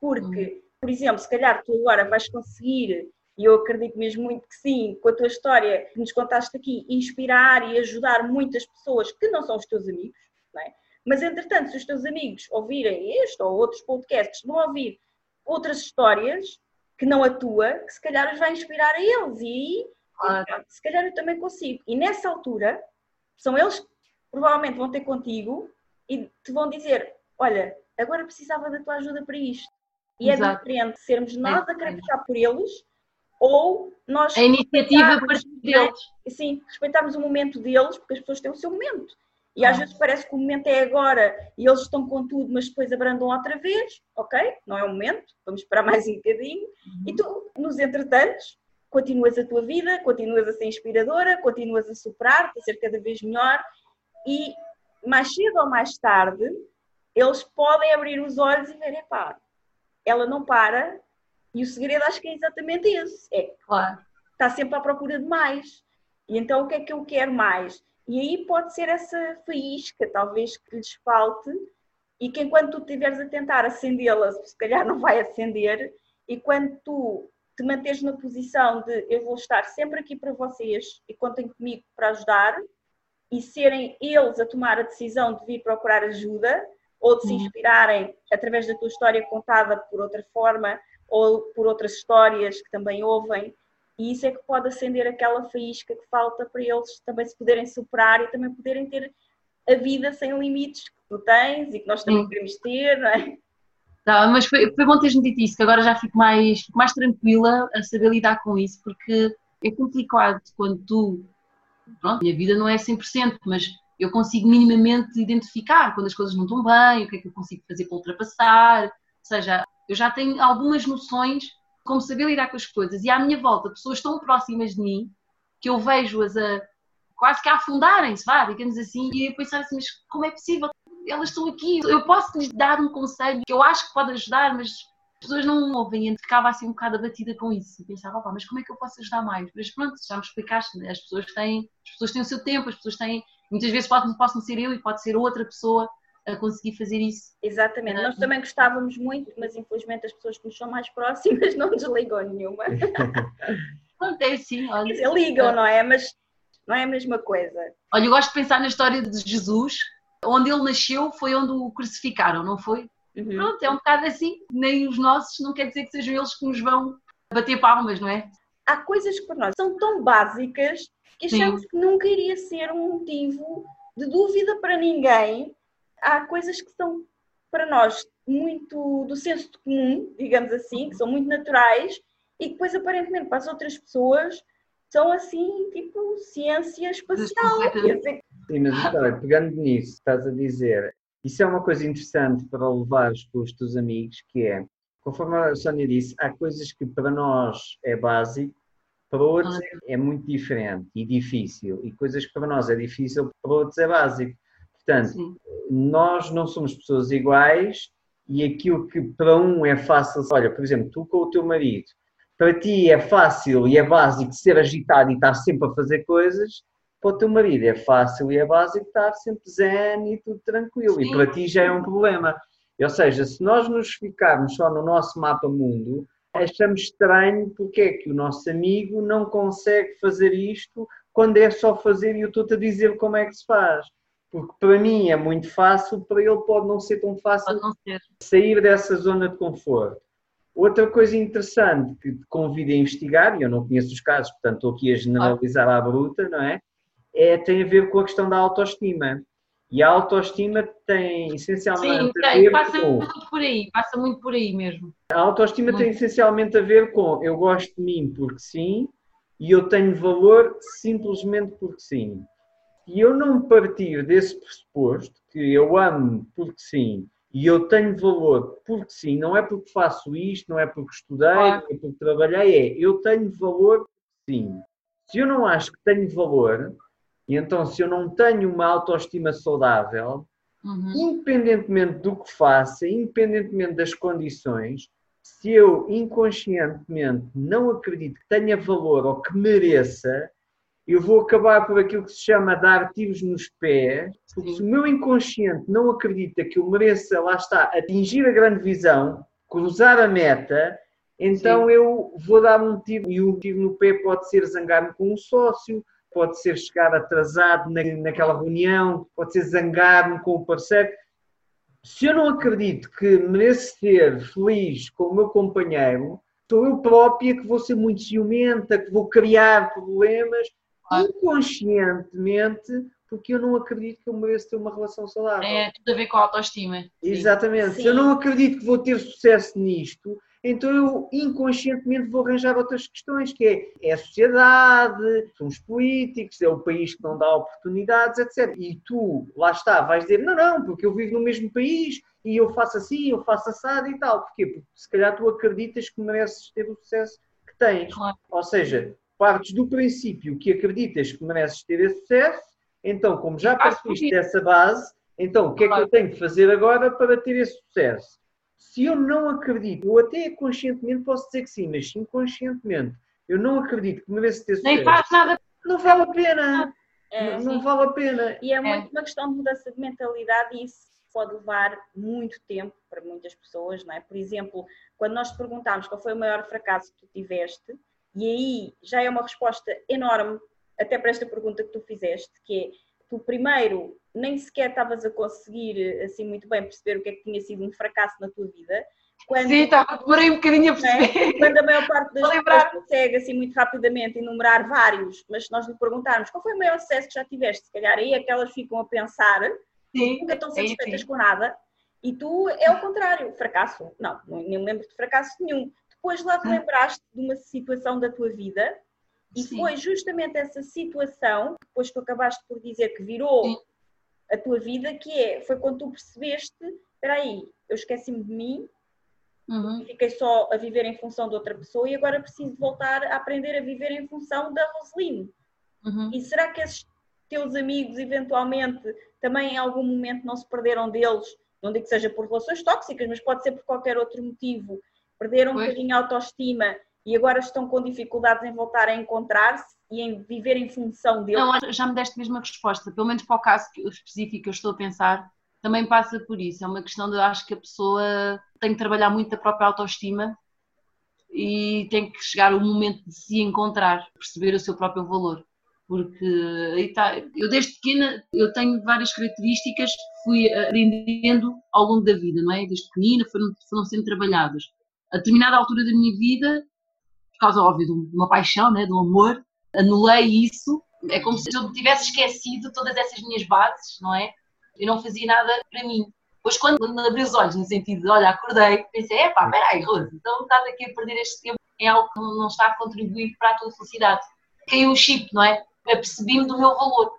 porque, hum. Por exemplo, se calhar tu agora vais conseguir e eu acredito mesmo muito que sim, com a tua história que nos contaste aqui, inspirar e ajudar muitas pessoas que não são os teus amigos, não é? Mas, entretanto, se os teus amigos ouvirem este ou outros podcasts, vão ouvir outras histórias que não a tua, que se calhar os vai inspirar a eles. E aí claro. se calhar eu também consigo. E nessa altura, são eles que provavelmente vão ter contigo e te vão dizer: Olha, agora precisava da tua ajuda para isto. E é Exato. é diferente sermos nós é. a puxar por eles ou nós. A iniciativa partir deles. Sim, respeitarmos o momento deles, porque as pessoas têm o seu momento. E às vezes parece que o momento é agora e eles estão com tudo, mas depois abrandam outra vez. Ok, não é o momento, vamos esperar mais um bocadinho. Uhum. E tu, nos entretantos, continuas a tua vida, continuas a ser inspiradora, continuas a superar-te, a ser cada vez melhor. E mais cedo ou mais tarde, eles podem abrir os olhos e ver, epá, ela não para. E o segredo acho que é exatamente esse. É, claro. está sempre à procura de mais. E então o que é que eu quero mais? E aí pode ser essa faísca, talvez, que lhes falte, e que enquanto tu estiveres a tentar acendê-la, se calhar não vai acender, e quando tu te manteres na posição de eu vou estar sempre aqui para vocês e contem comigo para ajudar, e serem eles a tomar a decisão de vir procurar ajuda, ou de se inspirarem através da tua história contada por outra forma, ou por outras histórias que também ouvem, e isso é que pode acender aquela faísca que falta para eles também se poderem superar e também poderem ter a vida sem limites que tu tens e que nós também Sim. queremos ter, não é? Não, mas foi, foi bom teres-me dito isso, que agora já fico mais, mais tranquila a saber lidar com isso, porque é complicado quando tu. Pronto, minha vida não é 100%, mas eu consigo minimamente identificar quando as coisas não estão bem, o que é que eu consigo fazer para ultrapassar. Ou seja, eu já tenho algumas noções como saber lidar com as coisas. E à minha volta, pessoas tão próximas de mim que eu vejo-as a quase que a afundarem-se, vá, digamos assim, e a pensar assim, mas como é possível? Elas estão aqui, eu posso lhes dar um conselho que eu acho que pode ajudar, mas as pessoas não ouvem e ficava assim um bocado abatida com isso. E pensava, opa, mas como é que eu posso ajudar mais? Mas pronto, já me explicaste, né? as pessoas têm, as pessoas têm o seu tempo, as pessoas têm, muitas vezes pode, posso não ser eu e pode ser outra pessoa a conseguir fazer isso. Exatamente, nós também gostávamos muito, mas infelizmente as pessoas que nos são mais próximas não desligam nenhuma. Acontece, sim. Olha. Ligam, não é? Mas não é a mesma coisa. Olha, eu gosto de pensar na história de Jesus, onde ele nasceu foi onde o crucificaram, não foi? Uhum. Pronto, é um bocado assim, nem os nossos, não quer dizer que sejam eles que nos vão bater palmas, não é? Há coisas que para nós são tão básicas que achamos Sim. que nunca iria ser um motivo de dúvida para ninguém há coisas que são para nós muito do senso comum, digamos assim, que são muito naturais e que depois aparentemente para as outras pessoas são assim, tipo, ciência espacial. Sim, mas olha, pegando nisso, estás a dizer, isso é uma coisa interessante para levares com os teus amigos, que é, conforme a Sónia disse, há coisas que para nós é básico, para outros é muito diferente e difícil, e coisas que para nós é difícil, para outros é básico. Portanto, Sim. nós não somos pessoas iguais e aquilo que para um é fácil, olha, por exemplo, tu com o teu marido, para ti é fácil e é básico ser agitado e estar sempre a fazer coisas, para o teu marido é fácil e é básico estar sempre zen e tudo tranquilo. Sim. E para ti já é um problema. Ou seja, se nós nos ficarmos só no nosso mapa mundo, achamos estranho porque é que o nosso amigo não consegue fazer isto quando é só fazer e eu estou-te a dizer como é que se faz porque para mim é muito fácil, para ele pode não ser tão fácil ser. sair dessa zona de conforto. Outra coisa interessante que te convido a investigar, e eu não conheço os casos, portanto estou aqui a generalizar à bruta, não é? é? Tem a ver com a questão da autoestima. E a autoestima tem essencialmente Sim, a ver passa com... muito por aí, passa muito por aí mesmo. A autoestima muito. tem essencialmente a ver com eu gosto de mim porque sim, e eu tenho valor simplesmente porque sim se eu não partir desse pressuposto, que eu amo porque sim, e eu tenho valor porque sim, não é porque faço isto, não é porque estudei, não é porque trabalhei, é eu tenho valor porque sim. Se eu não acho que tenho valor, e então se eu não tenho uma autoestima saudável, uhum. independentemente do que faça, independentemente das condições, se eu inconscientemente não acredito que tenha valor ou que mereça, eu vou acabar por aquilo que se chama dar tiros nos pés, porque Sim. se o meu inconsciente não acredita que eu mereça, lá está, atingir a grande visão, cruzar a meta, então Sim. eu vou dar um tiro, e o tiro no pé pode ser zangar-me com um sócio, pode ser chegar atrasado na, naquela reunião, pode ser zangar-me com o parceiro. Se eu não acredito que mereço ser feliz com o meu companheiro, sou eu própria que vou ser muito ciumenta, que vou criar problemas inconscientemente porque eu não acredito que eu mereço ter uma relação saudável. É tudo a ver com a autoestima. Exatamente. Sim. Se eu não acredito que vou ter sucesso nisto, então eu inconscientemente vou arranjar outras questões, que é, é a sociedade, são os políticos, é o país que não dá oportunidades, etc. E tu, lá está, vais dizer, não, não, porque eu vivo no mesmo país e eu faço assim, eu faço assado e tal. Porquê? Porque se calhar tu acreditas que mereces ter o sucesso que tens. Claro. Ou seja, partes do princípio que acreditas que mereces ter esse sucesso, então, como já partiste dessa base, então o que é que eu tenho de fazer agora para ter esse sucesso? Se eu não acredito, eu até conscientemente posso dizer que sim, mas se inconscientemente eu não acredito que mereço ter sucesso, Nem faz nada. não vale a pena. É, não, não vale a pena. E é, é muito uma questão de mudança de mentalidade e isso pode levar muito tempo para muitas pessoas, não é? Por exemplo, quando nós te perguntámos qual foi o maior fracasso que tu tiveste, e aí já é uma resposta enorme, até para esta pergunta que tu fizeste, que é, tu primeiro nem sequer estavas a conseguir assim muito bem perceber o que é que tinha sido um fracasso na tua vida. Quando, Sim, estava, demorei um bocadinho a é? perceber. É? Quando a maior parte das pessoas consegue assim muito rapidamente enumerar vários, mas se nós lhe perguntarmos qual foi o maior sucesso que já tiveste, se calhar aí é que elas ficam a pensar, Sim, nunca estão satisfeitas é, com nada, e tu é o contrário, fracasso. Não, não me lembro de fracasso nenhum. Depois lá te lembraste de uma situação da tua vida e Sim. foi justamente essa situação, depois tu acabaste por dizer que virou Sim. a tua vida, que é, foi quando tu percebeste, espera aí, eu esqueci-me de mim, uhum. e fiquei só a viver em função de outra pessoa e agora preciso voltar a aprender a viver em função da Roseline. Uhum. E será que esses teus amigos, eventualmente, também em algum momento não se perderam deles? Não digo que seja por relações tóxicas, mas pode ser por qualquer outro motivo. Perderam pois. um bocadinho a autoestima e agora estão com dificuldades em voltar a encontrar-se e em viver em função dele. Não, já me deste mesmo a resposta, pelo menos para o caso específico que eu estou a pensar, também passa por isso. É uma questão de eu acho que a pessoa tem que trabalhar muito a própria autoestima e tem que chegar o momento de se encontrar, perceber o seu próprio valor. Porque está, eu desde pequena eu tenho várias características que fui aprendendo ao longo da vida, não é? Desde pequenina foram, foram sendo trabalhadas. A determinada altura da minha vida por causa, óbvio, de uma paixão, né, do amor, anulei isso. É como se eu tivesse esquecido todas essas minhas bases, não é? Eu não fazia nada para mim. Pois quando, quando abri os olhos no sentido de, olha, acordei, pensei, é pá, peraí, Rose, então estás aqui a perder este tempo em algo que não está a contribuir para a tua felicidade. Caiu o chip, não é? Apercebi-me do meu valor.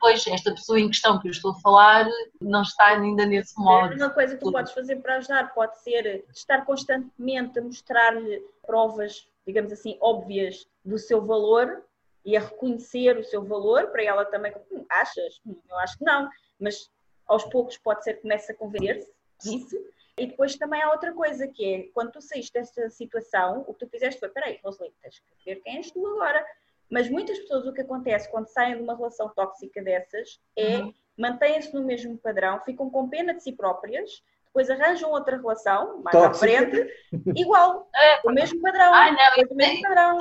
Pois, esta pessoa em questão que eu estou a falar não está ainda nesse modo. Uma coisa que tu podes fazer para ajudar pode ser estar constantemente a mostrar-lhe provas digamos assim, óbvias do seu valor e a reconhecer o seu valor, para ela também, hum, achas? Hum, eu acho que não, mas aos poucos pode ser que comece a convencer-se disso. E depois também há outra coisa que é, quando tu saíste desta situação, o que tu fizeste foi, peraí, Rosalind, tens que ver quem és tu agora. Mas muitas pessoas o que acontece quando saem de uma relação tóxica dessas é uhum. mantêm-se no mesmo padrão, ficam com pena de si próprias, depois arranjam outra relação, mais Tóxica. à frente, igual, é, o mesmo padrão. Ai, não, o mesmo padrão.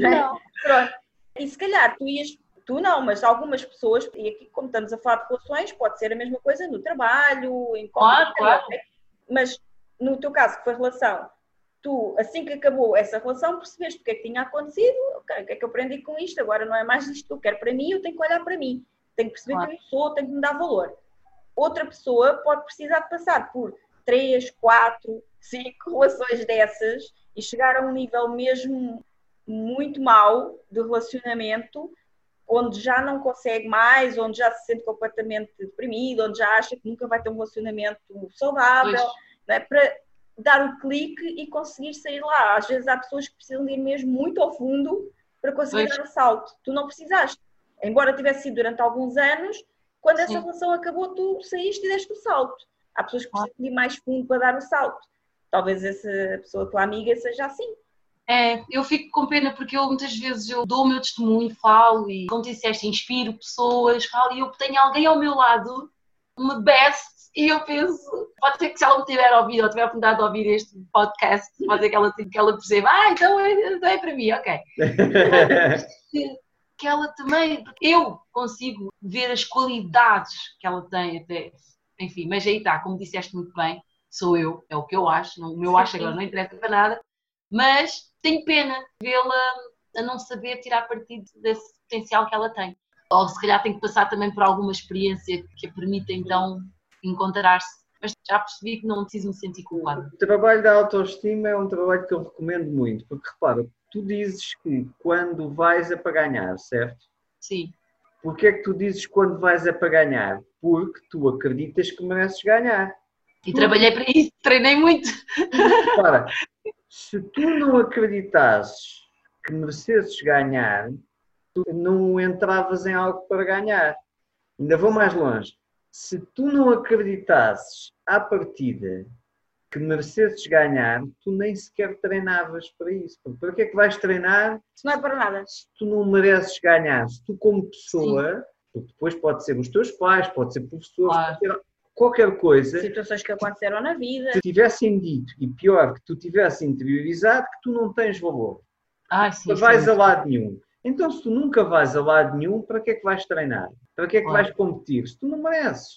não. Pronto. E se calhar tu ias, tu não, mas algumas pessoas, e aqui como estamos a falar de relações, pode ser a mesma coisa no trabalho, em claro, claro. Mas no teu caso, que foi relação, tu, assim que acabou essa relação, percebeste o que é que tinha acontecido, okay, o que é que eu aprendi com isto, agora não é mais isto que eu quero para mim, eu tenho que olhar para mim, tenho que perceber claro. quem eu sou, tenho que me dar valor outra pessoa pode precisar de passar por três, quatro, cinco relações dessas e chegar a um nível mesmo muito mau de relacionamento, onde já não consegue mais, onde já se sente completamente deprimido, onde já acha que nunca vai ter um relacionamento saudável, é? para dar o clique e conseguir sair lá. Às vezes há pessoas que precisam de ir mesmo muito ao fundo para conseguir pois. dar o salto. Tu não precisaste. Embora tivesse sido durante alguns anos, quando essa Sim. relação acabou, tu saíste e deste o salto. Há pessoas que precisam de ir mais fundo para dar o salto. Talvez essa pessoa, tua amiga, seja assim. É, eu fico com pena porque eu muitas vezes eu dou o meu testemunho, falo e, como disseste, inspiro pessoas, falo e eu tenho alguém ao meu lado, me best, e eu penso, pode ser que se ela me tiver ouvido ou tiver a oportunidade de ouvir este podcast, pode ser que ela, que ela perceba, ah, então é, então é para mim, ok. que ela também, eu consigo ver as qualidades que ela tem até, enfim, mas aí está, como disseste muito bem, sou eu, é o que eu acho, o meu acho agora não interessa para nada, Mas tenho pena vê-la a não saber tirar partido desse potencial que ela tem. Ou se calhar tem que passar também por alguma experiência que a permita então encontrar-se. Mas já percebi que não preciso me sentir culpada. O trabalho da autoestima é um trabalho que eu recomendo muito, porque repara, tu dizes que quando vais é para ganhar, certo? Sim. Porquê é que tu dizes quando vais é para ganhar? Porque tu acreditas que mereces ganhar. E trabalhei para isso, treinei muito. Repara, se tu não acreditasses que merecesses ganhar, tu não entravas em algo para ganhar. Ainda vou mais longe. Se tu não acreditasses à partida que merecesses ganhar, tu nem sequer treinavas para isso. Para que é que vais treinar Isso não é para nada. se tu não mereces ganhar? Se tu, como pessoa, porque depois pode ser os teus pais, pode ser professores, Claro. pode ser qualquer coisa, Situações que aconteceram na vida. se tivessem dito, e pior, que tu tivesse interiorizado, que tu não tens valor. Ai, sim, Não sim. vais a lado nenhum. Então, se tu nunca vais a lado nenhum, para que é que vais treinar? Para que é que Claro. vais competir? Se tu não mereces.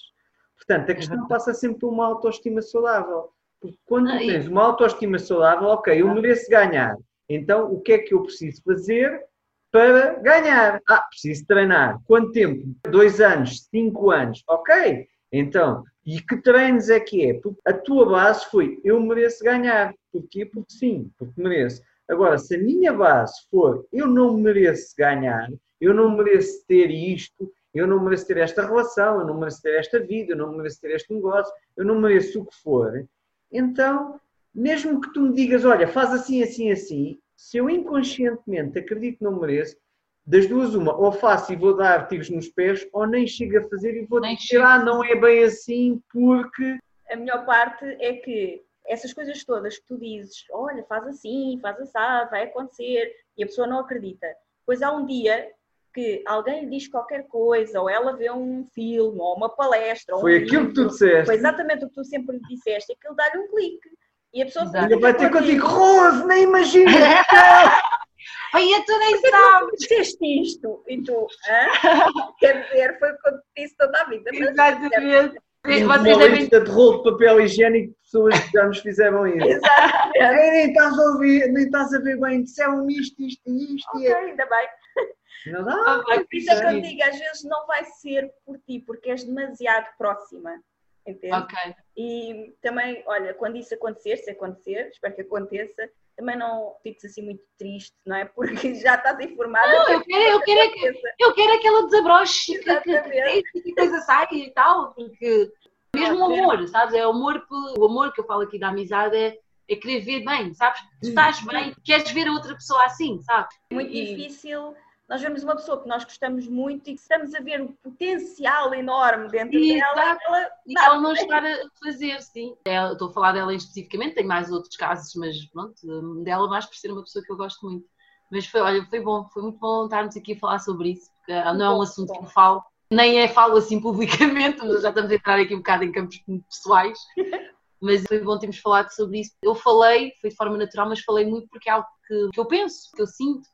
Portanto, a questão passa sempre por uma autoestima saudável. Porque quando tu tens uma autoestima saudável, ok, eu mereço ganhar. Então, o que é que eu preciso fazer para ganhar? Ah, preciso treinar. Quanto tempo? Dois anos? Cinco anos? Ok. Então, e que treinos é que é? Porque a tua base foi eu mereço ganhar. Porquê? Porque sim, porque mereço. Agora, se a minha base for eu não mereço ganhar, eu não mereço ter isto, eu não mereço ter esta relação, eu não mereço ter esta vida, eu não mereço ter este negócio, eu não mereço o que for, então, mesmo que tu me digas, olha, faz assim, assim, assim, se eu inconscientemente acredito que não mereço, das duas uma, ou faço e vou dar tiros nos pés, ou nem chego a fazer e vou Nem dizer, ah, não é bem assim, porque A melhor parte é que essas coisas todas que tu dizes, olha, faz assim, faz assado, vai acontecer, e a pessoa não acredita. Pois há um dia que alguém lhe diz qualquer coisa, ou ela vê um filme, ou uma palestra, ou foi um aquilo que tu livro, disseste. Foi exatamente o que tu sempre lhe disseste, aquilo dá-lhe um clique. E a pessoa Exato. Ainda vai ter contigo, Rose, nem imagina! Ai, tu nem sabes! disseste isto? E tu, hã? Quer dizer, foi o que eu te disse toda a vida. Mas, Exatamente. Vocês uma devem lista de rolo de papel higiênico de pessoas que já nos fizeram isso. Exatamente. Ei, nem estás a ouvir, nem estás a ver bem, disseram isto, isto e isto. Ok, e é. ainda bem. Ah, isso é que eu Sim. digo, às vezes não vai ser por ti, porque és demasiado próxima. Entende? Ok. E também, olha, quando isso acontecer, se acontecer, espero que aconteça, também não fiques assim muito triste, não é? Porque já estás informada. Não, eu quero, eu quero, é que, eu quero é que ela desabroche, que, que, que, coisa saia e tal, porque mesmo o amor, sabes? É o amor, o amor que eu falo aqui da amizade é, é querer ver bem, sabes? Tu estás bem, queres ver a outra pessoa assim, sabes? muito E- difícil nós vemos uma pessoa que nós gostamos muito e que estamos a ver o potencial enorme dentro Exato. dela, ela E ela não estar a fazer, sim. Eu Estou a falar dela especificamente, tem mais outros casos, mas pronto, hum, dela mais por ser uma pessoa que eu gosto muito. Mas foi, olha, foi bom, foi muito bom estarmos aqui a falar sobre isso, porque ah, não é um assunto que eu falo, nem é falo assim publicamente, mas já estamos a entrar aqui um bocado em campos pessoais. Mas foi bom termos falado sobre isso. Eu falei, foi de forma natural, mas falei muito porque é algo que, que eu penso, que eu sinto,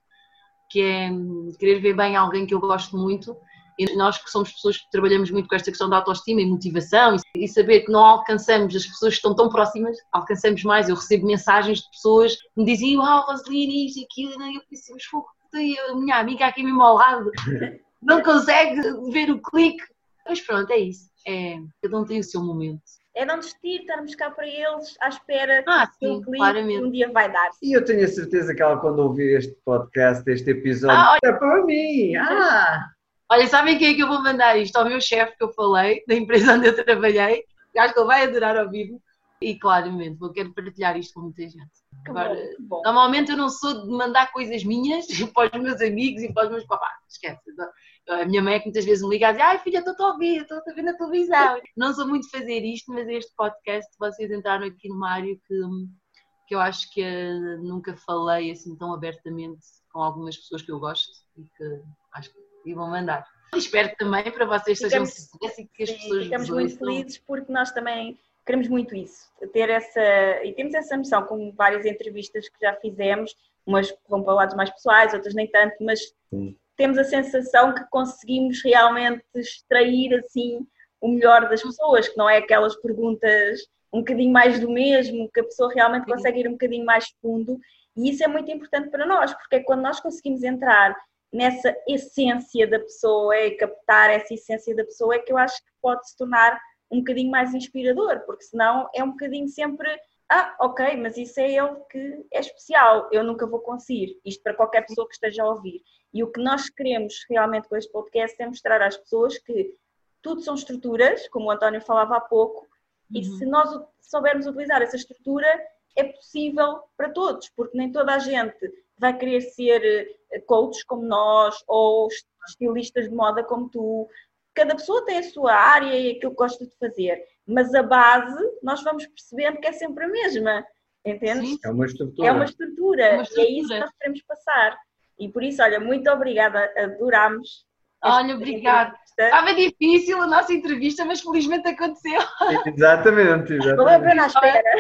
que é hum, querer ver bem alguém que eu gosto muito. E nós que somos pessoas que trabalhamos muito com esta questão da autoestima e motivação e, saber que não alcançamos as pessoas que estão tão próximas, alcançamos mais. Eu recebo mensagens de pessoas que me dizem, uau, Roseline, isto e aquilo, e eu pensei, mas fogo, a minha amiga aqui mesmo ao lado, não consegue ver o clique. Mas pronto, é isso. É, cada um tem o seu momento. É não desistir, estarmos cá para eles à espera Ah, que o sim, clique claramente. um dia vai dar. E eu tenho a certeza que ela, quando ouvir este podcast, este episódio, Ah, é para mim. Ah! Olha, sabem quem é que eu vou mandar isto? Ao meu chefe que eu falei, da empresa onde eu trabalhei. Acho que ele vai adorar ouvir. E claramente, vou querer partilhar isto com muita gente. Que Agora, bom, bom. Normalmente eu não sou de mandar coisas minhas para os meus amigos e para os meus papás. Esquece. A minha mãe é que muitas vezes me liga a dizer ai filha, estou a ouvir, estou a ver na televisão. Não sou muito fazer isto, mas este podcast vocês entraram aqui numa área que, que eu acho que eh, nunca falei assim tão abertamente com algumas pessoas que eu gosto e que acho que e vão mandar. E espero também para vocês sejam Ficamos- sucesso e que as pessoas ficamos muito felizes porque nós também queremos muito isso, ter essa, e temos essa noção com várias entrevistas que já fizemos, umas que vão para lados mais pessoais, outras nem tanto, mas Sim. Temos a sensação que conseguimos realmente extrair assim o melhor das pessoas, que não é aquelas perguntas um bocadinho mais do mesmo, que a pessoa realmente consegue ir um bocadinho mais fundo. E isso é muito importante para nós, porque é quando nós conseguimos entrar nessa essência da pessoa e captar essa essência da pessoa, é que eu acho que pode se tornar um bocadinho mais inspirador, porque senão é um bocadinho sempre, ah, ok, mas isso é ele que é especial, eu nunca vou conseguir. Isto para qualquer pessoa que esteja a ouvir. E o que nós queremos realmente com este podcast é mostrar às pessoas que tudo são estruturas, como o António falava há pouco, uhum. e se nós soubermos utilizar essa estrutura, é possível para todos, porque nem toda a gente vai querer ser eh, coaches como nós ou estilistas de moda como tu. Cada pessoa tem a sua área e aquilo que gosta de fazer, mas a base nós vamos percebendo que é sempre a mesma, entende? É uma estrutura. É uma estrutura, é uma estrutura. e é isso que nós queremos passar. E por isso, olha, muito obrigada, adorámos Olha, obrigada. Estava difícil a nossa entrevista, mas felizmente aconteceu. Exatamente, exatamente. Valeu a pena à espera.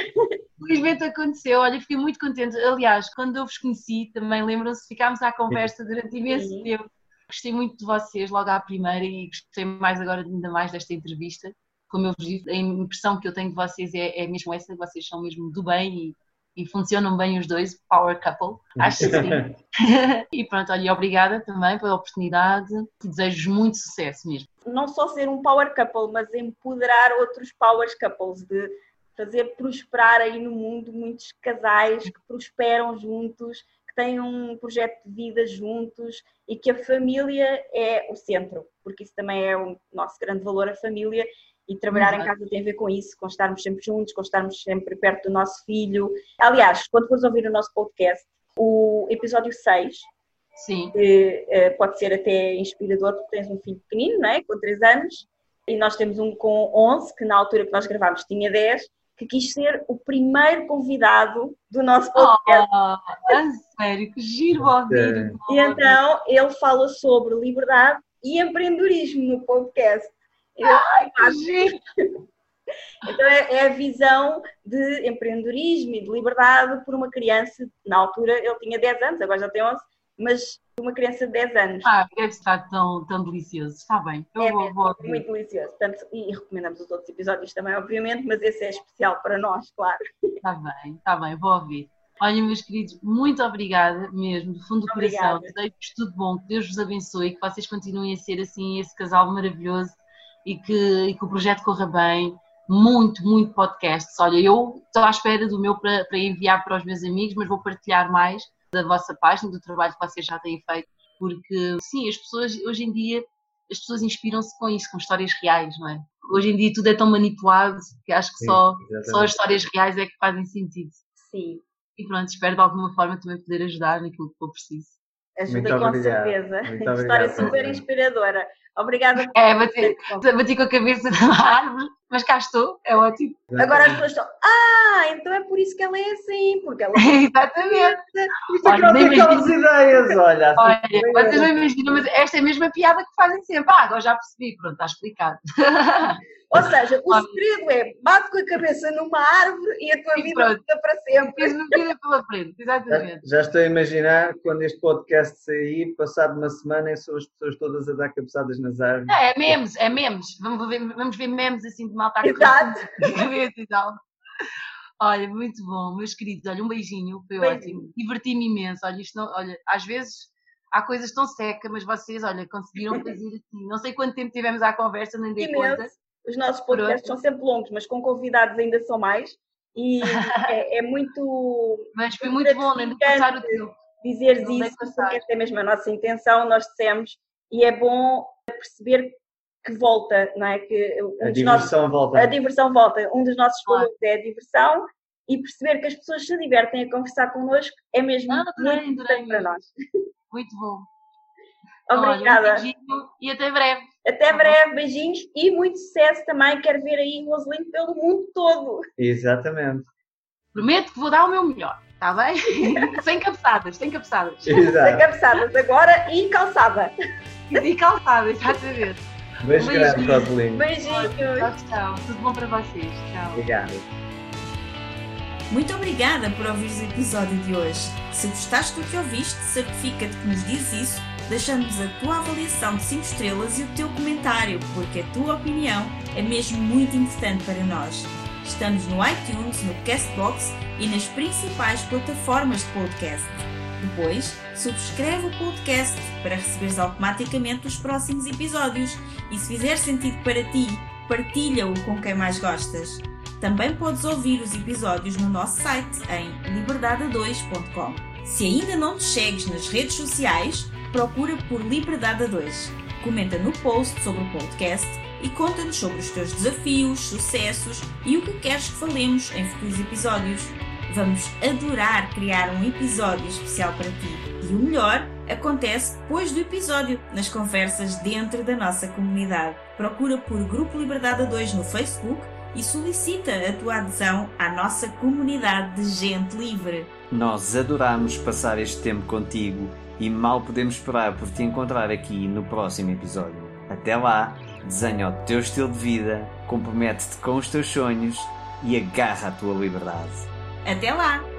Felizmente aconteceu, olha, fiquei muito contente. Aliás, quse eu vos conheci, também lembram-se, ficámos à conversa durante imenso Sim. tempo. Gostei muito de vocês logo à primeira e gostei mais agora, ainda mais desta entrevista. Como eu vos disse, a impressão que eu tenho de vocês é, é mesmo essa, vocês são mesmo do bem e e funcionam bem os dois, power couple, acho que sim. e pronto, olha, obrigada também pela oportunidade e desejo muito sucesso mesmo. Não só ser um power couple, mas empoderar outros power couples, de fazer prosperar aí no mundo muitos casais que prosperam juntos, que têm um projeto de vida juntos e que a família é o centro, porque isso também é o nosso grande valor, a família, e trabalhar em casa tem a ver com isso, com estarmos sempre juntos, com estarmos sempre perto do nosso filho. Aliás, quando fores ouvir o nosso podcast, o episódio 6, Sim. Que, uh, pode ser até inspirador, porque tens um filho pequenino, não é? com 3 anos, e nós temos um com 11, que na altura que nós gravámos tinha 10, que quis ser o primeiro convidado do nosso podcast. Oh, sério, que giro ouvir. E então ele fala sobre liberdade e empreendedorismo no podcast. Ai, Então é, é, a visão de empreendedorismo e de liberdade por uma criança, na altura ele tinha 10 anos, agora já tem 11, mas uma criança de 10 anos. Ah, deve estar tão, tão delicioso, está bem. Eu é vou, mesmo, vou muito delicioso. Portanto, e recomendamos os outros episódios também, obviamente, mas esse é especial para nós, claro. Está bem, está bem, vou ouvir. Olha, meus queridos, muito obrigada mesmo, do fundo do coração. Desejo-vos tudo bom, que Deus vos abençoe, que vocês continuem a ser assim esse casal maravilhoso e que, e que o projeto corra bem. Muito, muito podcasts. Olha, eu estou à espera do meu para, para enviar para os meus amigos, mas vou partilhar mais da vossa página, do trabalho que vocês já têm feito, porque sim, as pessoas hoje em dia as pessoas inspiram-se com isso, com histórias reais, não é? Hoje em dia tudo é tão manipulado que acho que sim, só, só as histórias reais é que fazem sentido. Sim. E pronto, espero de alguma forma também poder ajudar naquilo que for preciso. Ajuda com certeza. História super inspiradora. Obrigada. É, bati, bati com a cabeça na árvore, mas cá estou, é ótimo. Agora as pessoas estão, ah, então é por isso que ela é assim, porque ela é Exatamente. Isto é que aquelas ideias, olha. Olha, vocês não imaginam, mas esta é a mesma piada que fazem sempre. Ah, agora já percebi, pronto, está explicado. Ou seja, o segredo é bate com a cabeça numa árvore e a tua e vida fica para sempre. Tens uma vida pela frente, exatamente. Já, já, estou a imaginar quando este podcast sair, passado uma semana, são as pessoas todas a dar cabeçadas nas árvores. É, é memes, é memes. Vamos ver, vamos ver memes assim de malta Exato. cabeça e tal. Olha, muito bom, meus queridos. Olha, um beijinho, foi beijinho. ótimo. Diverti-me imenso. Olha, isto não, olha, às vezes há coisas tão secas, mas vocês, olha, conseguiram fazer assim. Não sei quanto tempo tivemos à conversa, nem dei conta. Os nossos podcasts são sempre longos, mas com convidados ainda são mais. E é, é muito. Mas foi muito bom, nem de passar o tempo. Dizeres isso, porque essa é mesmo a nossa intenção, nós dissemos, e é bom perceber que volta, não é? Que um a diversão nossos, volta. A diversão volta. Um dos nossos valores ah. é a diversão e perceber que as pessoas se divertem a conversar connosco é mesmo ah, muito importante para nós. Muito bom. Obrigada. Olha, um e até breve. Até tá breve, beijinhos e muito sucesso também. Quero ver aí o Rosalind pelo mundo todo. Exatamente. Prometo que vou dar o meu melhor, está bem? sem cabeçadas, sem cabeçadas. Exato. Sem cabeçadas agora e calçada. E calçada, exatamente. Beijo, grande, Rosalind. Beijinhos. Tchau, tchau. Tudo bom para vocês. Tchau. Obrigado. Muito obrigada por ouvir o episódio de hoje. Se gostaste do que ouviste, certifica-te que nos diz isso deixando-nos a tua avaliação de 5 estrelas e o teu comentário, porque a tua opinião é mesmo muito importante para nós. Estamos no iTunes, no Castbox e nas principais plataformas de podcast. Depois, subscreve o podcast para receberes automaticamente os próximos episódios e se fizer sentido para ti, partilha-o com quem mais gostas. Também podes ouvir os episódios no nosso site em liberdade2.com. Se ainda não te segues nas redes sociais, procura por Liberdade 2. Comenta no post sobre o podcast e conta-nos sobre os teus desafios, sucessos e o que queres que falemos em futuros episódios. Vamos adorar criar um episódio especial para ti. E o melhor acontece depois do episódio, nas conversas dentro da nossa comunidade. Procura por Grupo Liberdade 2 no Facebook e solicita a tua adesão à nossa comunidade de gente livre. Nós adoramos passar este tempo contigo e mal podemos esperar por te encontrar aqui no próximo episódio. Até lá, desenha o teu estilo de vida, compromete-te com os teus sonhos e agarra a tua liberdade. Até lá!